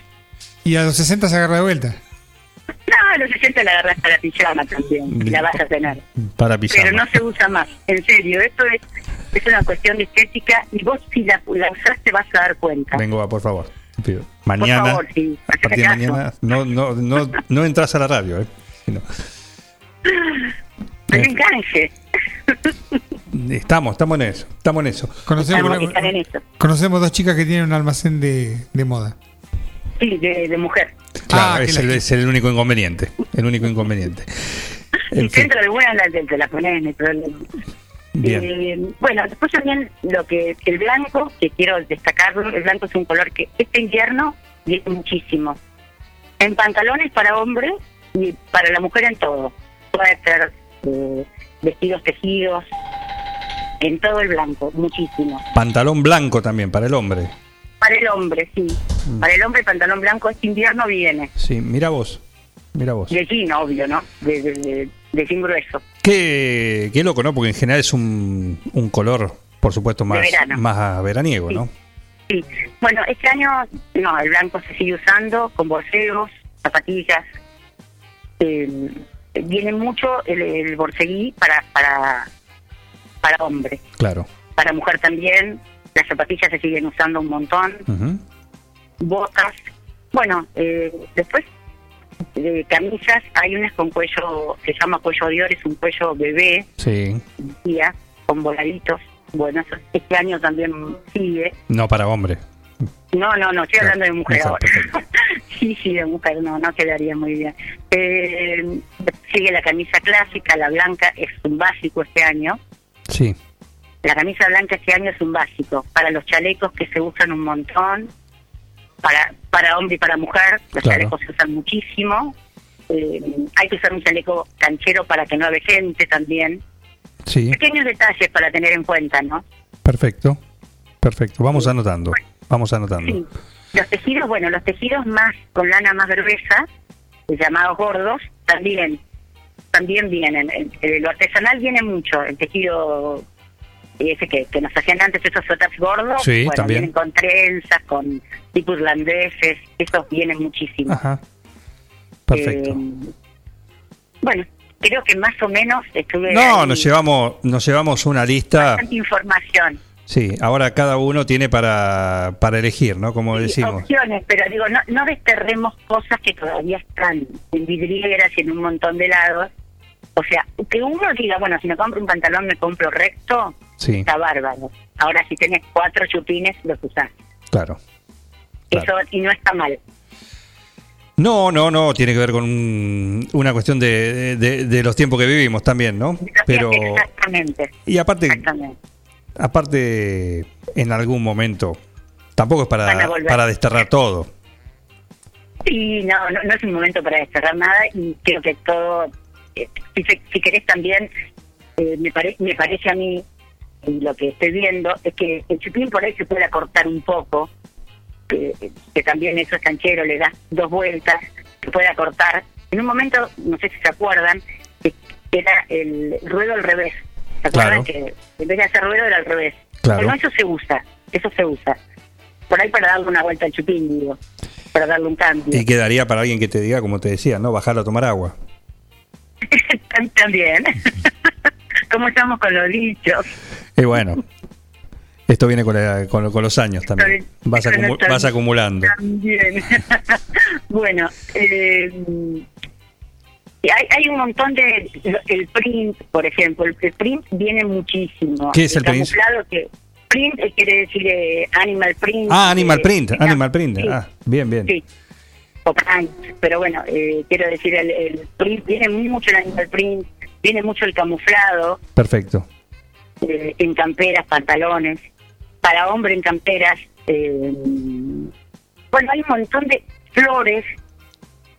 Y a los 60 se agarra de vuelta. No, a los 60 la agarras para la pijama también. y La vas a tener. Para pijama. Pero no se usa más. En serio, esto es, es una cuestión de estética y vos si la, la usaste vas a dar cuenta. Vengo, va, por favor. te pido. Mañana, Por favor, sí. a partir de mañana, no, no, no, no entras a la radio, ¿eh? [LAUGHS] En canje. [LAUGHS] Estamos, estamos en eso, estamos en eso. Conocemos, Estamos en eso. conocemos dos chicas que tienen un almacén de, de moda. Sí, de, de mujer. Claro, Ah, es, la- el, es el único inconveniente. El único inconveniente. [LAUGHS] En Y fin, dentro de buena la, te la en el problema. Bien. Eh, bueno, después también lo que el blanco, que quiero destacarlo, el blanco es un color que este invierno viene muchísimo. En pantalones para hombre y para la mujer en todo. Puede ser eh, vestidos tejidos, en todo el blanco, muchísimo. Pantalón blanco también para el hombre. Para el hombre, sí. Mm. Para el hombre el pantalón blanco este invierno viene. Sí, mira vos. Mira vos. De jean, obvio, ¿no? De, de, de, de jean grueso. Qué, qué loco, ¿no? Porque en general es un, un color, por supuesto, más, verano. más veraniego, ¿no? Sí. Bueno, este año, no, el blanco se sigue usando con borseos, zapatillas. Eh, viene mucho el, el borseguí para, para, para hombre. Claro. Para mujer también. Las zapatillas se siguen usando un montón. Ujú. Botas. Bueno, eh, después de camisas, hay unas con cuello, se llama cuello de oro, es un cuello bebé, Sí. tía, con voladitos. Bueno, eso este año también sigue. No para hombre. No, no, no, estoy hablando de mujer exacto, ahora. [LAUGHS] sí, sí, de mujer, no, no quedaría muy bien. Eh, sigue la camisa clásica, la blanca, es un básico este año. Sí. La camisa blanca este año es un básico. Para los chalecos que se usan un montón, para para hombre y para mujer, los Claro. chalecos se usan muchísimo. Eh, hay que usar un chaleco canchero para que no gente también. Sí. Pequeños detalles para tener en cuenta, ¿no? Perfecto. Perfecto. Vamos anotando. Vamos anotando. Sí. Los tejidos, bueno, los tejidos más con lana más gruesa, llamados gordos, también también vienen. El- el- lo artesanal viene mucho. El tejido ese que, que nos hacían antes, esos suéteres gordos, Sí, bueno, también. vienen con trenzas, con tipos irlandeses, esos vienen muchísimo. Ajá. Perfecto. Eh, bueno, creo que más o menos estuve... No, ahí nos llevamos, nos llevamos una lista. bastante información. Sí, ahora cada uno tiene para, para elegir, ¿no? Como Sí, decimos. opciones, pero digo, no, no desterremos cosas que todavía están en vidrieras y en un montón de lados. O sea, que uno diga, bueno, si me compro un pantalón, me compro recto, Sí, está bárbaro. Ahora, si tenés cuatro chupines, los usás. claro. Eso, y no está mal. No, no, no, tiene que ver con un- una cuestión de, de- de los tiempos que vivimos también, ¿no? Pero Exactamente. y aparte, Exactamente. aparte en algún momento tampoco es para, para desterrar todo. Sí, no, no, no es un momento para desterrar nada y creo que todo, si, se- si querés también, eh, me, pare- me parece a mí, y lo que estoy viendo, es que el chupín por ahí se puede acortar un poco, que, que también eso es canchero, le das dos vueltas, se puede acortar. En un momento, no sé si se acuerdan, era el ruedo al revés. ¿Se acuerdan Claro. que en vez de hacer ruedo era al revés? Claro. Bueno, eso se usa, eso se usa. Por ahí para darle una vuelta al chupín, digo, para darle un cambio. Y quedaría para alguien que te diga, como te decía, ¿no? Bajar a tomar agua. [LAUGHS] También. [LAUGHS] ¿Cómo estamos con los dichos? Y bueno, esto viene con, la- con- con los años también. Vas, acumu- vas acumulando. También. [LAUGHS] bueno, eh, hay, hay un montón de... El print, por ejemplo, el, el print viene muchísimo. ¿Qué es el print? que Print quiere decir eh, animal print. Ah, Animal eh, Print, Animal Print. Ah, bien, bien. Sí. Pero bueno, eh, quiero decir, el, el print, viene mucho el animal print, viene mucho el camuflado, Perfecto. eh, en camperas, pantalones, para hombre en camperas. eh, bueno, hay un montón de flores,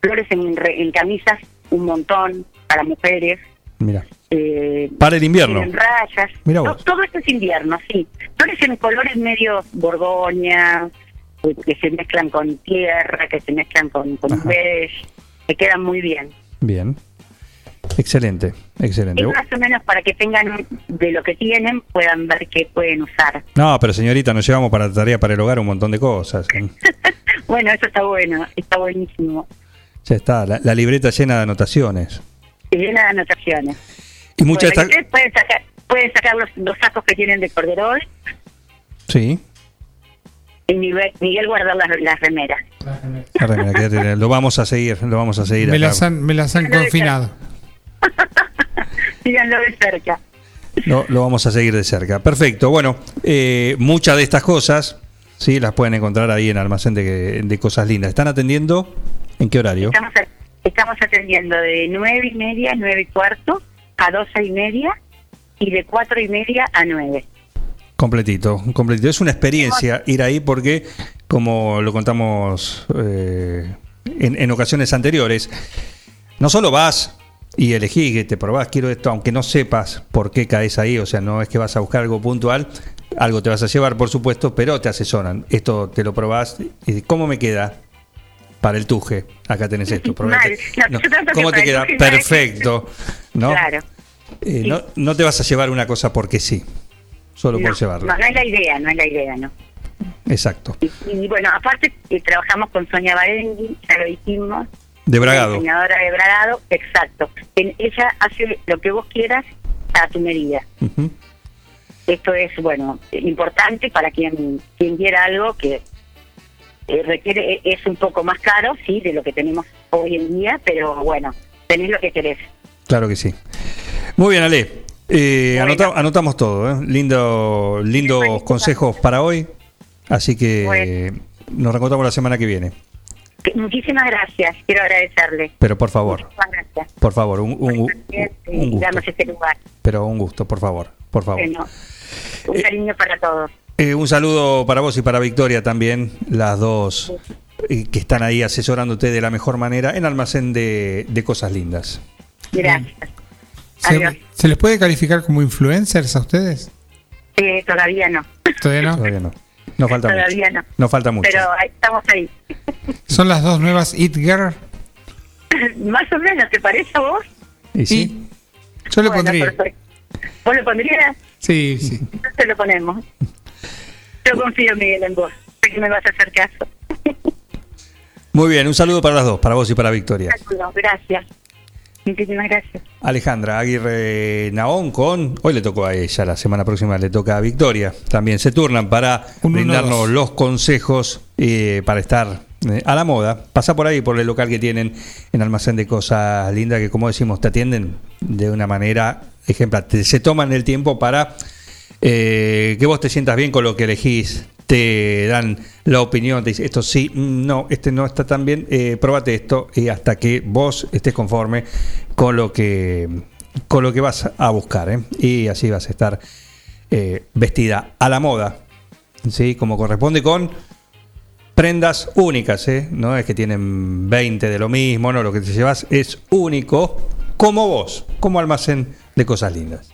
flores en, re- en camisas, un montón para mujeres. Mira. eh, Para el invierno. en rayas. Mira To- vos. Todo esto es invierno, sí. Flores en colores medio borgoña, que se mezclan con tierra, que se mezclan con, con beige, que quedan muy bien. Bien. Excelente, excelente. Es más o menos para que tengan de lo que tienen, puedan ver qué pueden usar. [LAUGHS] No, pero señorita, nos llevamos para tarea para el hogar un montón de cosas. [LAUGHS] Bueno, eso está bueno, está buenísimo. Ya está, la, la libreta llena de anotaciones. Llena de anotaciones. Y muchas Bueno, sacar, pueden sacar los, los sacos que tienen de corderol Sí, y Miguel, Miguel guardar las, las remeras. la remera, quédate, lo vamos a seguir, lo vamos a seguir Me acá. las han, me las han confinado. [LAUGHS] Síganlo de cerca. Lo, lo vamos a seguir de cerca. Perfecto. Bueno, eh, muchas de estas cosas, sí, las pueden encontrar ahí en Almacén de, de Cosas Lindas. ¿Están atendiendo? ¿En qué horario? Estamos, estamos atendiendo de nueve y media, nueve y cuarto, a doce y media y de cuatro y media a nueve. Completito, completito. Es una experiencia ir ahí porque, como lo contamos eh, en, en ocasiones anteriores, no solo vas y elegís que te probás, quiero esto, aunque no sepas por qué caes ahí, o sea, no es que vas a buscar algo puntual, algo te vas a llevar, por supuesto, pero te asesoran. Esto te lo probás y ¿cómo me queda? Para el tuje, acá tenés esto. [LAUGHS] No, ¿Cómo te queda? Perfecto. ¿no? Claro. Eh, no, no te vas a llevar una cosa porque sí, solo No, por llevarla. no, no es la idea, no es la idea, ¿no? Exacto. Y, y bueno, aparte eh, trabajamos con Sonia Barengui, ya lo dijimos. De Bragado. Diseñadora de Bragado, exacto. En- ella hace lo que vos quieras a tu medida. Esto es, bueno, importante para quien, quien quiera algo que eh, requiere, es un poco más caro, sí, de lo que tenemos hoy en día, pero bueno, tenés lo que querés. Claro que sí. Muy bien, Ale. Eh, anota- anotamos todo. ¿eh? Lindo, lindos consejos para hoy. Así que Bueno. nos reencontramos la semana que viene. Muchísimas gracias, quiero agradecerle. Pero por favor, Muchísimas gracias. por favor, un, un- Eh, un gusto. este lugar. pero un gusto, por favor, por favor. Bueno, un cariño para todos. Eh, un saludo para vos y para Victoria también, las dos eh, que están ahí asesorándote de la mejor manera en almacén de, de cosas lindas. Gracias. ¿Se, ¿Se les puede calificar como influencers a ustedes? Eh, todavía no. ¿Todavía no? Todavía no. Nos falta Todavía mucho. no. Nos falta mucho. Pero ahí estamos ahí. ¿Son las dos nuevas It Girl? [LAUGHS] Más o menos, ¿te parece a vos? ¿Y sí? Yo le Bueno, pondría. perfecto. ¿Vos lo pondrías? Sí, sí. Entonces lo ponemos. Yo confío, Miguel, en vos. Sé que me vas a hacer caso. Muy bien, un saludo para las dos, para vos y para Victoria. Saludos, Gracias. Muchísimas gracias. Alejandra Aguirre Naón con. Hoy le tocó a ella, la semana próxima le toca a Victoria. También se turnan para uno, brindarnos dos. los consejos eh, para estar eh, a la moda. Pasa por ahí, por el local que tienen en Almacén de Cosas Lindas, que como decimos, te atienden de una manera ejemplar. Te- se toman el tiempo para eh, que vos te sientas bien con lo que elegís. Te dan la opinión, te dicen esto sí, no, este no está tan bien, eh, probate esto y hasta que vos estés conforme con lo que con lo que vas a buscar ¿eh? y así vas a estar eh, vestida a la moda, sí, como corresponde con prendas únicas, ¿eh? no es que tienen 20 de lo mismo, no, lo que te llevas es único como vos, como almacén de cosas lindas.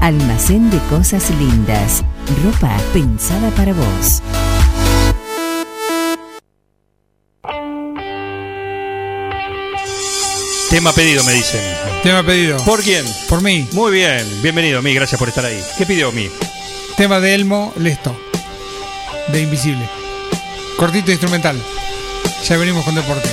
Almacén de cosas lindas. Ropa pensada para vos. Tema pedido, me dicen. Tema pedido. ¿Por quién? Por mí. Muy bien, bienvenido, Mi, gracias por estar ahí. ¿Qué pidió Mi? Tema de Elmo Lesto. De Invisible. Cortito instrumental. Ya venimos con deporte.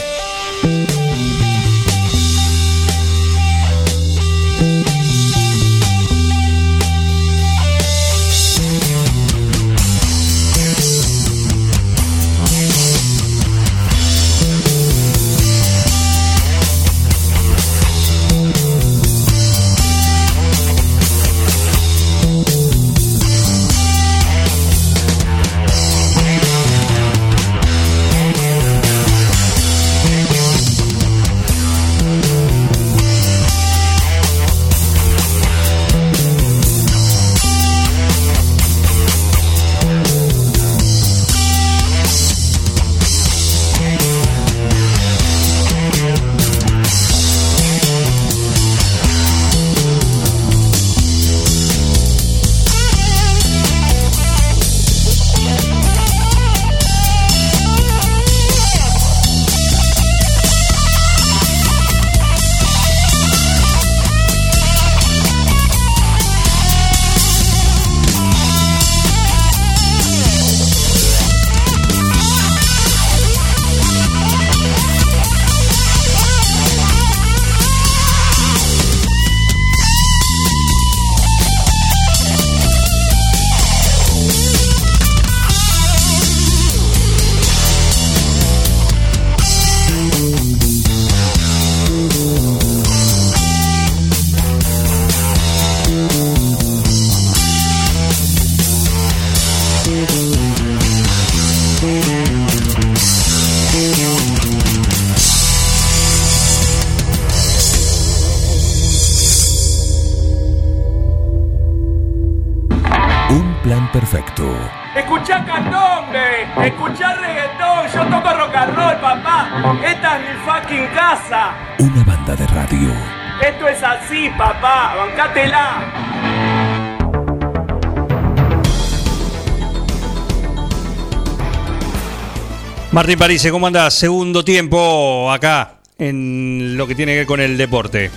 Martín París, ¿cómo andás? Segundo tiempo acá en lo que tiene que ver con el deporte.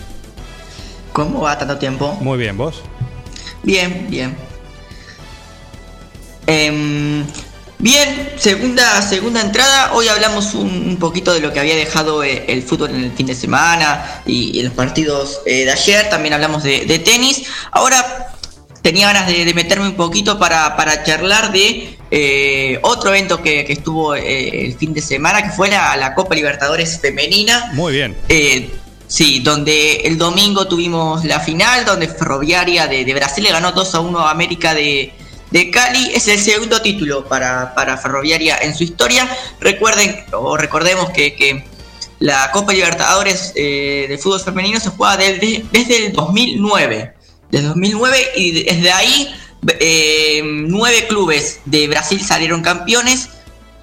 ¿Cómo va tanto tiempo? Muy bien, ¿vos? Bien, bien. Em, bien, segunda, segunda entrada. Hoy hablamos un, un poquito de lo que había dejado eh, el fútbol en el fin de semana y, y los partidos eh, de ayer. También hablamos de, de tenis. Ahora tenía ganas de, de meterme un poquito para, para charlar de eh, otro evento que, que estuvo eh, el fin de semana, que fue la, la Copa Libertadores Femenina. Muy bien. Eh, sí, donde el domingo tuvimos la final, donde Ferroviaria de, de Brasil le ganó 2 a 1 a América de, de Cali. Es el segundo título para, para Ferroviaria en su historia. Recuerden, o recordemos que, que la Copa Libertadores de fútbol femenino se juega desde, desde el 2009. Desde 2009 y desde ahí eh, nueve clubes de Brasil salieron campeones.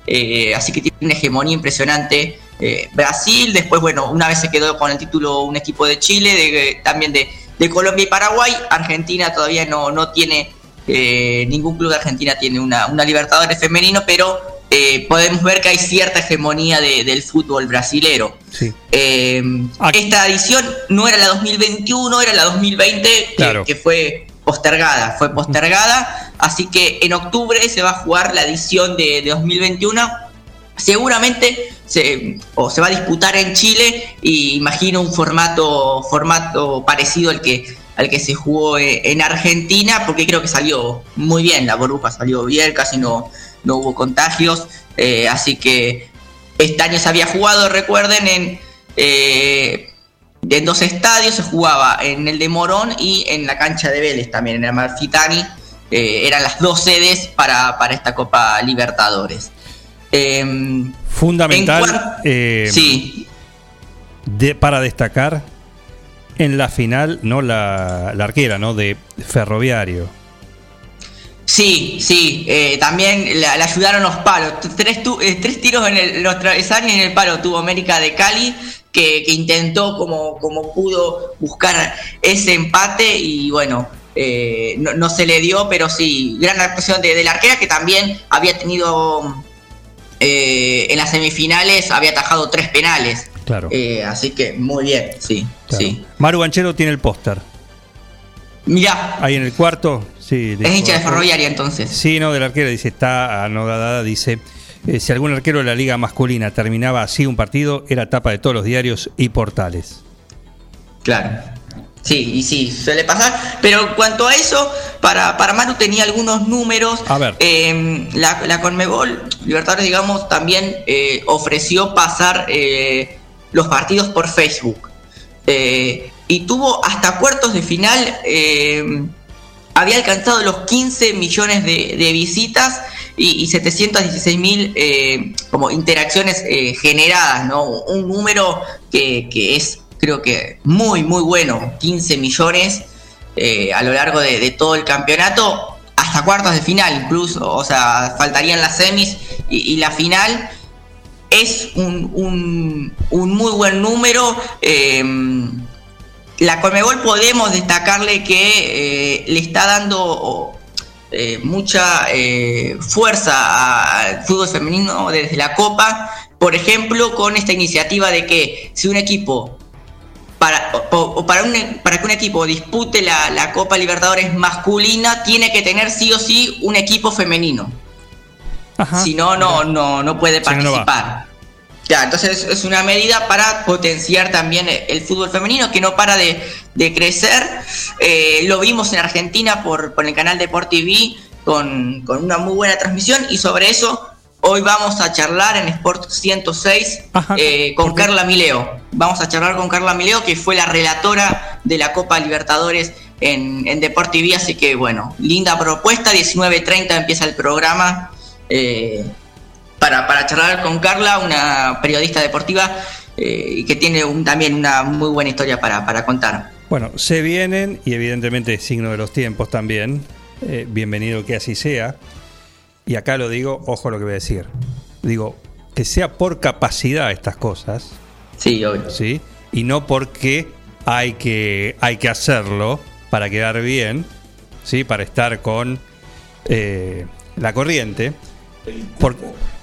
Eh, así que tiene una hegemonía impresionante eh, Brasil. Después, bueno, una vez se quedó con el título un equipo de Chile, de, también de, de Colombia y Paraguay. Argentina todavía no, no tiene, eh, ningún club de Argentina tiene una, una Libertadores femenino, pero eh, podemos ver que hay cierta hegemonía de- del fútbol brasilero. Sí. Eh, esta edición no era la 2021, era la 2020, que- Claro. que, fue postergada. Fue postergada, así que en octubre se va a jugar la edición de, de 2021. Seguramente se, o se va a disputar en Chile y imagino un formato, formato parecido al que, al que se jugó eh, en Argentina, porque creo que salió muy bien, la burbuja salió bien, casi no, no hubo contagios, eh, así que este año se había jugado, recuerden, en, eh, en dos estadios, se jugaba en el de Morón y en la cancha de Vélez también, en el Amalfitani, eh, eran las dos sedes para, para esta Copa Libertadores. Em, Fundamental eh, sí. de- para destacar en la final, no la, la arquera, ¿no? De Ferroviario. Sí, sí, eh, también le, ayudaron los palos. Tres, tu- eh, tres tiros en el, los travesaños y en el palo tuvo América de Cali, que, que intentó como, como pudo buscar ese empate y bueno, eh, no, no se le dio, pero sí, gran actuación de, de la arquera que también había tenido eh, en las semifinales, había atajado tres penales. Claro. Eh, así que muy bien, sí, Claro. sí. Maru Banchero tiene el póster. Mirá, Ahí en el cuarto, sí. es hincha de ferroviaria entonces. Sí, no, del arquero dice, está anodada, dice, eh, si algún arquero de la liga masculina terminaba así un partido, era tapa de todos los diarios y portales. Claro. Sí, y sí, suele pasar. Pero en cuanto a eso, para, para Manu tenía algunos números. A ver. Eh, la, la Conmebol, Libertadores, digamos, también eh, ofreció pasar eh, los partidos por Facebook. Y tuvo hasta cuartos de final, eh, había alcanzado los 15 millones de, de visitas y, y 716 mil eh, como interacciones eh, generadas, ¿no? Un número que, que es, creo que, muy, muy bueno, 15 millones eh, a lo largo de, todo el campeonato, hasta cuartos de final incluso, o sea, faltarían las semis y, la final. Es un, un, un muy buen número. eh, la Conmebol podemos destacarle que le está dando eh, mucha eh, fuerza al fútbol femenino desde la Copa, por ejemplo, con esta iniciativa de que si un equipo para, o, para, un, para que un equipo dispute la, la Copa Libertadores masculina, tiene que tener sí o sí un equipo femenino. Si no, no, no, no puede participar. Ya, entonces es una medida para potenciar también el fútbol femenino que no para de, de crecer. Eh, lo vimos en Argentina por, por el canal Deport TV con, con una muy buena transmisión y sobre eso hoy vamos a charlar en Sport 106 eh, con Carla Mileo. Vamos a charlar con Carla Mileo que fue la relatora de la Copa Libertadores en, en Deport TV, así que bueno, linda propuesta, 19.30 empieza el programa. eh, para, para charlar con Carla, una periodista deportiva eh, y que tiene un- también una muy buena historia para, para contar. Bueno, se vienen y evidentemente es signo de los tiempos también. eh, bienvenido que así sea. Y acá lo digo, ojo lo que voy a decir. Digo, que sea por capacidad estas cosas. Sí, obvio. ¿sí? Y no porque hay que, hay que hacerlo para quedar bien, ¿sí? Para estar con eh, la corriente. Por,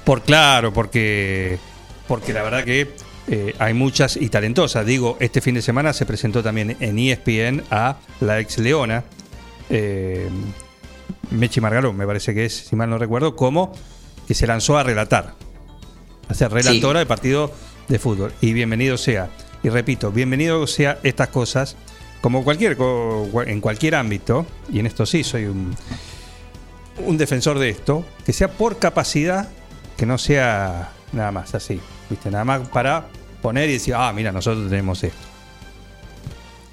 por claro, porque, porque la verdad que eh, hay muchas y talentosas. Digo, este fin de semana se presentó también en ESPN a la ex Leona, eh, Mechi Margalón, me parece que es, si mal no recuerdo, como que se lanzó a relatar, a ser relatora de partido de fútbol. Y bienvenido sea. Y repito, bienvenido sea estas cosas, como cualquier en cualquier ámbito, y en esto sí soy un, un defensor de esto, que sea por capacidad, que no sea nada más así, ¿viste? Nada más para poner y decir, ah, mira, nosotros tenemos esto.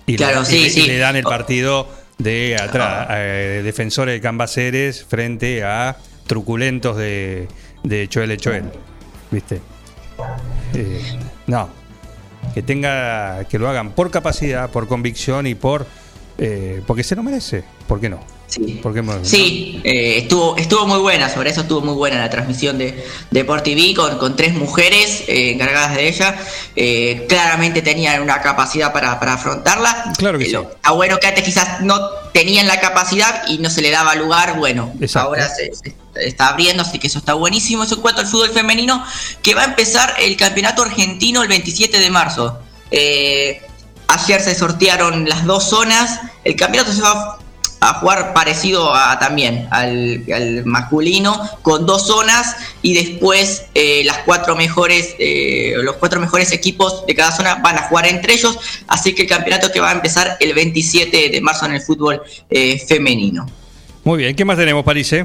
Y, Claro, le, sí, y sí. le dan el partido de atrás, eh, defensores de Cambaceres frente a truculentos de, de Choel Choel, ¿viste? Eh, no, que tenga, que lo hagan por capacidad, por convicción y por, eh, porque se lo merece, ¿por qué no? Sí. ¿Por qué no? Sí, eh, estuvo, estuvo muy buena, sobre eso estuvo muy buena la transmisión de Deport TV con, con tres mujeres eh, encargadas de ella. Eh, claramente tenían una capacidad para, para afrontarla. Claro que sí. Está bueno que antes quizás no tenían la capacidad y no se le daba lugar. Bueno, ahora se, se está abriendo, así que eso está buenísimo. Eso en cuanto al fútbol femenino, que va a empezar el campeonato argentino el 27 de marzo. Eh, ayer se sortearon las dos zonas. El campeonato se va a jugar parecido a, también al, al masculino con dos zonas y después eh, las cuatro mejores eh, los cuatro mejores equipos de cada zona van a jugar entre ellos así que el campeonato que va a empezar el 27 de marzo en el fútbol eh, femenino Muy bien, ¿qué más tenemos, París?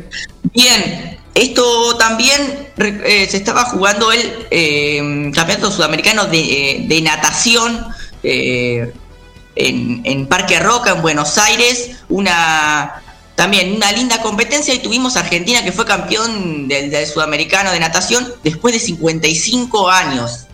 Bien, esto también se estaba jugando el campeonato sudamericano de, de natación eh, en, Parque Roca, en Buenos Aires. Una también una linda competencia y tuvimos a Argentina que fue campeón del, sudamericano de natación después de 55 años.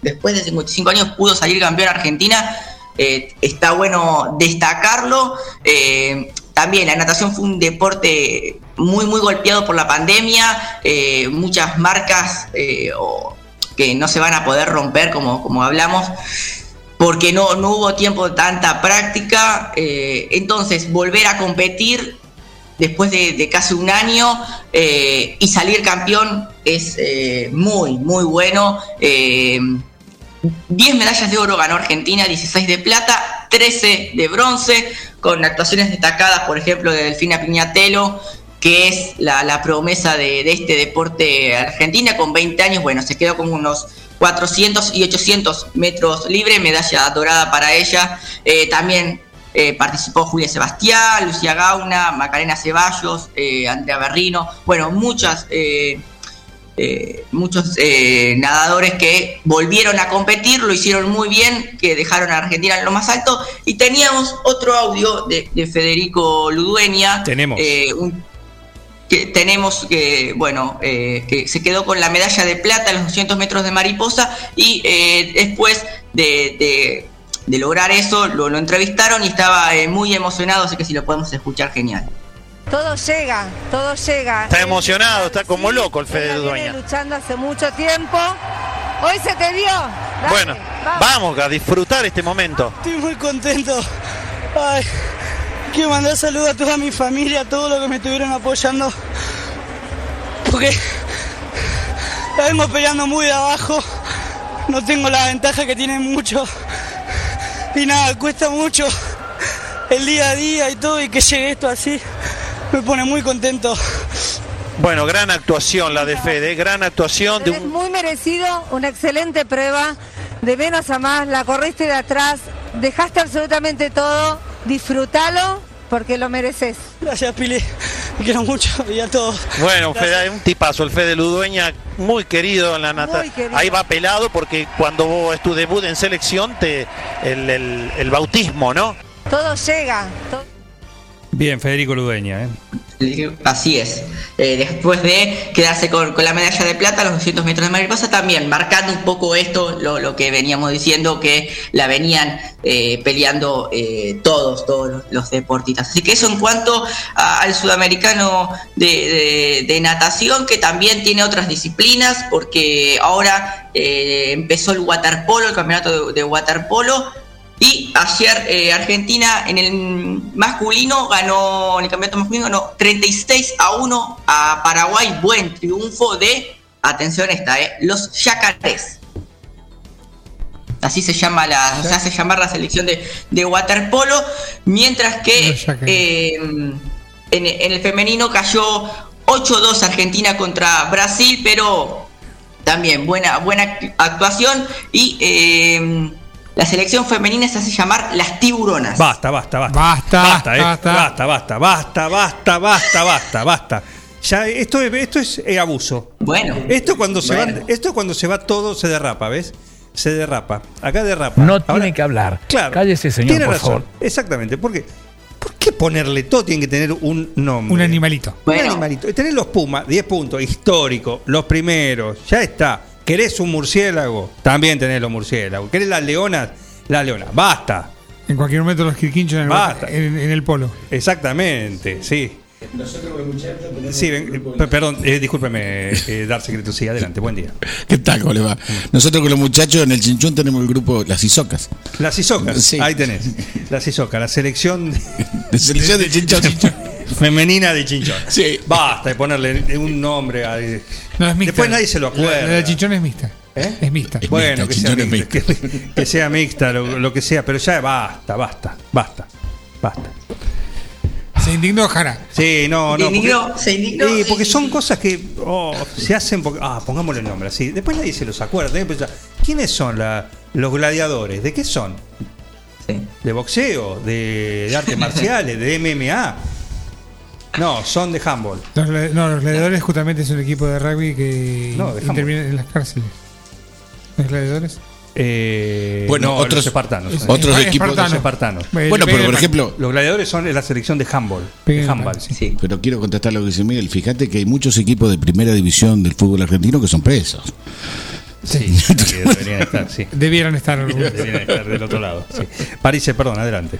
Después de 55 años pudo salir campeón Argentina. Eh, está bueno destacarlo. Eh, también la natación fue un deporte muy, muy golpeado por la pandemia, muchas marcas que no se van a poder romper, como, como hablamos, porque no, no hubo tiempo de tanta práctica. eh, entonces, volver a competir después de, casi un año eh, y salir campeón es eh, muy, muy bueno. Eh, 10 medallas de oro ganó Argentina, 16 de plata, 13 de bronce, con actuaciones destacadas, por ejemplo, de Delfina Piñatelo, que es la, la promesa de, de este deporte argentina, con 20 años, bueno, se quedó con unos 400 y 800 metros libre, medalla dorada para ella. Eh, también eh, participó Julia Sebastián, Lucía Gauna, Macarena Ceballos, eh, Andrea Berrino, bueno, muchas... muchos eh, nadadores que volvieron a competir, lo hicieron muy bien, que dejaron a Argentina en lo más alto. Y teníamos otro audio de, de Federico Ludueña. Tenemos. un- que tenemos que, bueno, eh, que se quedó con la medalla de plata en los 200 metros de mariposa y eh, después de, de- de lograr eso lo, lo entrevistaron y estaba eh, muy emocionado, así que si lo podemos escuchar, genial. Todo llega, todo llega. Está emocionado, está como loco el Fede Dueña. luchando hace mucho tiempo. Hoy se te dio. Dale, Bueno, vamos a disfrutar este momento. Estoy muy contento. Ay, quiero mandar saludos a toda mi familia, a todos los que me estuvieron apoyando. Porque la vengo peleando muy de abajo. No tengo la ventaja que tienen muchos. Y nada, cuesta mucho el día a día y todo. Y que llegue esto así me pone muy contento. Bueno, gran actuación la de Fede, gran actuación un muy merecido, una excelente prueba. De menos a más, la corriste de atrás, dejaste absolutamente todo. Disfrútalo porque lo mereces. Gracias, Pili. Te quiero mucho y a todos. Bueno, Fede, un tipazo, el Fede Ludueña, muy querido en la nata. Muy querido. Ahí va pelado porque cuando vos es tu debut en selección, te el, el- el bautismo, ¿no? Todo llega. todo- Bien, Federico Ludeña. ¿eh? Así es. Eh, después de quedarse con, la medalla de plata, los 200 metros de mariposa, también marcando un poco esto, lo, que veníamos diciendo, que la venían eh, peleando eh, todos, todos los, deportistas. Así que eso en cuanto a- al sudamericano de, de- natación, que también tiene otras disciplinas, porque ahora eh, empezó el waterpolo, el campeonato de waterpolo. Y ayer eh, Argentina en el masculino ganó, en el campeonato masculino ganó 36 a 1 a Paraguay. Buen triunfo de, atención esta, eh, los yacarés. Así se llama la, se hace llamar la selección de, de waterpolo. Mientras que eh, en, en el femenino cayó 8-2 Argentina contra Brasil, pero también buena, buena actuación. Y eh, la selección femenina se hace llamar las tiburonas. Basta, basta, basta. Basta, basta, eh. basta. basta, basta, basta, basta, basta, basta, basta. Ya esto es, esto es eh, abuso. Bueno. Esto cuando se Bueno. va, esto cuando se va todo se derrapa, ¿ves? Se derrapa. Acá derrapa. No tiene que hablar. Claro. Cállese, señor, tiene por razón. favor. Exactamente. Porque ¿por qué ponerle todo tiene que tener un nombre? Un animalito. Un animalito. Y tener los Pumas, 10 puntos, histórico, los primeros, ya está. ¿Querés un murciélago? También tenés los murciélagos. ¿Querés las leonas? Las leonas. Basta. En cualquier momento los quirquinchos en el, Basta. en- en el polo. Exactamente, sí. Sí, ven, eh, perdón, eh, discúlpeme, eh, dar secreto. Sí, adelante, buen día. [LAUGHS] ¿Qué tal? ¿Cómo le va? Nosotros con los muchachos en el Chinchón tenemos el grupo Las Isocas. Las Isocas, Sí. ahí tenés. Las Isocas, la selección. De [LAUGHS] selección de Chinchón, Chinchón. [LAUGHS] Femenina de Chinchón. Sí. Basta de ponerle un nombre. a- No, es mixta. Después nadie se lo acuerda. La, la de Chinchón es mixta. ¿Eh? Es mixta. Bueno, [LAUGHS] que sea, es mixta, que, que sea mixta, lo, lo que sea, pero ya basta, basta, basta, basta. Se indignó Jara. Sí, no, Se no. indignó, porque, se indignó. Sí, porque son cosas que oh, se hacen porque. Ah, pongámosle el nombre así. Después nadie se los acuerda. que pensar, ¿Quiénes son la- los gladiadores? ¿De qué son? ¿De boxeo? ¿De, de artes [LAUGHS] marciales? ¿De MMA? No, son de handball. Los, no, los gladiadores justamente es un equipo de rugby que No, de handball. interviene en las cárceles. ¿Los gladiadores? Eh, Bueno, no, otros- los espartanos. Es- otros Eh, equipos- Los espartanos. Bueno, pero por ejemplo, Los gladiadores son la selección de handball. De handball. Pero quiero contestar lo que dice Miguel. Fíjate que hay muchos equipos de primera división del fútbol argentino que son presos. Sí, sí, deberían estar, sí. Debieran estar. Deberían estar del otro lado. Sí. París, perdón, adelante.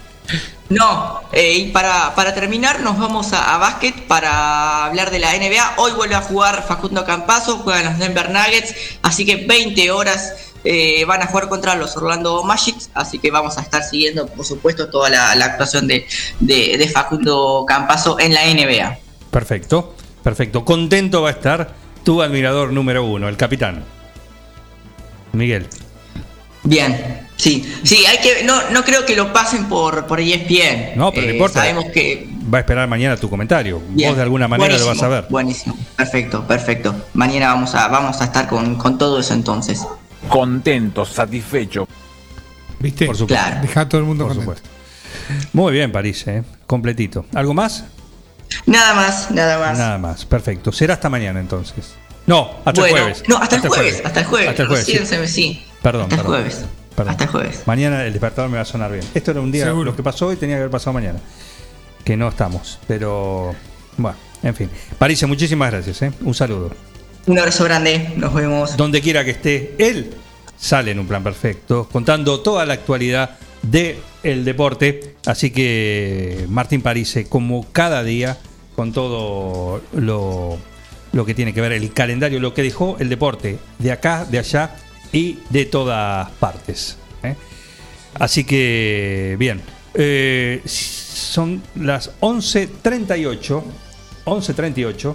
No, eh, y para, para terminar nos vamos a, a básquet para hablar de la NBA. Hoy vuelve a jugar Facundo Campazo, juegan los Denver Nuggets, así que 20 horas eh, van a jugar contra los Orlando Magic, así que vamos a estar siguiendo, por supuesto, toda la, la actuación de, de, de Facundo Campazo en la NBA. Perfecto, perfecto. Contento va a estar tu admirador número uno, el capitán. Miguel. Bien, sí, sí, hay que, no, no creo que lo pasen por, por ESPN. No, pero no Eh, importa. Sabemos que Va a esperar mañana tu comentario. Bien. Vos de alguna manera lo vas a ver. Buenísimo, perfecto, perfecto. Mañana vamos a, vamos a estar con, con todo eso entonces. Contento, satisfecho. ¿Viste? Por supuesto. Claro. Deja a todo el mundo Por contento. supuesto. Muy bien, París, ¿eh? completito. ¿Algo más? Nada más, nada más. Nada más, perfecto. Será hasta mañana entonces. No, hasta bueno, el jueves. no, hasta, el jueves, hasta el jueves. Hasta el jueves, sí. se me- sí. Perdón, hasta el perdón. jueves. Perdón. Hasta el jueves. Mañana el despertador me va a sonar bien. Esto era un día, Seguro. lo que pasó hoy tenía que haber pasado mañana. Que no estamos, pero bueno, en fin. París, muchísimas gracias, ¿eh? Un saludo. Un abrazo grande, nos vemos. Donde quiera que esté, él sale en un plan perfecto, contando toda la actualidad del el deporte. Así que Martín Parise, como cada día, con todo lo, lo que tiene que ver el calendario, lo que dejó el deporte de acá, de allá y de todas partes. ¿eh? Así que, bien, eh, son las 11.38. 11.38.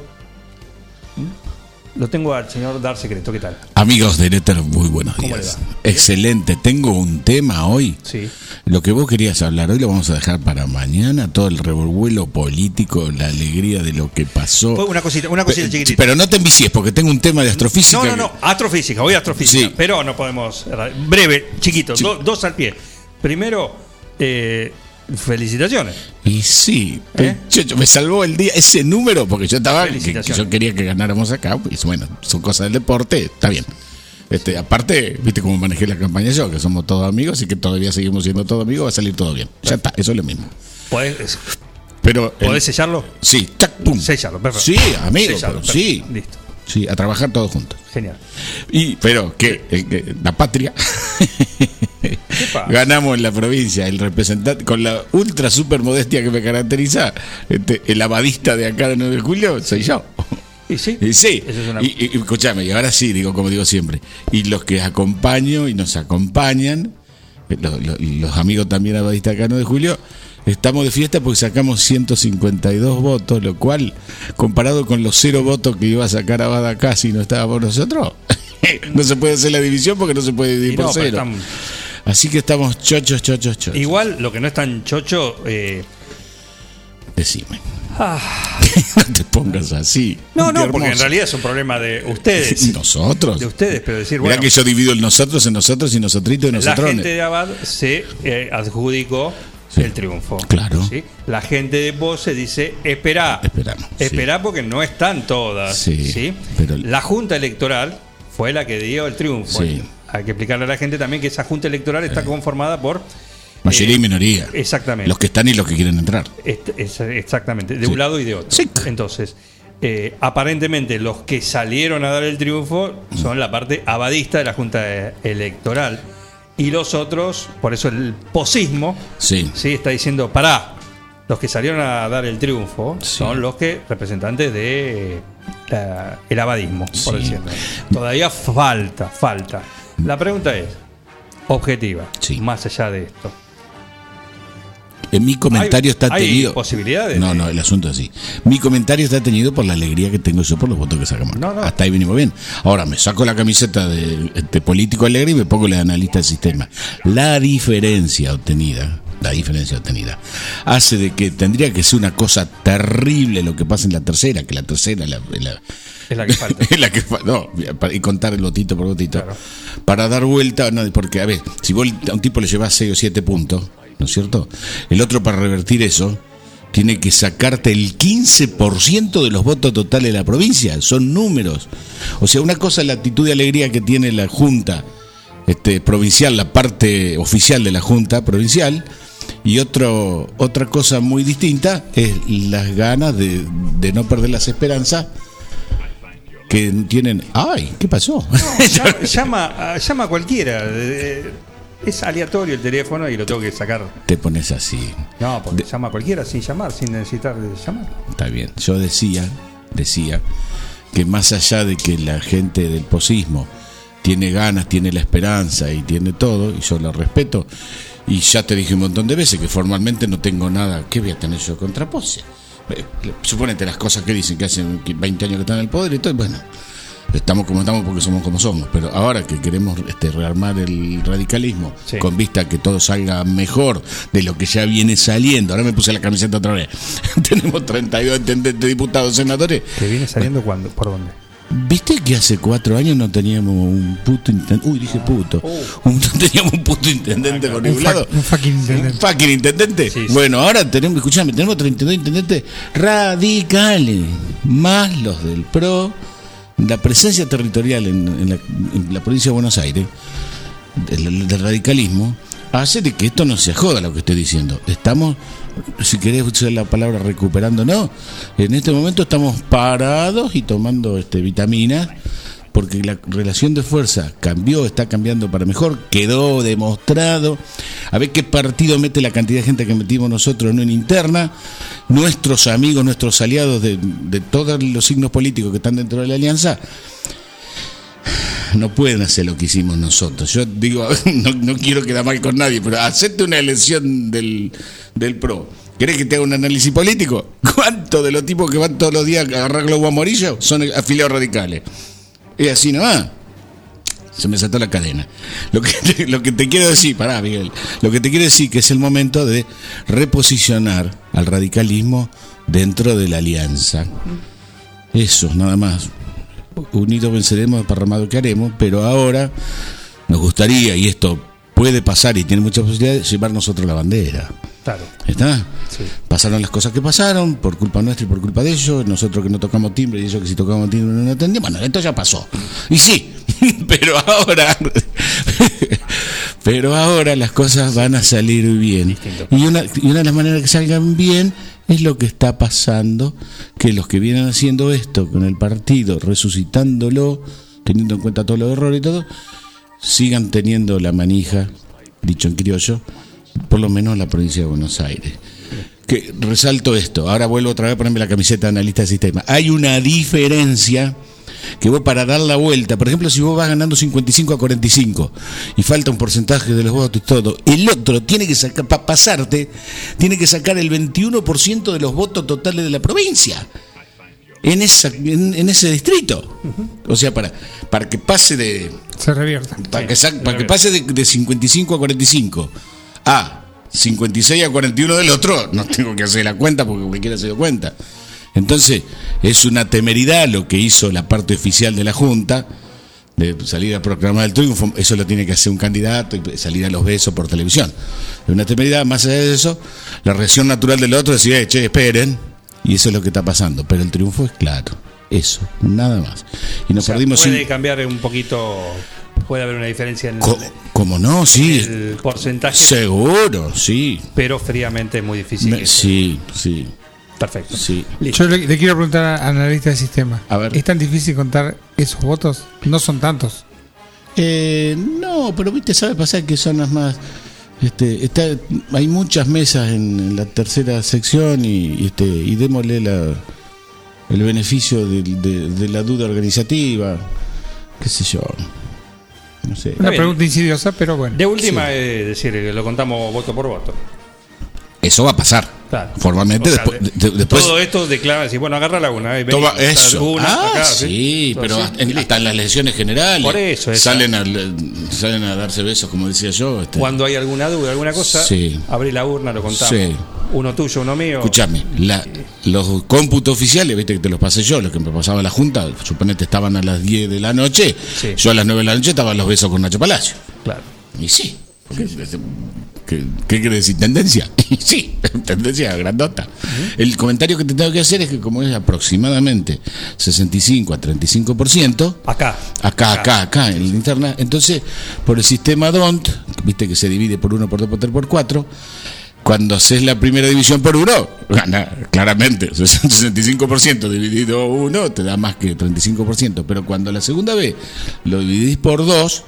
Lo tengo al señor Dar Secreto, ¿qué tal? Amigos de Éter, muy buenos ¿Cómo días. le Excelente. Tengo un tema hoy. Sí. Lo que vos querías hablar hoy lo vamos a dejar para mañana. Todo el revuelo político, la alegría de lo que pasó. Fue una cosita, una cosita Pe- chiquitita. Pero no te envicies porque tengo un tema de astrofísica. No, no, no, astrofísica, voy a astrofísica. Sí. Pero no podemos. Breve, chiquito, do- dos al pie. Primero, eh, felicitaciones. Y sí, ¿Eh? yo- yo- me salvó el día ese número porque yo estaba que, que Felicitaciones. yo quería que ganáramos acá, pues bueno, son cosas del deporte, está bien. Este, aparte, viste cómo manejé la campaña yo, que somos todos amigos y que todavía seguimos siendo todos amigos, va a salir todo bien. Ya está, eso es lo mismo. ¿Podés, Pero el- ¿podés sellarlo? Sí, tac, pum. Sellarlo, perfecto. Sí, amigo, Sellarlo, pero sí. Listo, Sí, a trabajar todos juntos. genial. Y, pero que eh, que la patria? [LAUGHS] ganamos en la provincia, el representante, con la ultra super modestia que me caracteriza, este, el abadista de acá de 9 de julio, soy yo. ¿Y sí? Y sí, Eso es una- y, escuchame, y ahora sí, digo como digo siempre, y los que acompaño y nos acompañan, eh, lo- lo- los amigos también abadistas acá de 9 de julio, estamos de fiesta porque sacamos 152 votos, lo cual, comparado con los cero votos que iba a sacar Abad acá si no estaba por nosotros, [LAUGHS] no se puede hacer la división porque no se puede dividir por cero. Así que estamos chochos, chochos, chochos. Igual lo que no es tan chocho. Eh, Decime. ah, [LAUGHS] no te pongas así. no, no, porque en realidad es un problema de ustedes. [LAUGHS] Nosotros. De ustedes, pero decir, Mirá bueno. que yo divido el nosotros en nosotros y nosotrito y La nosotrones. gente de Abad se eh, adjudicó el triunfo. Claro. ¿sí? La gente de Pose dice, espera, Esperamos. espera porque no están todas. ¿sí? pero- La Junta Electoral fue la que dio el triunfo. Sí. Hay que explicarle a la gente también que esa Junta Electoral está conformada por... Mayoría eh, y minoría. Exactamente. Los que están y los que quieren entrar. Exactamente, de Sí. un lado y de otro. Entonces, eh, aparentemente los que salieron a dar el triunfo son la parte abadista de la Junta eh, Electoral. Y los otros, por eso el posismo, Sí. sí está diciendo, pará, los que salieron a dar el triunfo son los que representantes de la- el abadismo, por Sí. decirlo. Todavía falta, falta. La pregunta es, objetiva, más allá de esto. En mi comentario Hay- está hay teñido. posibilidades No, no, el asunto es así. Mi comentario está teñido por la alegría que tengo yo por los votos que sacamos. Hasta ahí venimos bien. Ahora me saco la camiseta de, de político alegre y me pongo la de analista del sistema. La diferencia obtenida, la diferencia obtenida, hace de que tendría que ser una cosa terrible lo que pasa en la tercera, que la tercera la- la, Es la que falta. [LAUGHS] es la que no, para- y contar el votito por votito. Para dar vuelta, no, porque a ver, si vos a un tipo le llevas 6 o 7 puntos, ¿no es cierto? El otro para revertir eso tiene que sacarte el 15% de los votos totales de la provincia, son números. O sea, una cosa es la actitud de alegría que tiene la Junta este, provincial, la parte oficial de la Junta provincial, y otro, otra cosa muy distinta es las ganas de, de no perder las esperanzas que tienen. ¡Ay! ¿Qué pasó? [LAUGHS] llama, llama, a- llama a cualquiera. eh, Es aleatorio el teléfono y lo tengo que sacar. Te pones así. No, porque llama a cualquiera sin llamar, sin necesitar de llamar. Está bien. Yo decía, decía que más allá de que la gente del posismo tiene ganas, tiene la esperanza y tiene todo, y yo lo respeto, y ya te dije un montón de veces que formalmente no tengo nada, ¿qué voy a tener yo contra Pose? Eh, Suponete las cosas que dicen que hace 20 años que están en el poder y todo, bueno, estamos como estamos porque somos como somos, pero ahora que queremos este, rearmar el radicalismo Sí. con vista a que todo salga mejor de lo que ya viene saliendo, ahora me puse la camiseta otra vez, [LAUGHS] tenemos 32 intendentes, diputados, senadores, ¿Que viene saliendo cuando? ¿Por dónde? ¿Viste que hace cuatro años no teníamos un puto intendente? Uy, dije puto. Un- [LAUGHS] no teníamos un puto intendente por ningún Un, fa- lado. un fucking intendente. Un fucking intendente. Bueno, ahora tenemos, escuchame, tenemos 32 intendentes radicales, más los del PRO. La presencia territorial en, en la, en la provincia de Buenos Aires, del, del radicalismo, hace de que esto no se joda lo que estoy diciendo. Estamos, si querés usar la palabra recuperando, no. En este momento estamos parados y tomando este, vitaminas porque la relación de fuerza cambió, está cambiando para mejor, quedó demostrado. A ver qué partido mete la cantidad de gente que metimos nosotros en una interna. Nuestros amigos, nuestros aliados de, de todos los signos políticos que están dentro de la alianza no pueden hacer lo que hicimos nosotros. Yo digo, [LAUGHS] no, quiero quedar mal con nadie, pero hacete una elección del, del PRO. ¿Querés que te haga un análisis político? [LAUGHS] ¿Cuántos de los tipos que van todos los días a agarrar globo amarillo son afiliados radicales? Y así no va. Se me saltó la cadena. Lo que, te, lo que te quiero decir, pará, Miguel. Lo que te quiero decir que es el momento de reposicionar al radicalismo dentro de la alianza. Eso, nada más. Unidos venceremos, parramado que haremos, pero ahora nos gustaría, y esto puede pasar y tiene muchas posibilidades, llevar nosotros la bandera. Claro. ¿Está? Pasaron las cosas que pasaron, por culpa nuestra y por culpa de ellos, nosotros que no tocamos timbre y ellos que si tocamos timbre no atendían. Bueno, esto ya pasó. Y sí, [LAUGHS] pero ahora, [LAUGHS] pero ahora las cosas van a salir bien. Y una, y una de las maneras que salgan bien es lo que está pasando, que los que vienen haciendo esto con el partido, resucitándolo, teniendo en cuenta todos los errores y todo, sigan teniendo la manija, dicho en criollo, por lo menos en la provincia de Buenos Aires. Que resalto esto, ahora vuelvo otra vez a ponerme la camiseta de analista de sistema. Hay una diferencia que vos para dar la vuelta, por ejemplo, si vos vas ganando 55 a 45 y falta un porcentaje de los votos y todo, el otro tiene que sacar, para pasarte, tiene que sacar el 21% de los votos totales de la provincia. En, esa, en, en ese distrito. O sea, para, para que pase de, Se revierte. para que, sa- para que pase de, de 55 a 45 a 56 a 41 del otro, no tengo que hacer la cuenta porque cualquiera se dio cuenta. Entonces, es una temeridad lo que hizo la parte oficial de la Junta de salir a proclamar el triunfo. Eso lo tiene que hacer un candidato y salir a los besos por televisión. Es una temeridad, más allá de eso, la reacción natural del otro es decir, "Eh, che, esperen. Y eso es lo que está pasando. Pero el triunfo es claro. Eso, nada más. Y nos O sea, perdimos puede cambiar un poquito, puede haber una diferencia en Co- ¿Cómo no? Sí. el porcentaje, Seguro, sí. pero fríamente es muy difícil. Me- sí, sí. Perfecto. Sí. Yo le, le quiero preguntar a analista de sistema. A ver. ¿Es tan difícil contar esos votos? No son tantos. Eh, no, pero viste, sabe pasar que son las más. Este, está, hay muchas mesas en, en la tercera sección y, y este, y démosle la, el beneficio de, de- de la duda organizativa, qué sé yo. No sé. Una pregunta insidiosa, pero bueno. De última, es decir, que lo contamos voto por voto. Eso va a pasar. Claro. Formalmente, O sea, después, de- de- después Todo esto declara, decir, bueno, agarra la una. eh, vení, Toma eso. Una, ah, acá, sí, pero hasta, en- hasta en las elecciones generales Por eso, esa. salen a, salen a darse besos, como decía yo. este. Cuando hay alguna duda, alguna cosa, Sí. abrí la urna, lo contamos. Sí. Uno tuyo, uno mío. Escúchame, la- los cómputos oficiales, viste que te los pasé yo, los que me pasaba la Junta, suponete estaban a las 10 de la noche, yo a las 9 de la noche estaba en los besos con Nacho Palacio. Claro. Y sí. ¿Qué, qué quiere decir? ¿Tendencia? [LAUGHS] sí, tendencia grandota. El comentario que te tengo que hacer es que como es aproximadamente 65 a 35%, Acá. acá, acá, acá, en la interna, entonces por el sistema DONT, viste que se divide por 1, por 2, por 3, por 4, Cuando haces la primera división por uno, gana claramente. [LAUGHS] 65% dividido uno te da más que 35%. Pero cuando la segunda vez lo dividís por dos,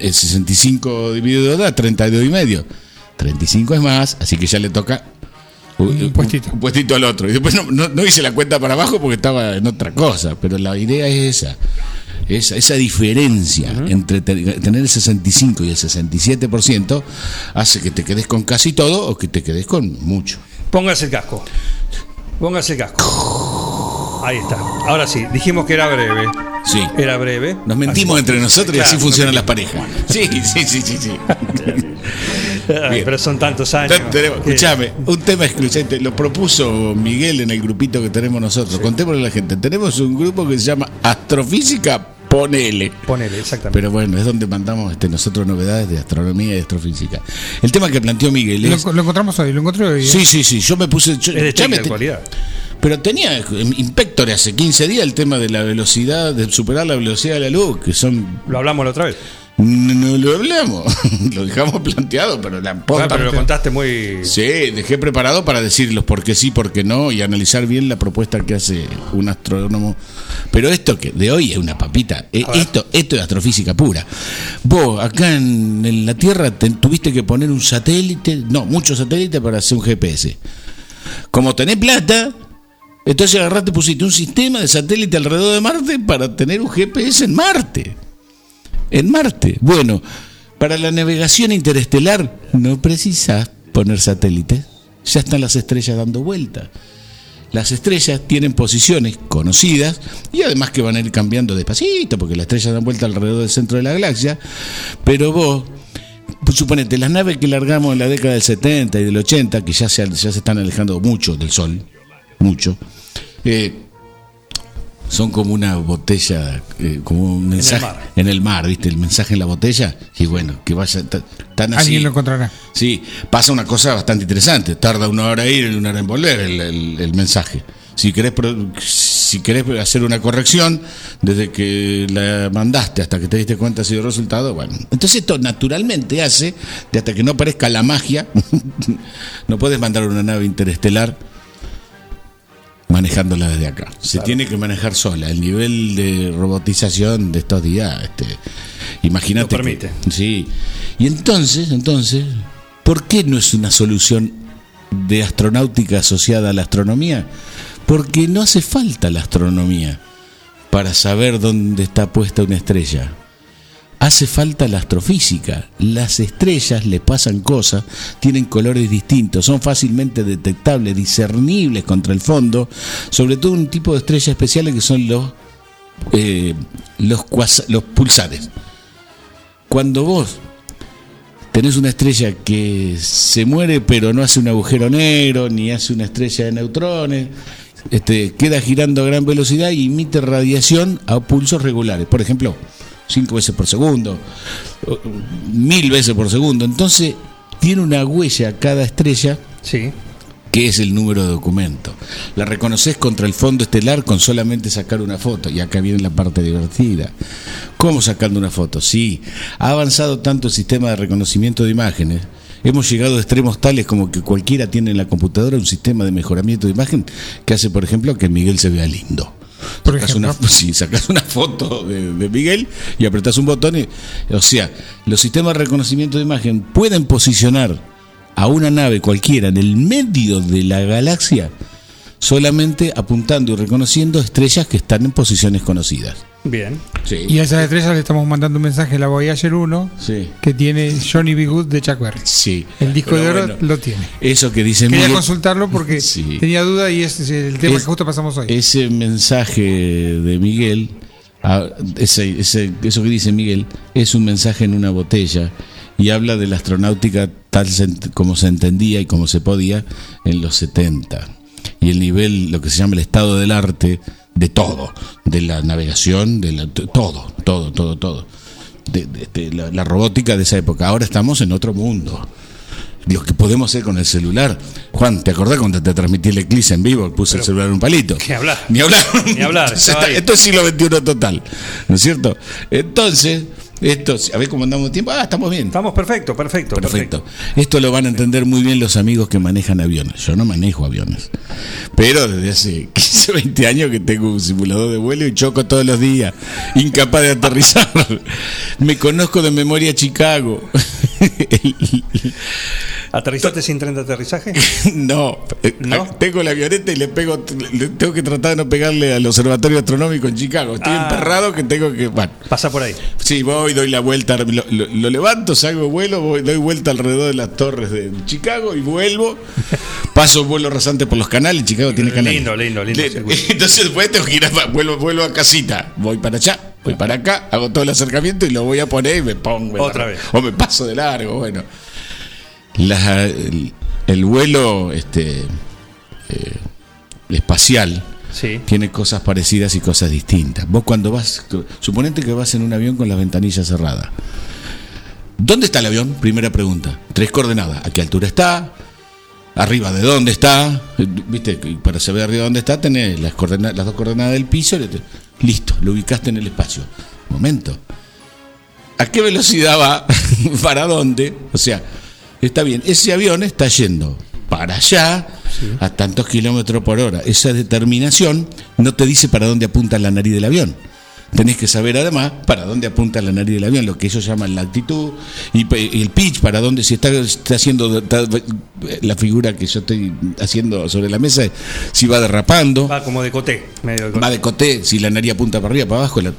el 65 dividido 2 da 32 y medio. 35 es más, así que ya le toca un, puestito. un puestito al otro. Y después no, no- no hice la cuenta para abajo porque estaba en otra cosa, pero la idea es esa. Esa, esa diferencia entre te- tener el 65 y el 67% hace que te quedes con casi todo o que te quedes con mucho. Póngase el casco. Póngase el casco. Ahí está. Ahora sí, dijimos que era breve. Sí. Era breve. Nos mentimos Así- entre nosotros y Claro, así funcionan las parejas. Sí, sí, sí, sí, sí. [LAUGHS] Ay, pero son tantos años. Escuchame, un tema excluyente, lo propuso Miguel en el grupito que tenemos nosotros. Contémosle a la gente. Tenemos un grupo que se llama Astrofísica Ponele. Ponele, exactamente. Pero bueno, es donde mandamos este, nosotros novedades de astronomía y astrofísica. El tema que planteó Miguel Lo, es. lo encontramos hoy, lo encontré hoy. ¿eh? Sí, sí, sí. Yo me puse. yo- Es de ya me técnica te- actualidad. Pero tenía Inspector hace 15 días el tema de la velocidad, de superar la velocidad de la luz, que son. Lo hablamos la otra vez. No, no lo hablamos, [LAUGHS] lo dejamos planteado, pero la Ah, posta- pero lo contaste muy. Sí, dejé preparado para decir los por qué sí, por qué no y analizar bien la propuesta que hace un astrónomo. Pero esto que de hoy es una papita, eh, esto, esto es astrofísica pura. Vos acá en, en la Tierra te- tuviste que poner un satélite, no, muchos satélites para hacer un GPS. Como tenés plata, entonces agarraste, pusiste un sistema de satélite alrededor de Marte para tener un GPS en Marte. En Marte. Bueno, para la navegación interestelar no precisas poner satélites. Ya están las estrellas dando vueltas. Las estrellas tienen posiciones conocidas y además que van a ir cambiando despacito porque las estrellas dan vuelta alrededor del centro de la galaxia. Pero vos, suponete, las naves que largamos en la década del 70 y del 80, que ya se, ya se están alejando mucho del Sol, mucho, eh, son como una botella, eh, como un mensaje en el mar, ¿viste? El mensaje en la botella. Y bueno, que vaya ta- tan así. Alguien lo encontrará. Sí, pasa una cosa bastante interesante. Tarda una hora ir y una hora en volver el, el- el mensaje. Si querés, si querés hacer una corrección, desde que la mandaste hasta que te diste cuenta si dio resultado, bueno. Entonces esto naturalmente hace, de hasta que no parezca la magia, [LAUGHS] no puedes mandar una nave interestelar manejándola desde acá. Se tiene que manejar sola. El nivel de robotización de estos días, este, imagínate. Lo permite. que- sí. Y entonces, entonces, ¿por qué no es una solución de astronáutica asociada a la astronomía? Porque no hace falta la astronomía para saber dónde está puesta una estrella. Hace falta la astrofísica. Las estrellas le pasan cosas, tienen colores distintos, son fácilmente detectables, discernibles contra el fondo, sobre todo un tipo de estrellas especiales que son los, eh, los, los pulsares. Cuando vos tenés una estrella que se muere pero no hace un agujero negro, ni hace una estrella de neutrones, este, queda girando a gran velocidad y emite radiación a pulsos regulares. Por ejemplo, 5 veces por segundo, mil veces por segundo. Entonces, tiene una huella cada estrella. Que es el número de documento. La reconoces contra el fondo estelar con solamente sacar una foto. Y acá viene la parte divertida. ¿Cómo sacando una foto? Sí, ha avanzado tanto el sistema de reconocimiento de imágenes. Hemos llegado a extremos tales como que cualquiera tiene en la computadora un sistema de mejoramiento de imagen que hace, por ejemplo, que Miguel se vea lindo. Por Sacás ejemplo. una, [LAUGHS] sí, sacás una foto de, de Miguel y apretás un botón. y- o sea, los sistemas de reconocimiento de imagen pueden posicionar a una nave cualquiera en el medio de la galaxia solamente apuntando y reconociendo estrellas que están en posiciones conocidas. Bien. Sí. Y a esas estrellas le estamos mandando un mensaje a la Voyager 1 Sí. que tiene Johnny B. Good de Chuck Berry. Sí. El disco Pero de oro bueno, lo tiene. Eso que dice Quería Miguel- consultarlo porque [LAUGHS] Sí. tenía duda y ese es el tema Es- que justo pasamos hoy. Ese mensaje de Miguel, ah, ese- ese- eso que dice Miguel, es un mensaje en una botella y habla de la astronáutica tal como se entendía y como se podía en los 70. Y el nivel, lo que se llama el estado del arte, de todo, de la navegación, de la- todo, todo, todo, todo. De, de- de la, la robótica de esa época. Ahora estamos en otro mundo. Lo que podemos hacer con el celular. Juan, ¿te acordás cuando te transmití el eclipse en vivo? Puse el celular en un palito. Ni hablar. Ni hablar. Ni hablar, [LAUGHS] esto es siglo XXI total. ¿No es cierto? Entonces, Esto, a ver cómo andamos de tiempo. Ah, estamos bien. Estamos perfecto, perfecto, Perfecto. Esto lo van a entender muy bien los amigos que manejan aviones. Yo no manejo aviones. Pero desde hace [LAUGHS] 15, 20 años que tengo un simulador de vuelo y choco todos los días. Incapaz de aterrizar. [LAUGHS] Me conozco de memoria Chicago. [LAUGHS] ¿Aterrizaste sin tren de aterrizaje? [LAUGHS] No, eh, tengo la avioneta y le pego, le- tengo que tratar de no pegarle al observatorio astronómico en Chicago. Estoy Ah. emperrado que tengo que. Bueno, Pasa por ahí. Sí, voy, doy la vuelta, lo, lo- lo levanto, salgo vuelo, voy, doy vuelta alrededor de las torres de Chicago y vuelvo. [LAUGHS] Paso vuelo rasante por los canales, Chicago tiene canales. Lindo, lindo, lindo. [LAUGHS] Entonces después tengo que ir a, vuelvo, vuelvo a casita, voy para allá, voy para acá, hago todo el acercamiento y lo voy a poner y me pongo. Otra vez. O me paso de largo, bueno. La- el, el vuelo este, eh, espacial tiene cosas parecidas y cosas distintas. Vos cuando vas, suponete que vas en un avión con las ventanillas cerradas. ¿Dónde está el avión? Primera pregunta. Tres coordenadas. ¿A qué altura está? ¿Arriba de dónde está? Viste, para saber arriba de dónde está, tenés las, coordena- las dos coordenadas del piso. Listo, lo ubicaste en el espacio. Momento. ¿A qué velocidad va? [LAUGHS] ¿Para dónde? O sea, está bien, ese avión está yendo para allá a tantos kilómetros por hora. Esa determinación no te dice para dónde apunta la nariz del avión. Tenés que saber además para dónde apunta la nariz del avión, lo que ellos llaman la altitud y pe- y el pitch, para dónde si está, está haciendo está- la figura que yo estoy haciendo sobre la mesa, si va derrapando, Va como de coté. Medio de coté. va de coté, si la nariz apunta para arriba, para abajo. la-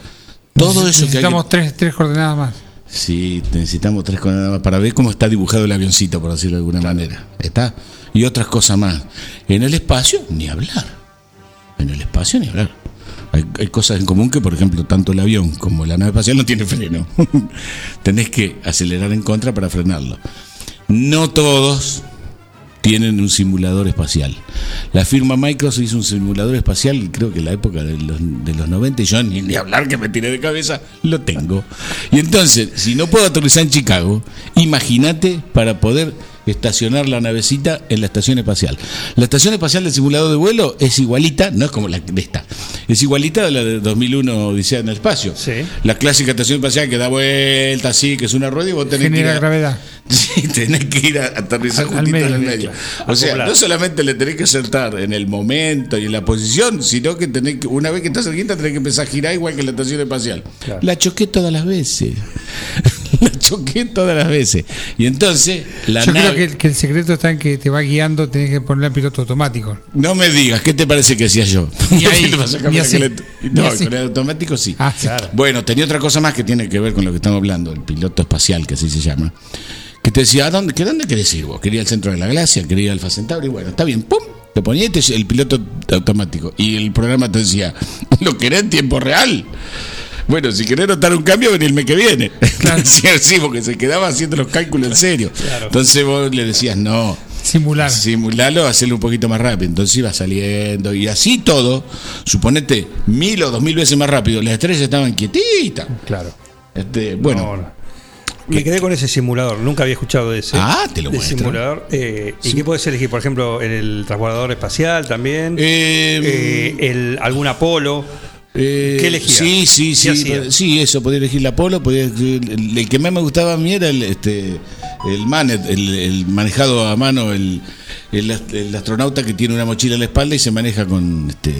todo eso que hay que- Necesitamos tres, tres coordenadas más. Sí, necesitamos tres coordenadas más para ver cómo está dibujado el avioncito, por decirlo de alguna manera. ¿Está? Y otras cosas más. En el espacio, ni hablar. En el espacio, ni hablar. Hay, hay cosas en común que, por ejemplo, tanto el avión como la nave espacial no tiene freno. [LAUGHS] Tenés que acelerar en contra para frenarlo. No todos tienen un simulador espacial. La firma Microsoft hizo un simulador espacial, creo que en la época de los, de los 90, y yo ni, ni hablar que me tiré de cabeza, lo tengo. Y entonces, si no puedo aterrizar en Chicago, imagínate para poder estacionar la navecita en la estación espacial. La estación espacial del simulador de vuelo es igualita, no es como la de esta, es igualita a la de 2001 Odisea en el espacio. La clásica estación espacial que da vuelta así, que es una rueda y vos tenés que ir a- gravedad. [LAUGHS] Sí, tenés que ir a aterrizar Al- en el medio. O sea, no solamente le tenés que sentar en el momento y en la posición, sino que tenés que, una vez que estás cerquita, tenés que empezar a girar igual que la estación espacial. La choqué todas las veces. La choqué todas las veces. Y entonces, la Yo nave. creo que el, que el secreto está en que te va guiando, tenés que ponerle al piloto automático. No me digas, ¿qué te parece que hacía yo? Ni ahí, [LAUGHS] ¿Qué le pasa a ni cambiar así, le- No, así. con el automático sí. Ah. Claro. Bueno, tenía otra cosa más que tiene que ver con lo que estamos hablando, el piloto espacial, que así se llama. Que te decía, ¿a dónde, que dónde querés ir vos? Quería el centro de la galaxia, quería Alfa Centauri, bueno, está bien, ¡pum! Te ponía y te- el piloto automático. Y el programa te decía, [LAUGHS] ¿lo querés en tiempo real? Bueno, si querés notar un cambio, vení el mes que viene. [LAUGHS] [LAUGHS] sí, sí, porque se quedaba haciendo los cálculos en serio. Entonces vos le decías, no. Simular. Simularlo, hacerlo un poquito más rápido. Entonces iba saliendo y así todo, suponete mil o dos mil veces más rápido. Las estrellas estaban quietitas. Claro. Este, bueno. Me quedé con ese simulador, nunca había escuchado de ese. Ah, te lo de muestro. simulador. eh, ¿Y Sí. qué puedes elegir? Por ejemplo, en el transbordador espacial también. Eh, Eh, el, algún Apolo. Eh, ¿Qué elegías? Sí, sí, ¿Qué sí. Sí, eso, podía elegir la Polo. Podía, el, el que más me gustaba a mí era el, este, el Manet, el, el manejado a mano, el, el, ast- el astronauta que tiene una mochila en la espalda y se maneja con, este,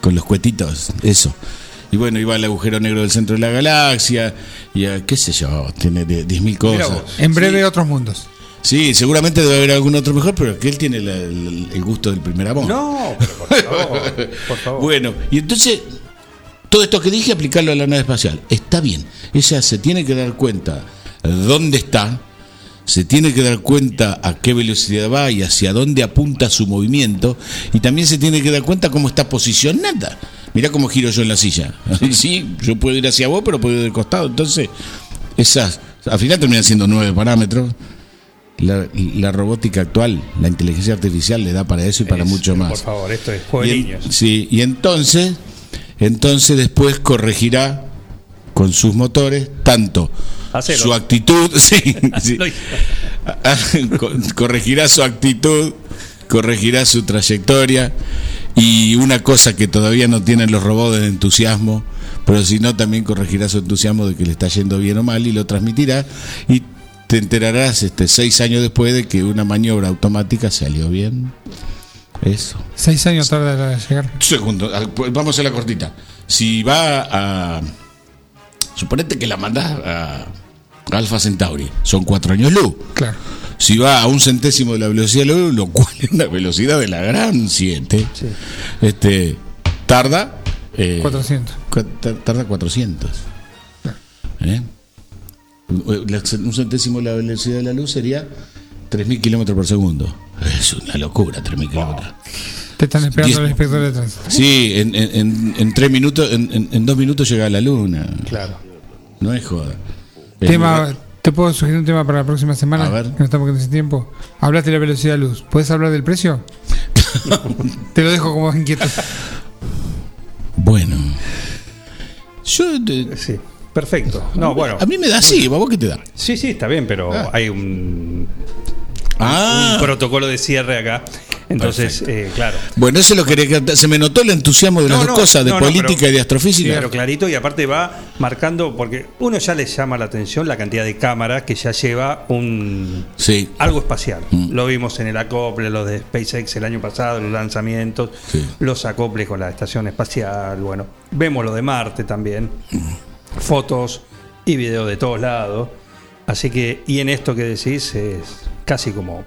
con los cuetitos. Eso. Y bueno, iba al agujero negro del centro de la galaxia, y a, qué sé yo, tiene de- 10.000 cosas. En breve, otros mundos. Sí, seguramente debe haber algún otro mejor, pero que él tiene la- el gusto del primer amor. No, pero por favor, por favor. [LAUGHS] Bueno, y entonces, todo esto que dije, aplicarlo a la nave espacial. Está bien. Ella se tiene que dar cuenta dónde está, se tiene que dar cuenta a qué velocidad va y hacia dónde apunta su movimiento, y también se tiene que dar cuenta cómo está posicionada. Mirá cómo giro yo en la silla. Sí, [LAUGHS] yo puedo ir hacia vos, pero puedo ir del costado. Entonces, esas, al final terminan siendo nueve parámetros. La, la robótica actual, la inteligencia artificial le da para eso y para Es, mucho más. Por favor, esto es juego de Y en- niños. Sí, y entonces, entonces después corregirá con sus motores tanto Hacelo. su actitud, [LAUGHS] sí. [LAUGHS] Ah, [LAUGHS] co- corregirá su actitud, corregirá su trayectoria y una cosa que todavía no tienen los robots de entusiasmo, pero si no, también corregirá su entusiasmo de que le está yendo bien o mal y lo transmitirá. Y te enterarás este, seis años después de que una maniobra automática salió bien. Eso. Seis años tarda en llegar. Un segundo, vamos a la cortita. Si va a. Suponete que la mandás a Alfa Centauri, son cuatro años luz. Claro. Si va a un centésimo de la velocidad de la luz, lo cual es una velocidad de la gran 7, este, tarda. eh, 400. cua- tar- Tarda 400. ¿Eh? La- Un centésimo de la velocidad de la luz sería 3.000 kilómetros por segundo. Es una locura, 3.000 kilómetros. Te están esperando Diez- el inspector de tránsito. Sí, en, en, en- en tres minutos, en, en- en dos minutos llega a la luna. Claro. No es joda. Tema. ¿Te puedo sugerir un tema para la próxima semana? A ver. Que no estamos con ese tiempo. Hablaste de la velocidad de luz. ¿Puedes hablar del precio? [LAUGHS] Te lo dejo como inquietud. Bueno. Yo. te- Sí, perfecto. No, bueno. A mí me da así, ¿a vos qué te da? Sí, sí, está bien, pero hay un, Ah. un protocolo de cierre acá. Entonces, eh, claro. Bueno, eso es lo que quería- se me notó el entusiasmo de las dos no, cosas, de no, no, política pero- y de astrofísica. Claro, clarito, y aparte va marcando, porque uno ya le llama la atención la cantidad de cámaras que ya lleva un Sí. algo espacial. Mm. Lo vimos en el acople, los de SpaceX el año pasado, los lanzamientos, los acoples con la estación espacial, bueno, vemos lo de Marte también, Mm. fotos y videos de todos lados. Así que, y en esto que decís, es casi como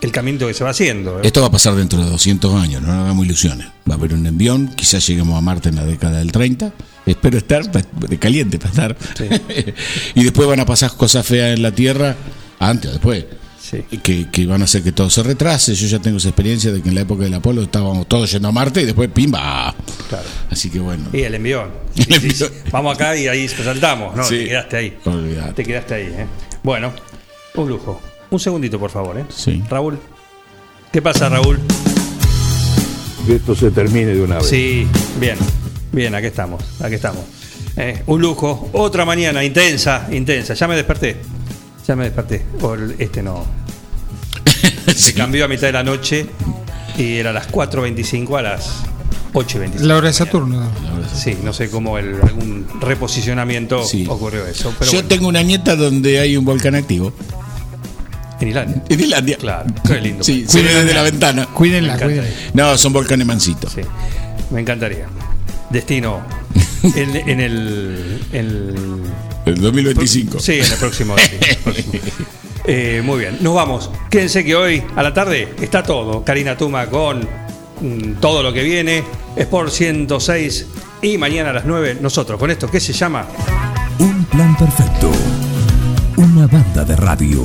el camino que se va haciendo. ¿eh? Esto va a pasar dentro de 200 años, no nos hagamos ilusiones. Va a haber un envión, quizás lleguemos a Marte en la década del 30. Espero estar de caliente para estar. [LAUGHS] y después van a pasar cosas feas en la Tierra, antes o después. Que, que van a hacer que todo se retrase. Yo ya tengo esa experiencia de que en la época del Apolo estábamos todos yendo a Marte y después ¡pimba! Claro. Así que bueno. Y el envión. [LAUGHS] Sí. Vamos acá y ahí saltamos, ¿no? Te quedaste ahí. Olvidate. Te quedaste ahí, ¿eh? Bueno, un lujo. Un segundito, por favor, ¿eh? Sí. Raúl. ¿Qué pasa, Raúl? Que esto se termine de una vez. Sí, bien. Bien, aquí estamos. Aquí estamos. Eh, un lujo. Otra mañana intensa, intensa. Ya me desperté. Ya me desperté. Por este no. [LAUGHS] Se cambió a mitad de la noche y era a las 4.25 a las 8.25. La hora de Saturno. Sí, no sé cómo el, algún reposicionamiento ocurrió eso. Pero Yo bueno, tengo una nieta donde hay un volcán activo. En Islandia. En Islandia. Claro, qué lindo. Sí, se ve desde la ventana. Cuídenla, cuídenla. No, son volcanes mansitos. Sí, me encantaría. Destino [LAUGHS] en, en el, en El 2025. Sí, en el próximo. sí, el próximo. Eh, muy bien, nos vamos. Quédense que hoy a la tarde está todo. Karina Tuma con mm, todo lo que viene. Sport 106 y mañana a las 9 nosotros con esto que se llama Un plan perfecto. Una banda de radio.